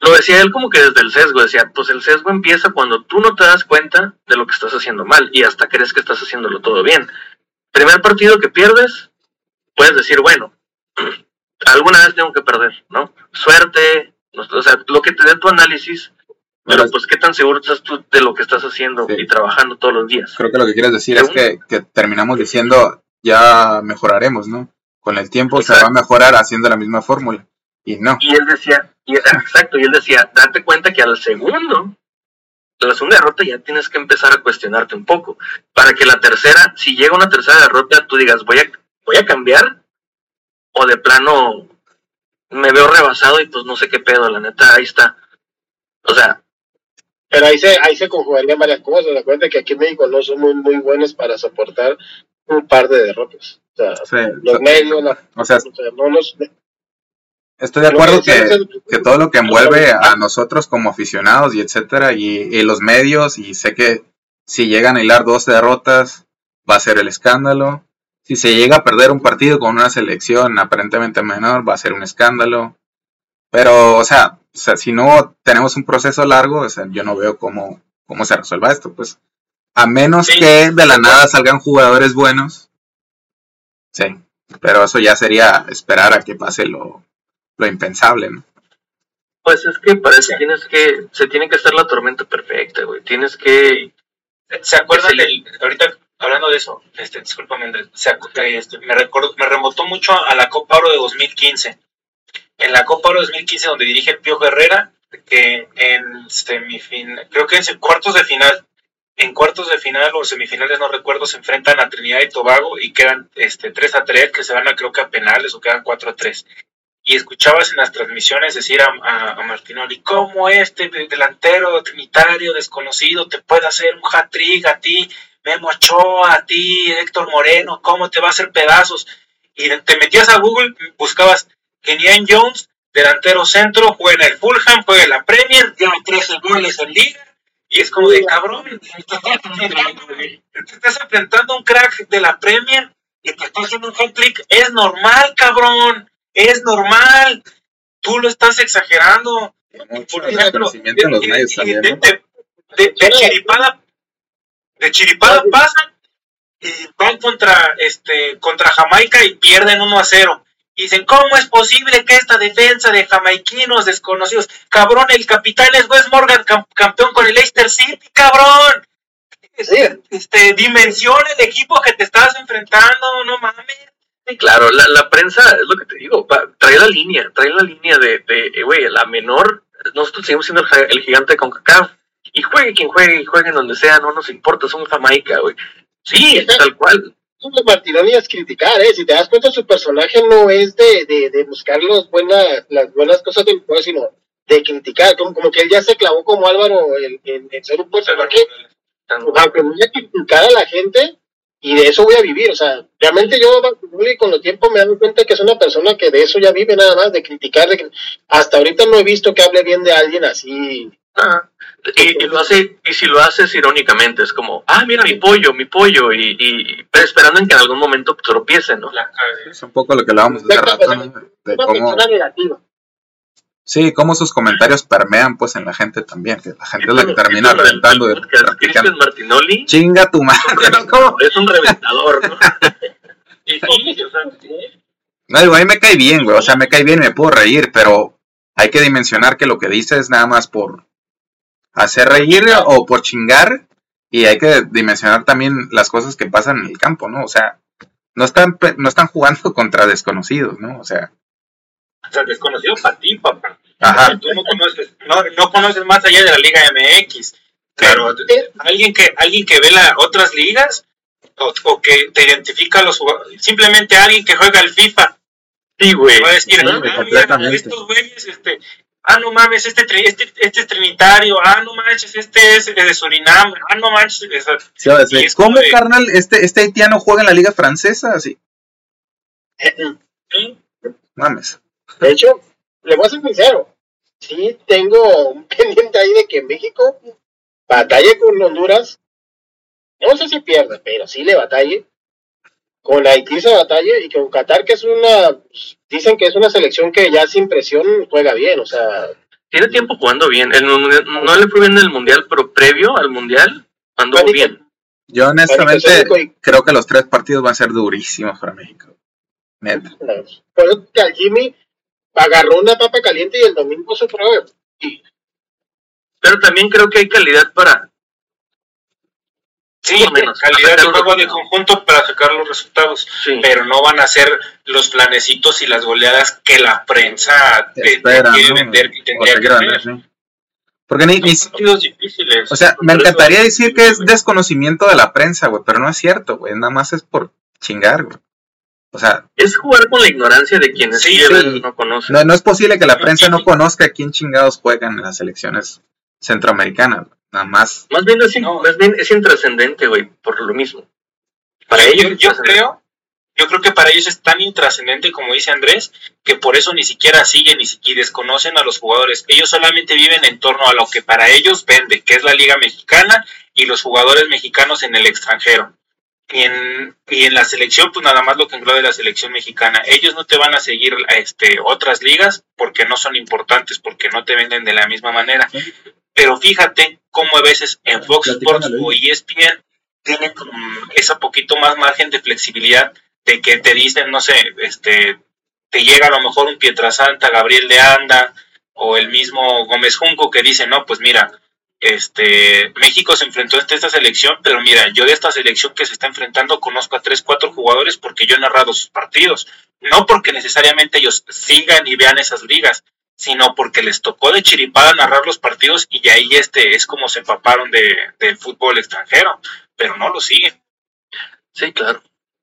lo decía él como que desde el sesgo, decía, pues el sesgo empieza cuando tú no te das cuenta de lo que estás haciendo mal y hasta crees que estás haciéndolo todo bien. Primer partido que pierdes, puedes decir, bueno, alguna vez tengo que perder, ¿no? Suerte, o sea, lo que te dé tu análisis, pero pues qué tan seguro estás tú de lo que estás haciendo y trabajando todos los días. Creo que lo que quieres decir es que, que, terminamos diciendo, ya mejoraremos, ¿no? Con el tiempo se va a mejorar haciendo la misma fórmula. Y no. Y él decía, y, exacto, y él decía, date cuenta que al segundo, la segunda derrota ya tienes que empezar a cuestionarte un poco. Para que la tercera, si llega una tercera derrota, tú digas, voy a, voy a cambiar, o de plano me veo rebasado y pues no sé qué pedo, la neta, ahí está. O sea. Pero ahí se, ahí se conjugarían varias cosas. Recuerda que aquí en México no somos muy, muy buenos para soportar un par de derrotas. O sea, los medios, o sea, no nos, Estoy de acuerdo que, todo lo que envuelve a nosotros como aficionados y etcétera, y, los medios, y sé que si llegan a hilar dos derrotas, va a ser el escándalo. Si se llega a perder un partido con una selección aparentemente menor, va a ser un escándalo. Pero, o sea, si no tenemos un proceso largo, o sea, yo no veo cómo, cómo se resuelva esto, pues. A menos que de la nada salgan jugadores buenos. Sí, pero eso ya sería esperar a que pase lo, lo impensable, ¿no? Pues es que parece que tienes que, se tiene que hacer la tormenta perfecta, güey. Tienes que... ¿Se acuerdan del, ahorita hablando de eso, este, discúlpame, este, me, recuerdo, me remontó mucho a la Copa Oro de 2015. En la Copa Oro de 2015, donde dirige el Pío Herrera, que en semifinal, creo que en cuartos de final, en cuartos de final o semifinales, no recuerdo, se enfrentan a Trinidad y Tobago y quedan este, 3 a 3, que se van a creo que a penales o quedan 4 a 3 y escuchabas en las transmisiones decir a, a, Martinoli, ¿cómo este delantero trinitario desconocido te puede hacer un hat-trick a ti, Memo Ochoa, a ti, Héctor Moreno, cómo te va a hacer pedazos? Y te metías a Google, buscabas Kenian Jones, delantero centro, juega en el Fulham, juega en la Premier, tiene 13 goles en liga, y es como de cabrón, te estás enfrentando a un crack de la Premier y te estás haciendo un hat-trick, es normal, cabrón es normal. Tú lo estás exagerando. Por ejemplo, de, de, chiripada, de chiripada pasan y van contra, este, contra Jamaica y pierden 1 a 0. Y dicen, ¿cómo es posible que esta defensa de jamaiquinos desconocidos, cabrón, el capitán es Wes Morgan, campeón con el Leicester City, cabrón? Este, dimensiona el equipo que te estás enfrentando, no mames. Sí, claro, la, la prensa, es lo que te digo, trae la línea, trae la línea de, de eh, güey, la menor, nosotros seguimos siendo el, gigante con CACAF, y juegue quien juegue, y juegue en donde sea, no nos importa, somos Jamaica, güey. Sí, tal cual. Martinoni es criticar, ¿eh? Si te das cuenta, su personaje no es de, de, de buscar los las buenas cosas del juego, sino de criticar, como, como que él ya se clavó como Álvaro en, ser un personaje, aunque voy a criticar a la gente, y de eso voy a vivir. O sea, realmente yo con el tiempo me he dado cuenta que es una persona que de eso ya vive nada más, de criticar. hasta ahorita no he visto que hable bien de alguien así. Ah, y, lo hace, y si lo haces irónicamente, es como, ah, mira mi pollo, mi pollo, y, y esperando en que en algún momento tropiece, ¿no? Es un poco lo que hablábamos de rato, de cómo... Sí, cómo sus comentarios permean pues en la gente también, que la gente es la que termina reventando. Cristian Martinoli. Chinga tu madre. Es un reventador, ¿no? y sí, o sea, No, digo, a mí me cae bien, güey, o sea, me cae bien y me puedo reír, pero hay que dimensionar que lo que dice es nada más por hacer reír o por chingar, y hay que dimensionar también las cosas que pasan en el campo, ¿no? O sea, no están, no están jugando contra desconocidos, ¿no? O sea, o sea, desconocido para ti, papá. Tú no conoces, no, no conoces más allá de la Liga MX. Pero alguien que, alguien que ve las otras ligas o, que te identifica a los jugadores, simplemente alguien que juega al FIFA. Sí, güey. Va a decir, ah, estos güeyes, este, ah, no mames, este, este, este es trinitario, ah, no manches, este es de Surinam, ah, no manches. Es, ¿Cómo, carnal, este, este haitiano juega en la liga francesa? Así. ¿Sí? Mames. De hecho, le voy a ser sincero, sí tengo un pendiente ahí de que México batalle con Honduras, no sé si pierde, pero sí le batalle. Con Haití se batalle y con Qatar, que es una, dicen que es una selección que ya sin presión juega bien, o sea. Tiene tiempo jugando bien. El, mundial- no le fue bien en el mundial, pero previo al mundial anduvo Juanito. bien. Yo honestamente y- creo que los tres partidos van a ser durísimos para México. Neta. Por eso Jimmy agarró una papa caliente y el domingo se prueba. Pero también creo que hay calidad para. Sí, menos, calidad de juego de conjunto para sacar los resultados. Sí. Pero no van a ser los planecitos y las goleadas que la prensa te, quiere ¿no? vender y tendría te que hacer. sí. Porque ni, ni- Son partidos difíciles. o sea, me encantaría decir que es desconocimiento de la prensa, güey, pero no es cierto, güey, nada más es por chingar, güey. O sea, Es jugar con la ignorancia de quienes Sí, sí, no conocen. no, no es posible que la prensa no conozca quién chingados juegan en las selecciones centroamericanas, nada más. Más bien es, No. más bien es intrascendente, güey, por lo mismo. Para yo, ellos. yo intrascendente. creo, yo creo que para ellos es tan intrascendente como dice Andrés, que por eso ni siquiera siguen ni siquiera desconocen a los jugadores. Ellos solamente viven en torno a lo que para ellos vende, que es la Liga Mexicana y los jugadores mexicanos en el extranjero. Y en, y en la selección, pues nada más lo que englobe la selección mexicana. Ellos no te van a seguir este, otras ligas porque no son importantes, porque no te venden de la misma manera. Pero fíjate cómo a veces en Fox Sports o ESPN tienen esa poquito más margen de flexibilidad de que te dicen, no sé, este, te llega a lo mejor un Pietrasanta, Gabriel de Anda o el mismo Gómez Junco que dice, no, pues mira, este, México se enfrentó a esta selección, pero mira, yo de esta selección que se está enfrentando conozco a tres, cuatro jugadores porque yo he narrado sus partidos, no porque necesariamente ellos sigan y vean esas ligas, sino porque les tocó de chiripada narrar los partidos y ahí este es como se empaparon de, del fútbol extranjero, pero no lo siguen. Sí, claro.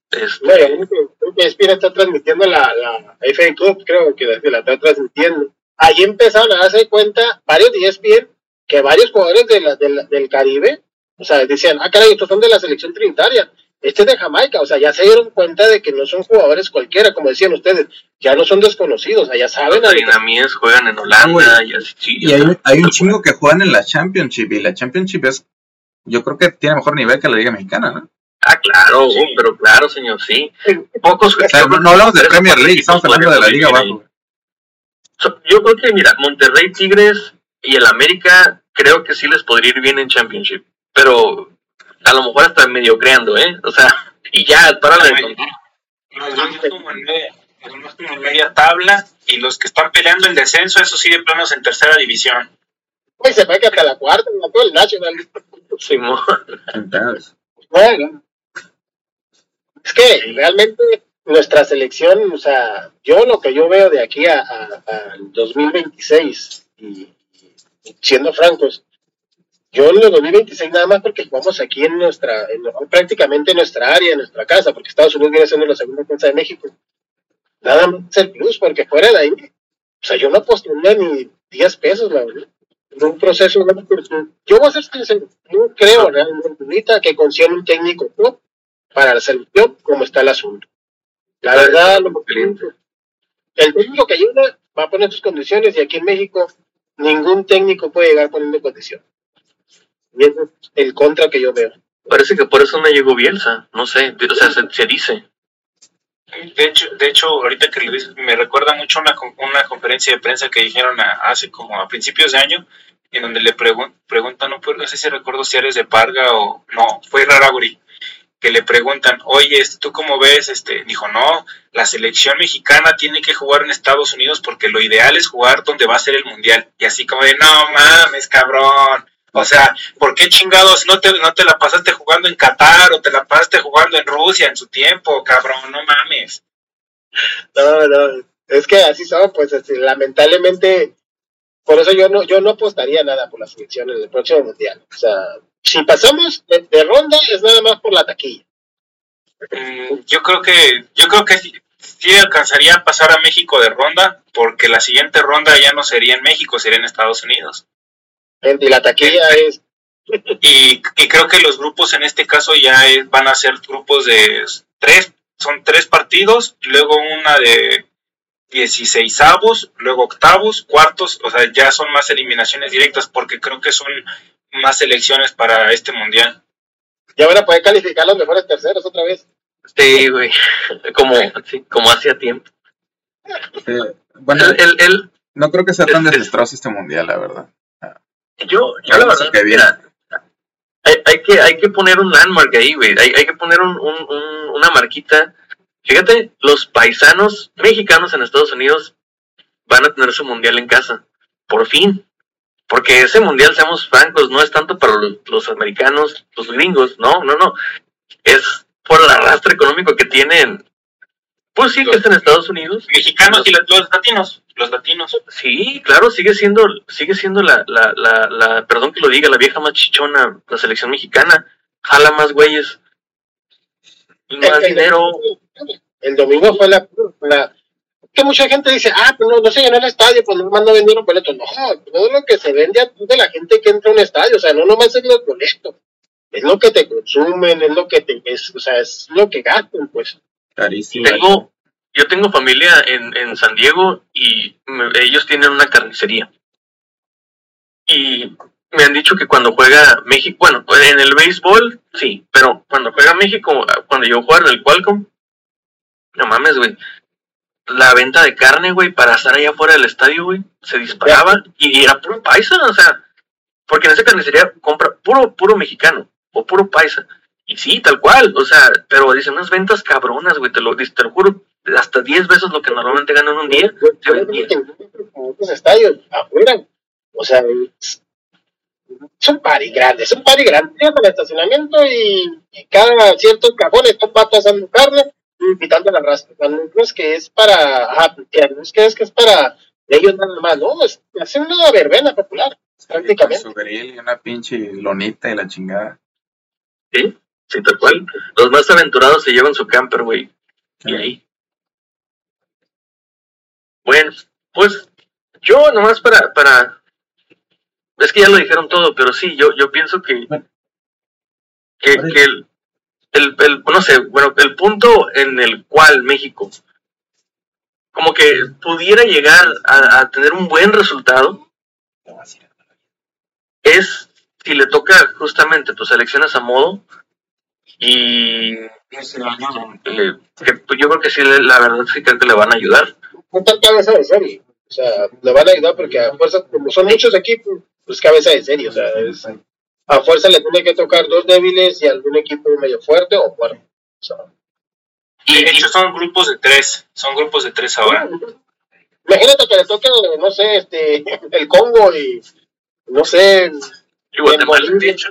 Este, No, y ahí creo creo que Espira está transmitiendo la, la FA Cup, creo que la, la está transmitiendo. Ahí empezaron a darse cuenta varios de ESPN que varios jugadores de la- de la- del Caribe, o sea, decían, ah, caray, estos son de la selección trinitaria, este es de Jamaica, o sea, ya se dieron cuenta de que no son jugadores cualquiera, como decían ustedes, ya no son desconocidos, o sea, ya saben los dinamíes juegan en Holanda y así. sí, Y hay, un- hay un chingo que juegan en la Championship y la Championship es, yo creo que tiene mejor nivel que la Liga Mexicana, ¿no? Ah, claro, Sí. uh, pero claro, señor, sí. Pocos. O sea, no, no hablamos de Premier League, estamos hablando de la Liga abajo. So, Yo creo que, mira, Monterrey, Tigres y el América, creo que sí les podría ir bien en Championship. Pero a lo mejor hasta medio creando, ¿eh? O sea, y ya, párale de contar. Los demás como en media, en tabla y los que están peleando el descenso, eso sí, de planos en tercera división. Uy, se fue que hasta la cuarta, no todo el National. Simón. Bueno, es que realmente nuestra selección, o sea, yo lo que yo veo de aquí a, a- al 2026, y, y siendo francos, yo en el 2026 nada más porque jugamos aquí en nuestra, en- prácticamente en nuestra área, en nuestra casa, porque Estados Unidos viene siendo la segunda defensa de México. Nada más el plus, porque fuera de ahí, o sea, yo no postulé ni 10 pesos, la verdad. En un proceso, ¿no? Yo voy a ser sincero, yo creo realmente ahorita que consigue un técnico top para la selección como está el asunto. La verdad, lo Excelente. el técnico que ayuda va a poner sus condiciones y aquí en México ningún técnico puede llegar poniendo condiciones. Y ese es el contra que yo veo. Parece que por eso no llegó Bielsa, no sé, o sea, se, se dice. De hecho, de hecho ahorita que lo dices, me recuerda mucho una, con- una conferencia de prensa que dijeron a- hace como a principios de año, en donde le pregun- preguntan, no, pues, no sé si recuerdo si eres de Parga o no, fue Raraguri, que le preguntan, oye, este, ¿tú cómo ves? Este, dijo, no, la selección mexicana tiene que jugar en Estados Unidos porque lo ideal es jugar donde va a ser el mundial. Y así como de, no mames, cabrón. O sea, ¿por qué chingados no te, no te la pasaste jugando en Qatar o te la pasaste jugando en Rusia en su tiempo, cabrón? No mames. No, no, es que así son, pues este, lamentablemente, por eso yo no, yo no apostaría nada por la selección en el próximo mundial. O sea, si pasamos de, de ronda es nada más por la taquilla. Mm, yo creo que yo creo que sí, sí alcanzaría a pasar a México de ronda porque la siguiente ronda ya no sería en México, sería en Estados Unidos. Y la taquilla es, Y, y creo que los grupos en este caso ya es- van a ser grupos de tres, son tres partidos, y luego una de 16 luego octavos, cuartos, o sea, ya son más eliminaciones directas porque creo que son más selecciones para este mundial. ya van a poder calificar los mejores terceros otra vez. Sí, güey. Como, sí, como hacía tiempo. eh, bueno, El, el, el- No creo que sea tan desastroso este mundial, la verdad. Yo, yo la verdad, que mira, hay, hay, que, hay que poner un landmark ahí, güey. Hay, hay que poner un, un, un- una marquita. Fíjate, los paisanos mexicanos en Estados Unidos van a tener su mundial en casa. Por fin. Porque ese mundial, seamos francos, no es tanto para los, los americanos, los gringos, no, no, no. Es por el arrastre económico que tienen. Pues sí, que es en Estados Unidos. Mexicanos y los, latinos. Los latinos. Sí, claro, sigue siendo, sigue siendo la, la, la, la, perdón que lo diga, la vieja más chichona, la selección mexicana. Jala más güeyes. Y más El- el- dinero. El domingo fue la, la- que mucha gente dice, ah, pues no, no se llenó el estadio, pues no vendieron boletos. No, todo lo que se vende a de la gente que entra a un estadio, o sea, no nomás es los boletos, es lo que te consumen, es lo que te, es, o sea, es lo que gastan, pues. Carísimo. Tengo, yo tengo familia en, en San Diego y me- ellos tienen una carnicería. Y me han dicho que cuando juega México, bueno, en el béisbol, sí, pero cuando juega México, cuando yo juego en el Qualcomm, no mames, güey. La venta de carne, güey, para estar allá afuera del estadio, güey, se disparaba y era puro paisa, o sea, porque en esa carnicería compra puro, puro mexicano o puro paisa. Y sí, tal cual, o sea, pero dicen unas ventas cabronas, güey, te lo, te lo juro, hasta 10 veces lo que normalmente ganan un día. Yo- se vendía. creo que en otros estadios, afuera, o sea, es, un party grande, es un party grande, tienes el estacionamiento y, y cada ciertos cajones están patas asando carne invitando a la raza. No es que es para, ajá, no es que es que es para ellos nada más, no, es, es una verbena popular, Con prácticamente. su grill y una pinche lonita y la chingada. Sí, sí, tal cual. Los más aventurados se llevan su camper, güey. Y ahí. Bueno, pues yo nomás para, para... Es que ya lo dijeron todo, pero sí, yo, yo pienso que... Bueno. Que, que el, el, el- no sé, bueno, el punto en el cual México como que pudiera llegar a, a tener un buen resultado es si le toca justamente tus elecciones a modo y año, eh, que pues, yo creo que sí, le- la verdad sí creo que le van a ayudar. No tan cabeza de serie, o sea, le van a ayudar porque a fuerza, como son muchos equipos, pues cabeza de serie, o sea, es, a fuerza le tiene que tocar dos débiles y algún equipo medio fuerte o fuerte. O sea, Y, De hecho, son grupos de tres. Son grupos de tres ahora. Imagínate que le toque, no sé, este, el Congo y, no sé, y Guatemala. en De hecho,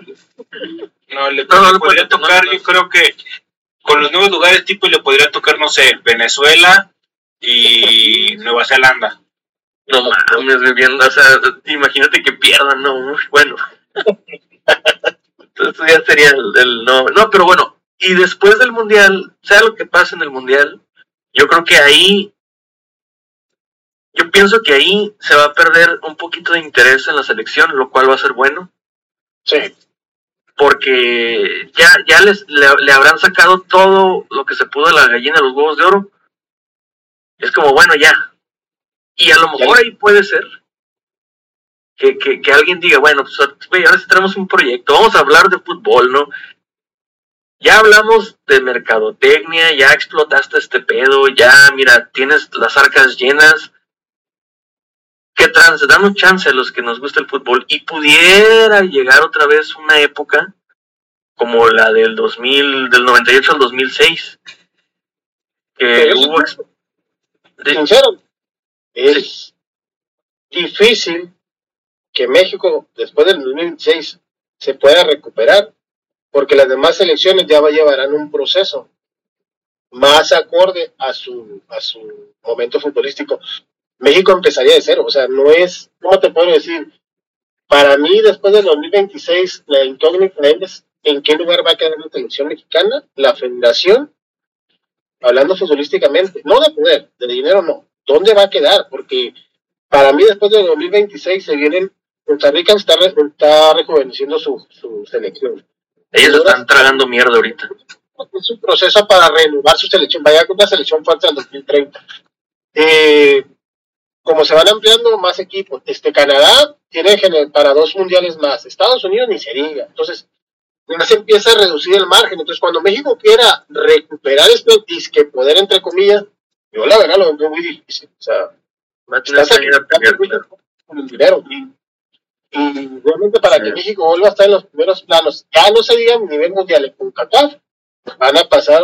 no, le, No, no, podría tocar, no. yo creo que con los nuevos lugares tipo le podría tocar, no sé, Venezuela y Nueva Zelanda. No mames, bien, o sea, imagínate que pierdan, no, bueno. Entonces ya sería el, el no, no, pero bueno, y después del mundial, sea lo que pase en el mundial, yo creo que ahí, yo pienso que ahí se va a perder un poquito de interés en la selección, lo cual va a ser bueno, sí, porque ya, ya les, le, le habrán sacado todo lo que se pudo de la gallina los huevos de oro. Es como, bueno, ya. Y a lo mejor ahí puede ser que, que, que alguien diga, bueno, pues ahora sí tenemos un proyecto, vamos a hablar de fútbol, ¿no? Ya hablamos de mercadotecnia, ya explotaste este pedo, ya, mira, tienes las arcas llenas. Que trans, danos chance a los que nos gusta el fútbol y pudiera llegar otra vez una época como la del 2000, del 98 al 2006. Que Pero hubo sincero, es difícil que México, después del 2026, se pueda recuperar, porque las demás selecciones ya va- llevarán un proceso más acorde a su, a su momento futbolístico. México empezaría de cero, o sea, no es, ¿cómo te puedo decir? Para mí, después del 2026, la incógnita es en qué lugar va a quedar la selección mexicana, la federación, hablando futbolísticamente, no de poder, de dinero no, ¿dónde va a quedar? Porque para mí, después del 2026, se vienen, Costa Rica está, re- está rejuveneciendo su, su selección ellos están tragando mierda ahorita. es un proceso para renovar su selección. Vaya con una selección fuerte en 2030. Eh, como se van ampliando más equipos, este Canadá tiene para dos mundiales más, Estados Unidos ni se diga. Entonces, ya se empieza a reducir el margen. Entonces, cuando México quiera recuperar este disque poder, entre comillas, yo la verdad lo veo muy difícil. O sea, Va a tener que con el dinero. Y, y realmente para Sí. que México vuelva a estar en los primeros planos, ya no se diga a nivel mundial en CONCACAF, van a pasar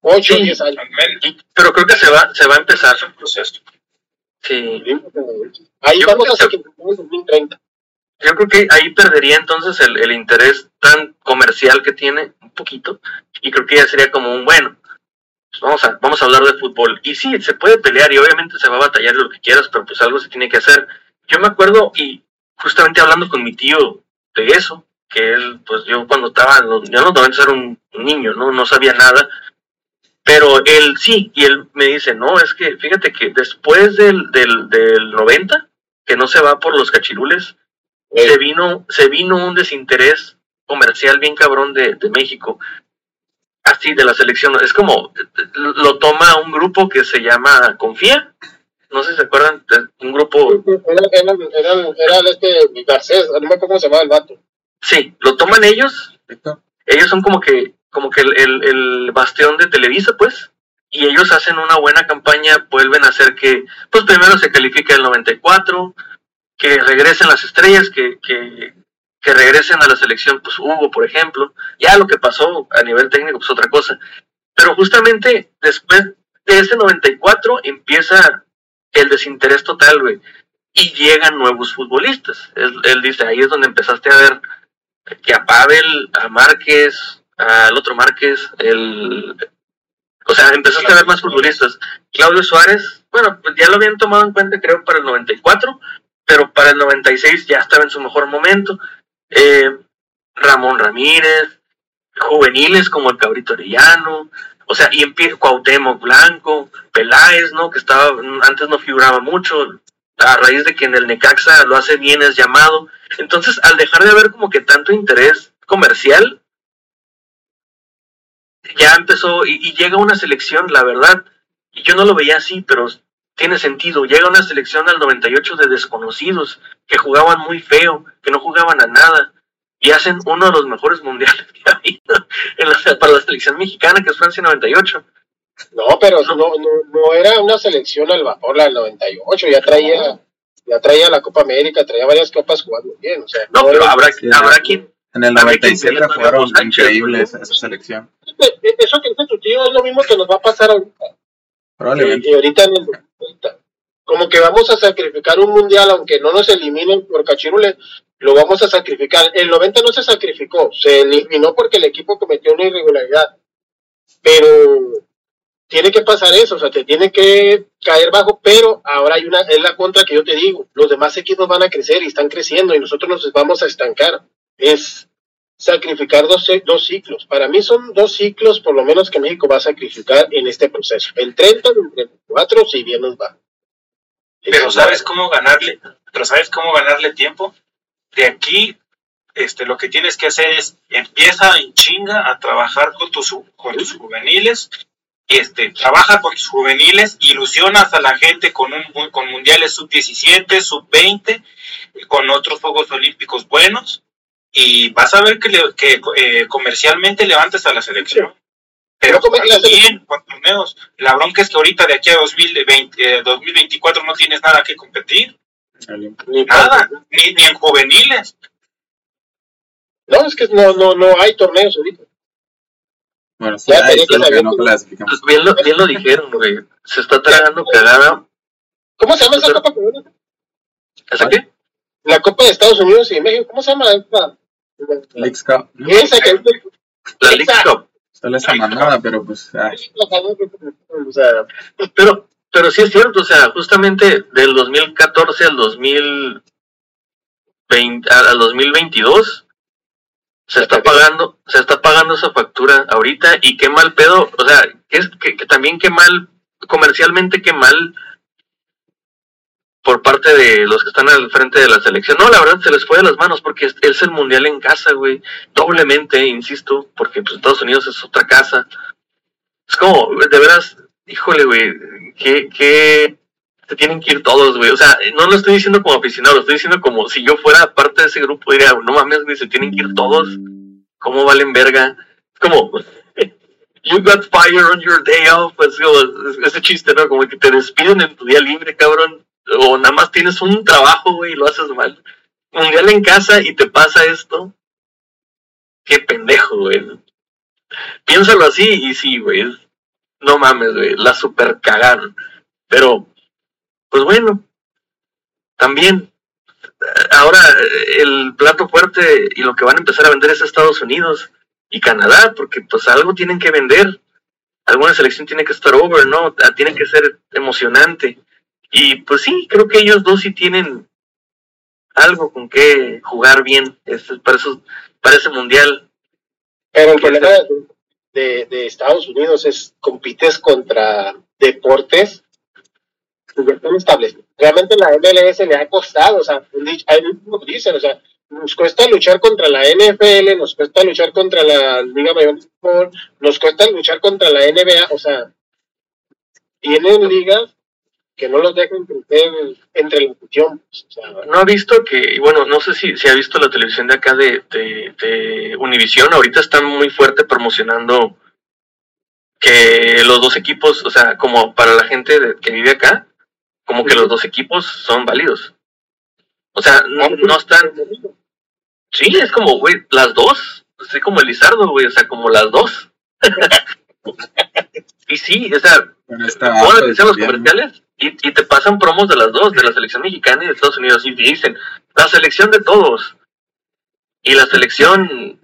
8 o Sí. 10 años. Pero creo que se va, se va a empezar. es un proceso. Sí. Ahí Yo vamos hasta que- que en 2030. Yo creo que ahí perdería entonces el, el interés tan comercial que tiene, un poquito, y creo que ya sería como un bueno. pues vamos a, vamos a hablar de fútbol. Y sí, se puede pelear y obviamente se va a batallar lo que quieras, pero pues algo se tiene que hacer. Yo me acuerdo, y justamente hablando con mi tío de eso, que él, pues yo cuando estaba, en los, yo en los 90 era un, un niño, ¿no? No sabía nada. Pero él sí, y él me dice, no, es que fíjate que después del, del, del 90, que no se va por los cachirules, se vino, se vino un desinterés comercial bien cabrón de, de México. Así, de la selección. Es como, lo toma un grupo que se llama Confía. No sé si se acuerdan, de un grupo, Era, era, era, este Garcés, no me acuerdo cómo se llamaba el vato. sí, lo toman ellos. Ellos son como que, como que el, el, el bastión de Televisa, pues. Y ellos hacen una buena campaña, vuelven a hacer que, pues primero se califica el 94, que regresen las estrellas, que, que, que regresen a la selección, pues Hugo, por ejemplo. Ya lo que pasó a nivel técnico, pues otra cosa. Pero justamente después de ese 94 empieza el desinterés total, güey. Y llegan nuevos futbolistas. Él, dice, ahí es donde empezaste a ver que a Pavel, a Márquez, al otro Márquez, el... O sea, empezaste a ver más futbolistas. Claudio Suárez, bueno, pues ya lo habían tomado en cuenta creo para el 94, pero para el 96 ya estaba en su mejor momento. Eh, Ramón Ramírez, juveniles como el Cabrito Arellano, o sea, y empieza Cuauhtémoc Blanco, Peláez, ¿no? Que estaba, antes no figuraba mucho, a raíz de que en el Necaxa lo hace bien es llamado. Entonces, al dejar de haber como que tanto interés comercial, ya empezó y, y llega una selección, la verdad, y yo no lo veía así, pero tiene sentido. Llega una selección al 98 de desconocidos que jugaban muy feo, que no jugaban a nada, y hacen uno de los mejores mundiales que ha habido en la- para la selección mexicana, que es Francia 98. No, pero no, no, no era una selección al vapor la del 98, ya traía, ya traía la Copa América, traía varias copas jugando bien, o sea, No, pero era- habrá, Sí, habrá no. quien. En el A ver, 97 ¿quién jugaron Hugo Sánchez, increíbles ¿no? esa selección. e- eso que dice tu tío es lo mismo que nos va a pasar ahorita. Probablemente. Y ahorita, en el- ahorita. como que vamos a sacrificar un mundial, aunque no nos eliminen por cachirule, lo vamos a sacrificar. El 90 no se sacrificó, se eliminó porque el equipo cometió una irregularidad. Pero tiene que pasar eso, o sea, te tiene que caer bajo, pero ahora hay una, es la contra que yo te digo, los demás equipos van a crecer y están creciendo y nosotros nos vamos a estancar. Es sacrificar dos, dos ciclos. Para mí son dos ciclos, por lo menos, que México va a sacrificar en este proceso. El 30 y el 34, si bien nos va. Pero ¿sabes cómo ganarle? Pero ¿sabes cómo ganarle tiempo? De aquí, este, lo que tienes que hacer es empieza en chinga a trabajar con tus, con tus juveniles. Este, trabaja con tus juveniles, ilusionas a la gente con, un, con mundiales sub-17, sub-20, con otros Juegos Olímpicos buenos, y vas a ver que, le- que eh, comercialmente levantes a la selección. Pero bien, con torneos. La bronca es que ahorita de aquí a 2020, eh, 2024 no tienes nada que competir. Ni Nada, ni, ni en juveniles. No, es que no, no, no hay torneos ahorita. Bueno, sí, Ya hay, tenía que solo que saber no clasificamos. Bien lo, bien lo dijeron, güey. Se está tragando cagada. ¿Cómo se llama esa Copa? Corona? ¿Hasta qué? La Copa de Estados Unidos y México. ¿Cómo se llama esta? Leagues Cup. ¿no? Esa que La League Cup. Está esa mamada, pero pues. ay, sea, Pero, pero sí es cierto, o sea, justamente del 2014 al 2020, al al 2022 se está pagando, se está pagando esa factura ahorita y qué mal pedo, o sea, que es que, que también qué mal comercialmente qué mal por parte de los que están al frente de la selección. No, la verdad se les fue de las manos porque es, es el mundial en casa, güey. Doblemente, insisto, porque pues, Estados Unidos es otra casa. Es como, de veras, híjole, güey, que, que se tienen que ir todos, güey. O sea, no lo estoy diciendo como aficionado, lo estoy diciendo como si yo fuera parte de ese grupo, diría, no mames, güey, se tienen que ir todos. ¿Cómo valen verga? Es como, you got fire on your day off, pues ese chiste, ¿no? Como que te despiden en tu día libre, cabrón, o nada más tienes un trabajo, güey, y lo haces mal. Mundial en casa y te pasa esto. Qué pendejo, güey. Piénsalo así y sí, güey. No mames, güey. La super cagaron. Pero, pues bueno. También. Ahora el plato fuerte y lo que van a empezar a vender es Estados Unidos y Canadá, porque pues algo tienen que vender. Alguna selección tiene que estar over, ¿no? Ah, tiene que ser emocionante. Y pues sí, creo que ellos dos sí tienen algo con que jugar bien para ese mundial. Pero el problema de, Estados Unidos es compites contra deportes establecidos. Realmente la MLS le ha costado, o sea, dicen, o sea, nos cuesta luchar contra la NFL, nos cuesta luchar contra la Liga Mayor de Fútbol, nos cuesta luchar contra la NBA, o sea, tienen ligas que no los dejen crecer entre la fusión. no ha visto que, bueno, no sé si, si ha visto la televisión de acá de, de, de Univision, ahorita están muy fuerte promocionando que los dos equipos, o sea, como para la gente que vive acá, como que los dos equipos son válidos. O sea, no, ah, no están... Sí, es como, güey, las dos. Así como el Lizardo, güey, o sea, como las dos. y sí, o sea, ponen los comerciales y, y, te pasan promos de las dos, de la selección mexicana y de Estados Unidos, y dicen, la selección de todos. Y la selección...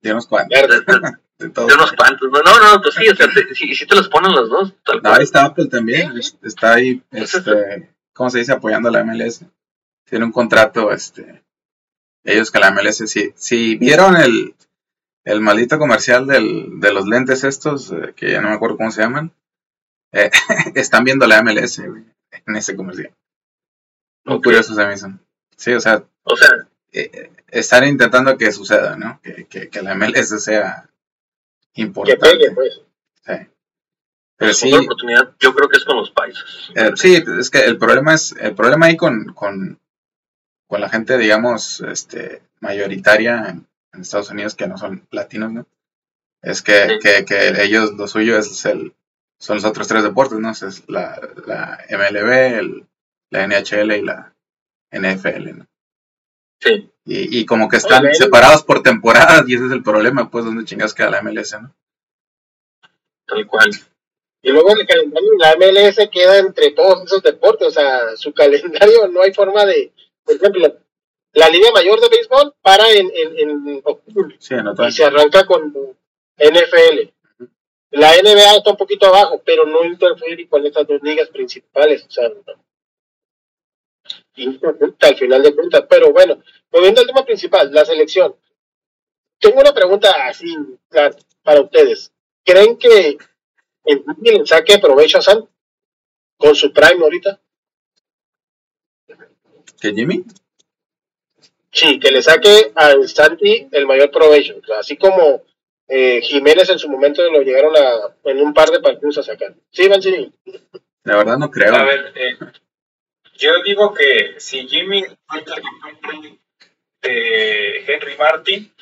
De unos cuantos. De, unos cuantos. No, no, no, pues sí, o sea, te, si, te los ponen los dos. Tal ahí está Apple también, está ahí, este, ¿cómo se dice? Apoyando a la MLS. Tiene un contrato, este, ellos que la MLS, si, si vieron el, el maldito comercial del, de los lentes estos, eh, que ya no me acuerdo cómo se llaman, eh, están viendo la MLS en ese comercial. Muy curioso se me hizo. Sí, o sea, o sea eh, están intentando que suceda, ¿no? Que, que, que la MLS sea importante. Que pegue, pues. Sí. Pero sí, oportunidad, yo creo que es con los países. sí, es que el problema es, el problema ahí con, con, con la gente, digamos, este, mayoritaria en, Estados Unidos que no son latinos, ¿no? Es que, que, que, ellos, lo suyo es el, son los otros tres deportes, ¿no? Es la, la MLB, el, la NHL y la NFL, ¿no? Sí. Y, y como que están separados por temporadas y ese es el problema, pues, donde chingas queda la MLS, ¿no? Tal cual. Y luego el calendario de la MLS queda entre todos esos deportes, o sea, su calendario no hay forma de, por ejemplo, la Liga Mayor de Béisbol para en, en, octubre y se arranca con NFL. La NBA está un poquito abajo, pero no interfiere con estas dos ligas principales. O sea, al final de cuentas. Pero bueno, volviendo al tema principal, la selección. Tengo una pregunta así para ustedes. ¿Creen que el le saque provecho a San con su prime ahorita? ¿Que Jimmy? Sí, que le saque al Santi el mayor provecho. así como eh, Jiménez en su momento lo llegaron a en un par de partidos a sacar. Sí, Mancini. La verdad no creo. A ver, eh, yo digo que si Jimmy de Henry Martin,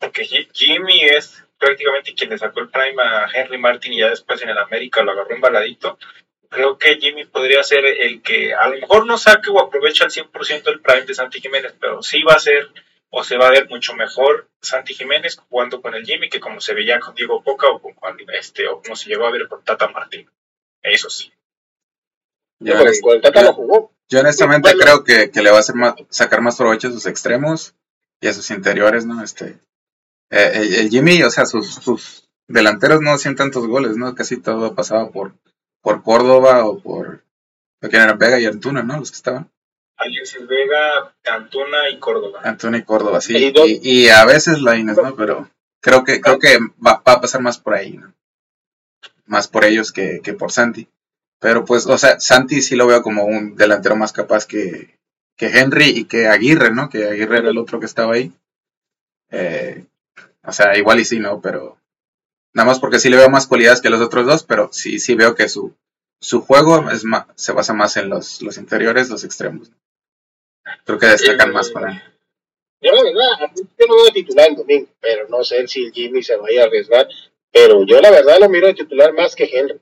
porque Jimmy es prácticamente quien le sacó el prime a Henry Martin y ya después en el América lo agarró embaladito creo que Jimmy podría ser el que a lo mejor no saque o aprovecha al 100% el prime de Santi Jiménez, pero sí va a ser o se va a ver mucho mejor Santi Jiménez jugando con el Jimmy que como se veía con Diego Poca o con este o como se llegó a ver con Tata Martín. Eso sí. Yo, honestamente creo que, le va a hacer sacar más provecho a sus extremos y a sus interiores, ¿no? Este, eh, el, Jimmy, o sea, sus, sus delanteros no hacían tantos goles, ¿no? Casi todo pasaba por, por Córdoba o por quién era Vega y Antuna, ¿no? Los que estaban. Alexis Vega, Antuna y Córdoba. Antuna y Córdoba, sí. Y, a veces la Inés, ¿no? Pero creo que creo que va, a pasar más por ahí, ¿no? Más por ellos que, por Santi. Pero pues, o sea, Santi sí lo veo como un delantero más capaz que, que Henry y que Aguirre, ¿no? Que Aguirre era el otro que estaba ahí. Eh, o sea, igual y sí, ¿no? Pero Nada más porque sí le veo más cualidades que los otros dos, pero sí, sí veo que su, su juego es más, se basa más en los, los interiores, los extremos. Creo que destacan más para él. Yo la verdad, yo no voy a titular el domingo, pero no sé si el Jimmy se vaya a arriesgar. Pero yo la verdad lo miro de titular más que Henry.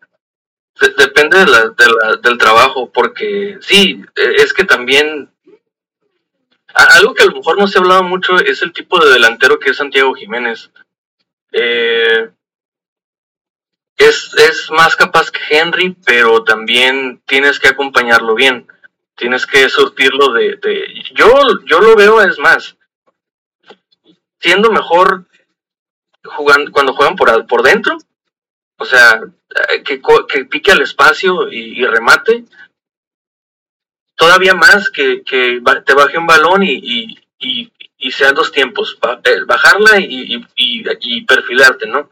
De- depende de la- de la- del trabajo, porque sí, eh, es que también algo que a lo mejor no se ha hablado mucho es el tipo de delantero que es Santiago Jiménez. Eh, es, es más capaz que Henry, pero también tienes que acompañarlo bien. Tienes que surtirlo de... de- yo, yo lo veo, es más, siendo mejor jugando, cuando juegan por, por dentro, o sea, eh, que, que pique al espacio y, remate, todavía más que, que te baje un balón y, y, y, y sean dos tiempos, eh, bajarla y, perfilarte, ¿no?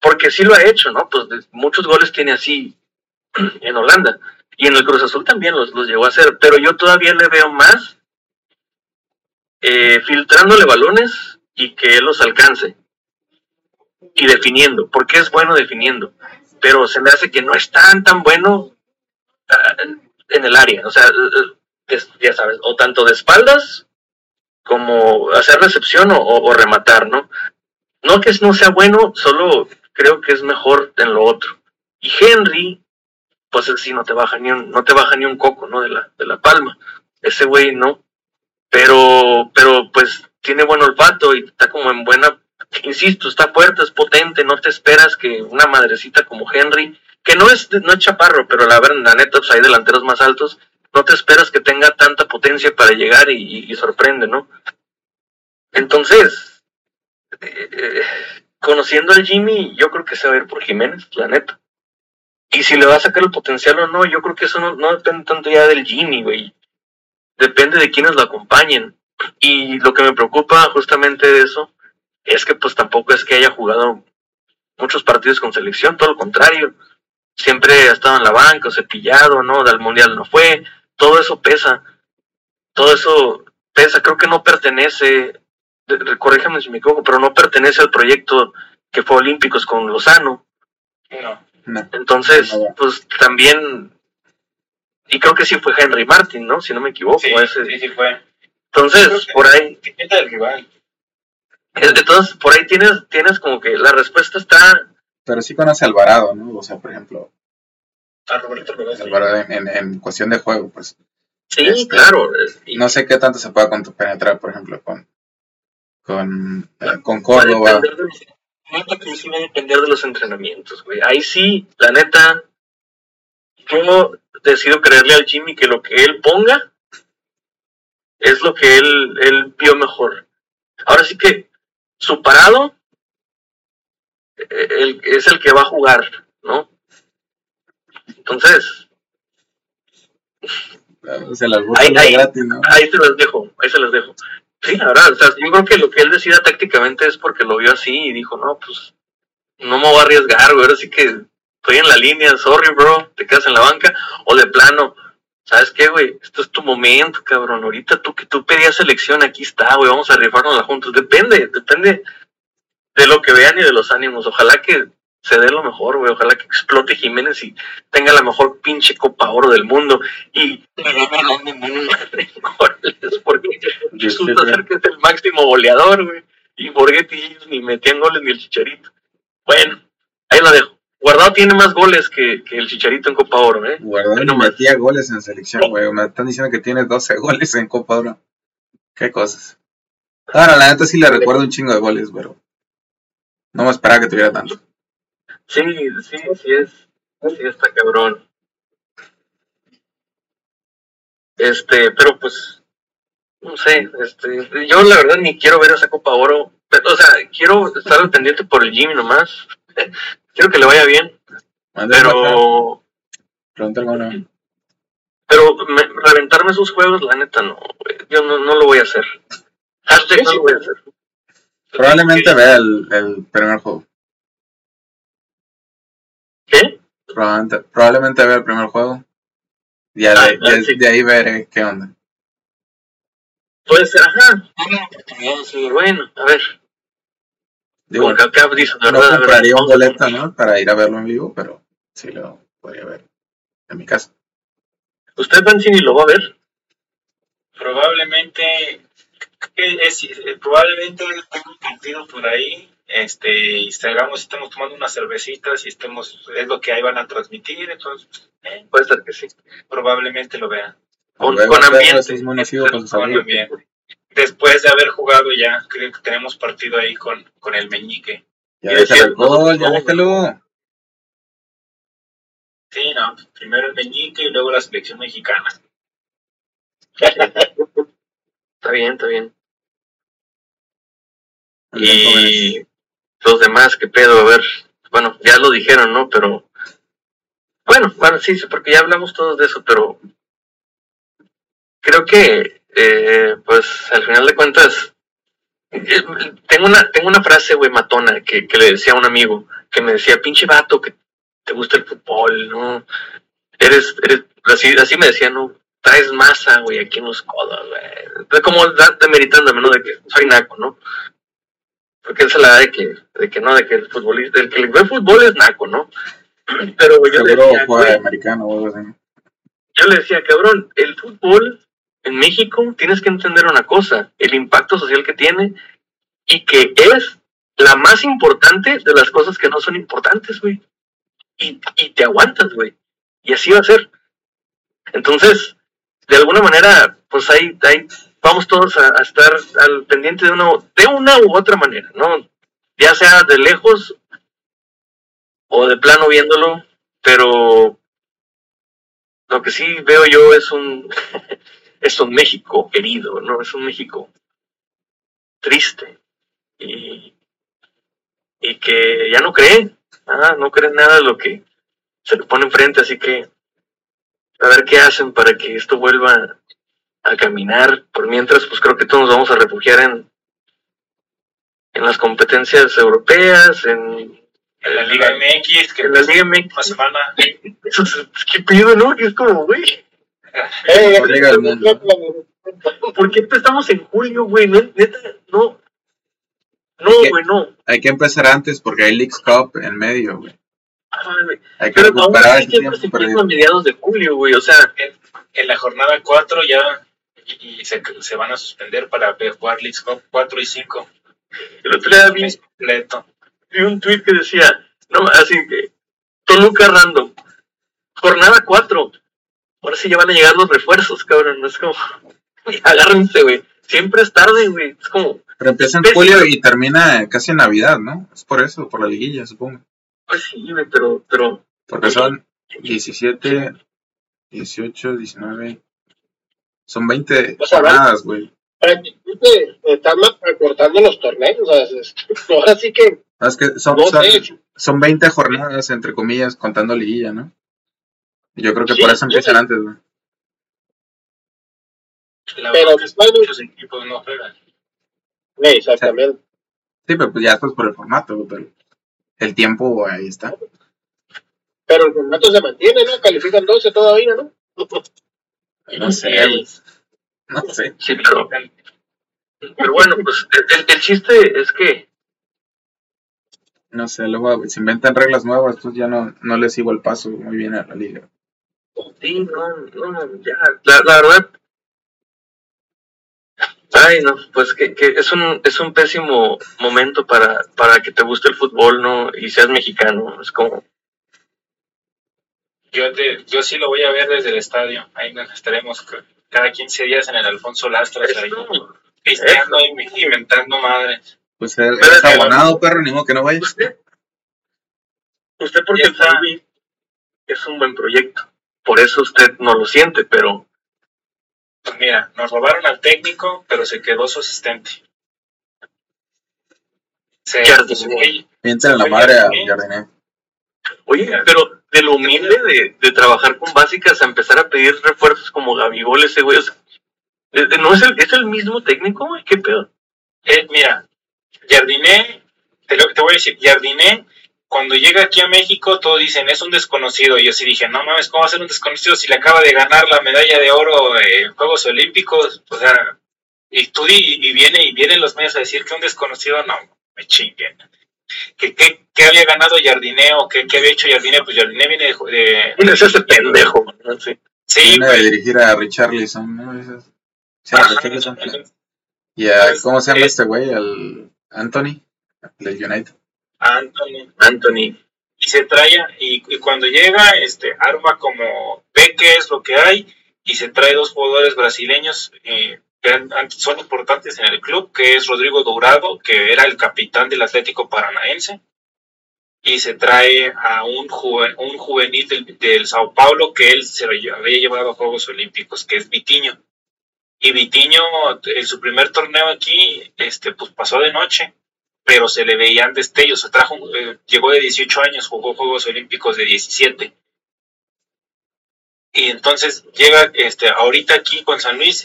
Porque sí lo ha hecho, ¿no? Pues muchos goles tiene así en Holanda. Y en el Cruz Azul también los, los llegó a hacer, pero yo todavía le veo más eh, filtrándole balones y que él los alcance. Y definiendo, porque es bueno definiendo. Pero se me hace que no es tan, tan bueno ah, en el área. O sea, eh, es- ya sabes, o tanto de espaldas como hacer recepción o- o rematar, ¿no? No que no sea bueno, solo creo que es mejor en lo otro. Y Henry, pues sí no te baja ni un, no te baja ni un coco, ¿no? De la, de la palma. Ese güey no. Pero, pero pues tiene buen olfato y está como en buena, insisto, está fuerte, es potente, no te esperas que una madrecita como Henry, que no es, no es chaparro, pero la verdad, la neta, pues hay delanteros más altos, no te esperas que tenga tanta potencia para llegar y sorprende, ¿no? Entonces, eh, eh, conociendo al Jimmy, yo creo que se va a ir por Jiménez, la neta. Y si le va a sacar el potencial o no, yo creo que eso no, depende tanto ya del Jimmy, güey. Depende de quienes lo acompañen. Y lo que me preocupa justamente de eso es que pues tampoco es que haya jugado muchos partidos con selección, todo lo contrario. Siempre ha estado en la banca, o cepillado, ¿no? Del mundial no fue. Todo eso pesa. Todo eso pesa. Creo que no pertenece, corríjame si me equivoco, pero no pertenece al proyecto que fue Olímpicos con Lozano. No. No. Entonces, No pues también, y creo que sí fue Henry Martin, ¿no? Si no me equivoco. Sí, ese. sí, sí fue. Entonces, por ahí, Etiqueta del rival. entonces por ahí tienes, tienes como que la respuesta está, Pero sí conoce a Alvarado, ¿no? O sea, por ejemplo, A Roberto. Alvarado en, en, en cuestión de juego, pues sí, Este, claro. y no sé qué tanto se pueda penetrar, por ejemplo, con con, eh, con Córdoba. de neta que sí va a depender de los entrenamientos, güey. Ahí sí, la neta, yo decido creerle al Jimmy que lo que él ponga es lo que él, él vio mejor. Ahora sí que su parado eh, el- es el que va a jugar, ¿no? Entonces, O sea, las Ahí- ahí- gratis, ¿no? ahí se las dejo, ahí se las dejo. Sí, la verdad, o sea, yo creo que lo que él decida tácticamente es porque lo vio así y dijo, no, pues, no me voy a arriesgar, güey, ahora sí que estoy en la línea, sorry, bro, te quedas en la banca, o de plano, ¿sabes qué, güey? Esto es tu momento, cabrón, ahorita tú que tú pedías selección, aquí está, güey, vamos a rifarnos juntos, depende, depende de lo que vean y de los ánimos, ojalá que se dé lo mejor, güey, ojalá que explote Jiménez y tenga la mejor pinche Copa Oro del mundo, y goles, porque resulta ser que es el máximo goleador, güey. Y Borghetti ni metían goles ni el Chicharito. Bueno, ahí la dejo. Guardado tiene más goles que, que el Chicharito en Copa Oro, ¿eh? Guardado nomás. metía goles en selección, güey. Me están diciendo que tiene 12 goles en Copa Oro. Qué cosas. Ahora, la neta sí le recuerdo un chingo de goles, pero no me esperaba que tuviera tanto. Sí, sí, sí es. Sí está cabrón. Este, pero pues, no sé, este, yo la verdad ni quiero ver esa Copa Oro. Pero, O sea, quiero estar al pendiente por el Jimmy nomás. quiero que le vaya bien, Mándale pero no. Pero me- reventarme sus juegos, la neta, no. Yo no, no lo voy a hacer. Hashtag no lo voy a hacer. Probablemente vea el, el primer juego. Probablemente, probablemente vea el primer juego. Ah, de, ah, de- sí. de ahí veré qué onda. Puede ser, ajá. Sí, bueno, a ver. Digo, acá dice, no compraría un boleto, ¿no? Para ir a verlo en vivo, pero sí lo podría ver en mi casa. ¿Usted, Banzini, lo va a ver? Probablemente, que es, eh, probablemente tenga un partido por ahí este, y salgamos y estemos tomando unas cervecitas y estemos, es lo que ahí van a transmitir, entonces, eh, Puede ser que sí. probablemente lo vean. Con, con ambiente. con Con. Después de haber jugado ya, creo que tenemos partido ahí con, con el Meñique. Ya el alcohol, ya no, déjalo. Sí, no, primero el Meñique y luego la selección mexicana. Está bien, está bien. Y los demás, ¿qué pedo? A ver, bueno, ya lo dijeron, ¿no? Pero, bueno, bueno, sí, sí, porque ya hablamos todos de eso, pero creo que, eh, pues, al final de cuentas, eh, tengo una, tengo una frase, güey, matona, que, que le decía a un amigo, que me decía, pinche vato, que te gusta el fútbol, ¿no? Eres, eres, así, así me decía, ¿no? Traes masa, güey, aquí en los codos, güey. Como demeritándome, ¿no? De que soy naco, ¿no? Porque él se la da de que, de que no, de que el futbolista, el que le ve fútbol es naco, ¿no? Pero yo le, decía, güey, americano así. yo le decía, cabrón, el fútbol en México tienes que entender una cosa, el impacto social que tiene y que es la más importante de las cosas que no son importantes, güey. Y, y te aguantas, güey. Y así va a ser. Entonces, de alguna manera, pues ahí, ahí vamos todos a, estar al pendiente de una, de una u otra manera, ¿no? Ya sea de lejos o de plano viéndolo, pero lo que sí veo yo es un es un México herido, ¿no? Es un México triste y, y que ya no cree, ah, no cree nada de lo que se le pone enfrente, así que a ver qué hacen para que esto vuelva a caminar. Por mientras, pues creo que todos nos vamos a refugiar en en las competencias europeas, en, En la Liga MX, que en la Liga MX. una semana. Eso es, ¿Qué pido, no? Que es como, güey. Eh, Por Liga del Mundo. ¿Por qué empezamos en julio, güey? No, neta, no. No, güey, no. Hay que empezar antes porque hay Leagues Cup en medio, güey. Ay, güey. Hay que Pero aún así siempre se empieza a mediados de julio, güey. O sea, En la jornada 4 ya y, y se, se van a suspender para jugar Leagues Cup 4 y 5. el otro día vi, completo. vi un tweet que decía, no, así que, Toluca random, jornada 4. Ahora sí ya van a llegar los refuerzos, cabrón. No es como, agárrense, güey. Siempre es tarde, güey. Es como, Pero empieza en julio y termina casi en Navidad, ¿no? Es por eso, por la liguilla, supongo. pues sí, güey, pero, pero, Porque son 17, 18, 19. Son 20 O sea, jornadas, güey. prácticamente están acortando los torneos. o sea, es- ahora sí que No, Es que son, no son, son 20 jornadas, entre comillas, contando liguilla, ¿no? Yo creo que Sí, por eso sí. empiezan antes, güey. Pero verdad es que bueno. muchos equipos no juegan. Exactamente. Sí, pero pues ya esto es por el formato, güey, pero el tiempo ahí está. Pero el formato se mantiene, ¿no? Califican 12 todavía, ¿no? No sé. No sé. sí, pero, pero bueno, pues el, el- chiste es que No sé, luego se inventan reglas nuevas, pues ya no, no les sigo el paso muy bien a la liga. Sí, no, no, ya, la, la verdad. Ay, no, pues que, que es un es un pésimo momento para, para que te guste el fútbol, ¿no? Y seas mexicano, es como, Yo, te- yo sí lo voy a ver desde el estadio. Ahí nos estaremos cada 15 días en el Alfonso Lastras, ahí, pisteando y inventando madres. Pues eres abonado, perro, ni modo que no vayas. usted, usted porque. Salvi es un buen proyecto, por eso usted no lo siente, pero Pues mira, nos robaron al técnico, pero se quedó su asistente. Se, Mienten la madre a. Jardiné. Oye, pero de lo humilde de, de trabajar con básicas a empezar a pedir refuerzos como Gabigol, ese güey, o sea, eh, ¿no es el, es el mismo técnico, güey? ¿Qué pedo? Eh, mira, Jardiné, te, te voy a decir, Jardiné, cuando llega aquí a México, todos dicen, es un desconocido. Y yo sí dije, no mames, ¿cómo va a ser un desconocido si le acaba de ganar la medalla de oro en Juegos Olímpicos? O sea, y tú di- y, viene y vienen los medios a decir que un desconocido, no, me chinguen. ¿Qué, qué, qué había ganado Jardiné o qué, qué había hecho Jardiné? Pues Jardiné viene de... de- ¿Quién es ese pendejo? No sé. sí, Viene de dirigir a Richarlison, ¿no? Sí, a Richarlison. Y a, ¿cómo se llama Eh, este güey? Al Anthony. del United. Anthony. Anthony. Y se trae, y, y cuando llega, este, arma como ve qué es lo que hay, y se trae dos jugadores brasileños eh, son importantes en el club, que es Rodrigo Dourado, que era el capitán del Atlético Paranaense, y se trae a un, un juvenil del, del Sao Paulo que él se había llevado a Juegos Olímpicos, que es Vitiño. Y Vitiño, en su primer torneo aquí, este, pues pasó de noche, pero se le veían destellos. Trajo, eh, llegó de 18 años, jugó Juegos Olímpicos de 17. Y entonces llega este, ahorita aquí con San Luis,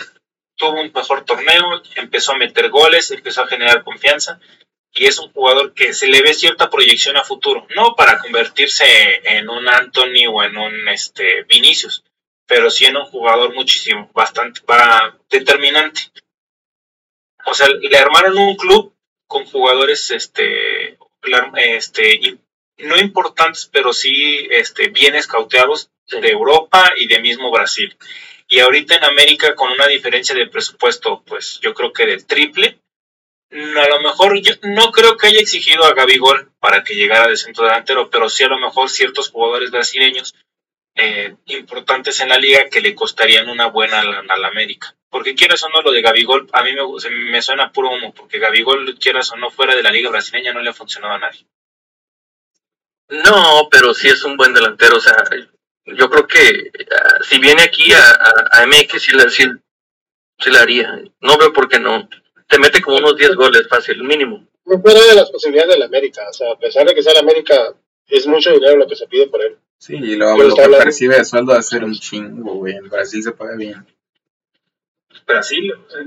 tuvo un mejor torneo, empezó a meter goles, empezó a generar confianza y es un jugador que se le ve cierta proyección a futuro, no para convertirse en un Anthony o en un este, Vinicius, pero sí en un jugador muchísimo, bastante para, determinante. O sea, le armaron un club con jugadores este, este, no importantes, pero sí este, bien escauteados de Europa y de mismo Brasil. Y ahorita en América con una diferencia de presupuesto, pues yo creo que del triple. A lo mejor yo no creo que haya exigido a Gabigol para que llegara de centro delantero, pero sí a lo mejor ciertos jugadores brasileños eh, importantes en la liga que le costarían una buena a la América. Porque quieras o no, lo de Gabigol a mí me, me suena puro humo, porque Gabigol, quieras o no, fuera de la liga brasileña no le ha funcionado a nadie. No, pero sí es un buen delantero. O sea, yo creo que ah, si viene aquí a, a, a MX, sí la, sí, sí la haría. No veo por qué no. Te mete como unos 10 goles fácil, mínimo. No fuera de las posibilidades de la América. O sea, a pesar de que sea la América, es mucho dinero lo que se pide por él. Sí, y lo está que hablando- percibe de sueldo va a ser un chingo, güey. En Brasil se paga bien. Brasil, o sea,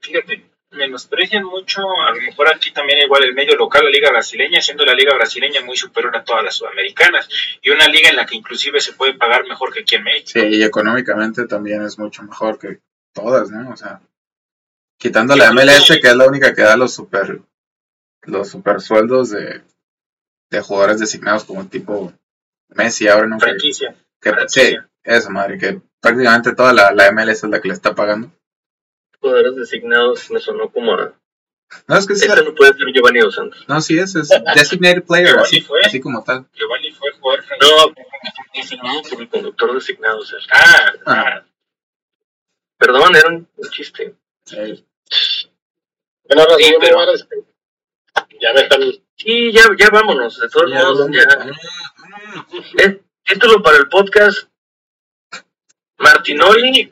fíjate, menosprecian mucho, a lo mejor aquí también igual el medio local, la liga brasileña, siendo la liga brasileña muy superior a todas las sudamericanas, y una liga en la que inclusive se puede pagar mejor que aquí en México. Sí, y económicamente también es mucho mejor que todas, ¿no? O sea, quitando la MLS, que es la única que da los super, los super sueldos de, de jugadores designados como tipo Messi ahora, ¿no? Que, Franquicia. que- sí, franquicia. eso, madre, que prácticamente toda la, la MLS es la que le está pagando. Jugadores designados me sonó como a. No, es que sí, Ese no puede ser Giovanni Dos Santos. no, sí es, es designated player, así, fue. así como tal. Giovanni fue jugador. No, designado por el conductor designado. O sea, Ah, ah, perdón, era un, chiste. Sí. Bueno, ahora Sí, sí, pero- este, ya me están. Y ya, ya vámonos. De todos Ya, modos, ya. ya. Eh, título para el podcast: Martinoli.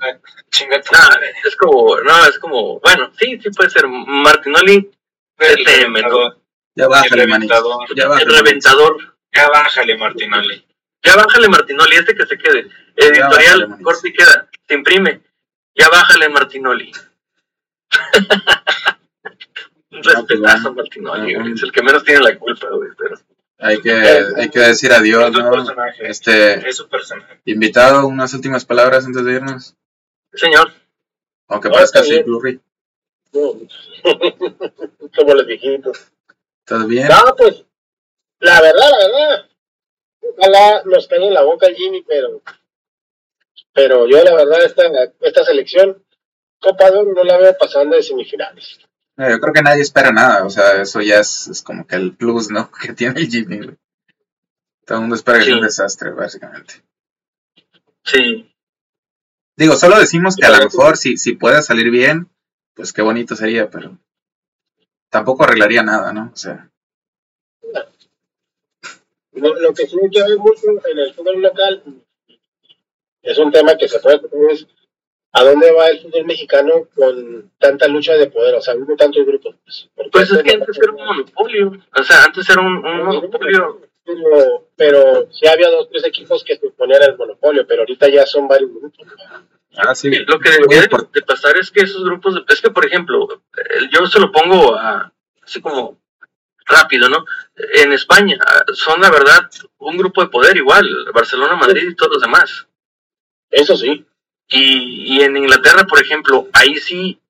es como, no, es como, bueno, sí, sí puede ser Martinoli, El TTM, ¿no? reventador. Ya bájale, El manito. reventador. Ya el bájale. reventador. Ya bájale, Martinoli. Ya bájale Martinoli, este que se quede. bájale, Editorial, manito. corte y queda, se imprime. Ya bájale Martinoli. Un respetazo Martinoli, Ah, güey, bueno. es el que menos tiene la culpa, güey, pero Hay que, hay que decir adiós, ¿no? Este, Es su personaje. invitado, unas últimas palabras antes de irnos. señor, Aunque No, parezca así. Blurry. no, como los viejitos. ¿Estás bien? No, pues, la verdad, la verdad. Ojalá nos cae en la boca el Jimmy, pero. Pero yo, la verdad, esta, esta selección, Copa no la veo pasando de semifinales. No, yo creo que nadie espera nada, o sea, eso ya es, es como que el plus, ¿no? Que tiene el Jimmy. Todo el mundo espera que sea un desastre, básicamente. sí, Digo, solo decimos que a lo mejor si, si puede salir bien, pues qué bonito sería, pero tampoco arreglaría nada, ¿no? O sea, Lo, lo que sí ver mucho en el fútbol local es un tema que se puede es a dónde va el fútbol mexicano con tanta lucha de poder, o sea, hubo tantos grupos. Pues, pues es que antes era un monopolio, o sea, antes era un, un monopolio, Pero, pero sí había dos, tres equipos que se oponían al monopolio, pero ahorita ya son varios grupos. ah, sí. Lo que debería de, de pasar es que esos grupos, de- es que por ejemplo, yo se lo pongo a, así como rápido, ¿no? En España ah, son la verdad un grupo de poder igual, Barcelona, Madrid y todos los demás. Eso sí. Y, y en Inglaterra, por ejemplo, ahí sí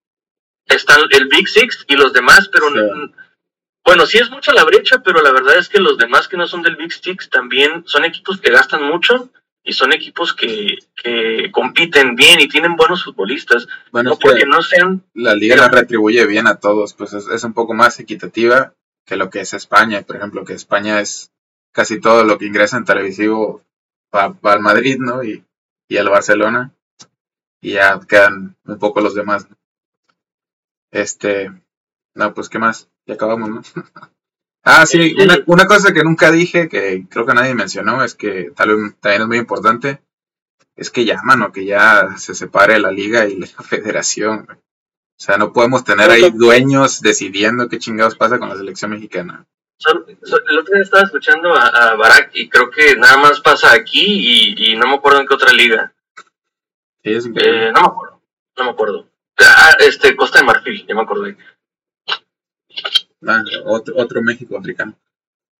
están el Big Six y los demás, pero Sí. bueno, sí es mucha la brecha, pero la verdad es que los demás que no son del Big Six también son equipos que gastan mucho y son equipos que, que compiten bien y tienen buenos futbolistas. Bueno, no porque no sean la liga la retribuye bien a todos, pues es, es un poco más equitativa que lo que es España. Por ejemplo, que España es casi todo lo que ingresa en televisivo va, al Madrid, ¿no? Y, y al Barcelona. Y ya quedan un poco los demás. ¿no? Este, no, pues, ¿qué más? Ya acabamos, ¿no? ah, sí, una, una, cosa que nunca dije, que creo que nadie mencionó, es que tal vez también es muy importante, es que ya, mano, que ya se separe la liga y la federación. O sea, no podemos tener ahí dueños decidiendo qué chingados pasa con la selección mexicana. el otro día estaba escuchando a, a, Barack y creo que nada más pasa aquí y, y no me acuerdo en qué otra liga. Es eh, no me acuerdo, no me acuerdo. Ah, este, Costa de Marfil, ya me acordé. Ah, otro, otro México africano.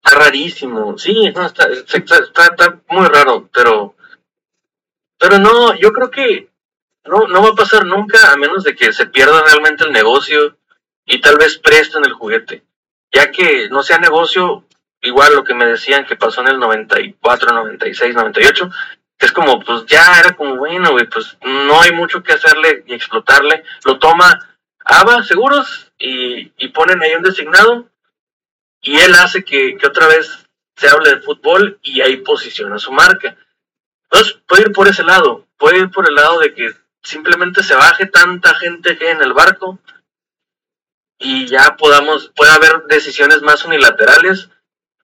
Está rarísimo, sí, no, está, está, está, está muy raro, pero pero no, yo creo que no, no va a pasar nunca a menos de que se pierda realmente el negocio y tal vez presten el juguete. Ya que no sea negocio, igual lo que me decían que pasó en el 94, 96, 98, es como, pues ya era como, bueno, güey, pues no hay mucho que hacerle y explotarle. Lo toma ABA, seguros, y, y ponen ahí un designado, y él hace que, que otra vez se hable de fútbol y ahí posiciona su marca. Entonces, puede ir por ese lado, puede ir por el lado de que simplemente se baje tanta gente que en el barco y ya podamos, puede haber decisiones más unilaterales.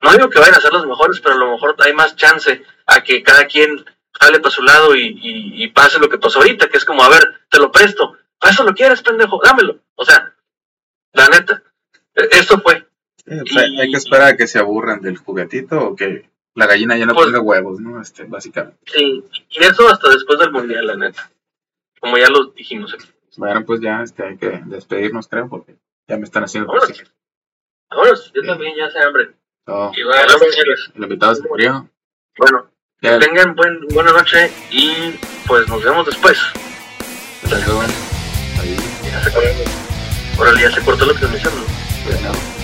No digo que vayan a ser los mejores, pero a lo mejor hay más chance a que cada quien jale para su lado y, y, y pase lo que pasó ahorita, que es como, a ver, te lo presto, ¿a eso lo quieres, pendejo? Dámelo. O sea, la neta, e, eso fue. Sí, o sea, y, hay que esperar a que se aburran del juguetito o que la gallina ya no pues, ponga huevos, ¿no? Este, básicamente. Sí, y eso hasta después del mundial, la neta. Como ya lo dijimos aquí. Bueno, pues ya este, hay que despedirnos, creo, porque ya me están haciendo Vámonos, Vámonos. yo sí. también ya sé hambre. Oh. Y bueno. El invitado se murió. Bueno. Que tengan buen, buena noche y pues nos vemos después. Hasta luego. Ya se cortó. Órale, ya se cortó la transmisión, ¿no?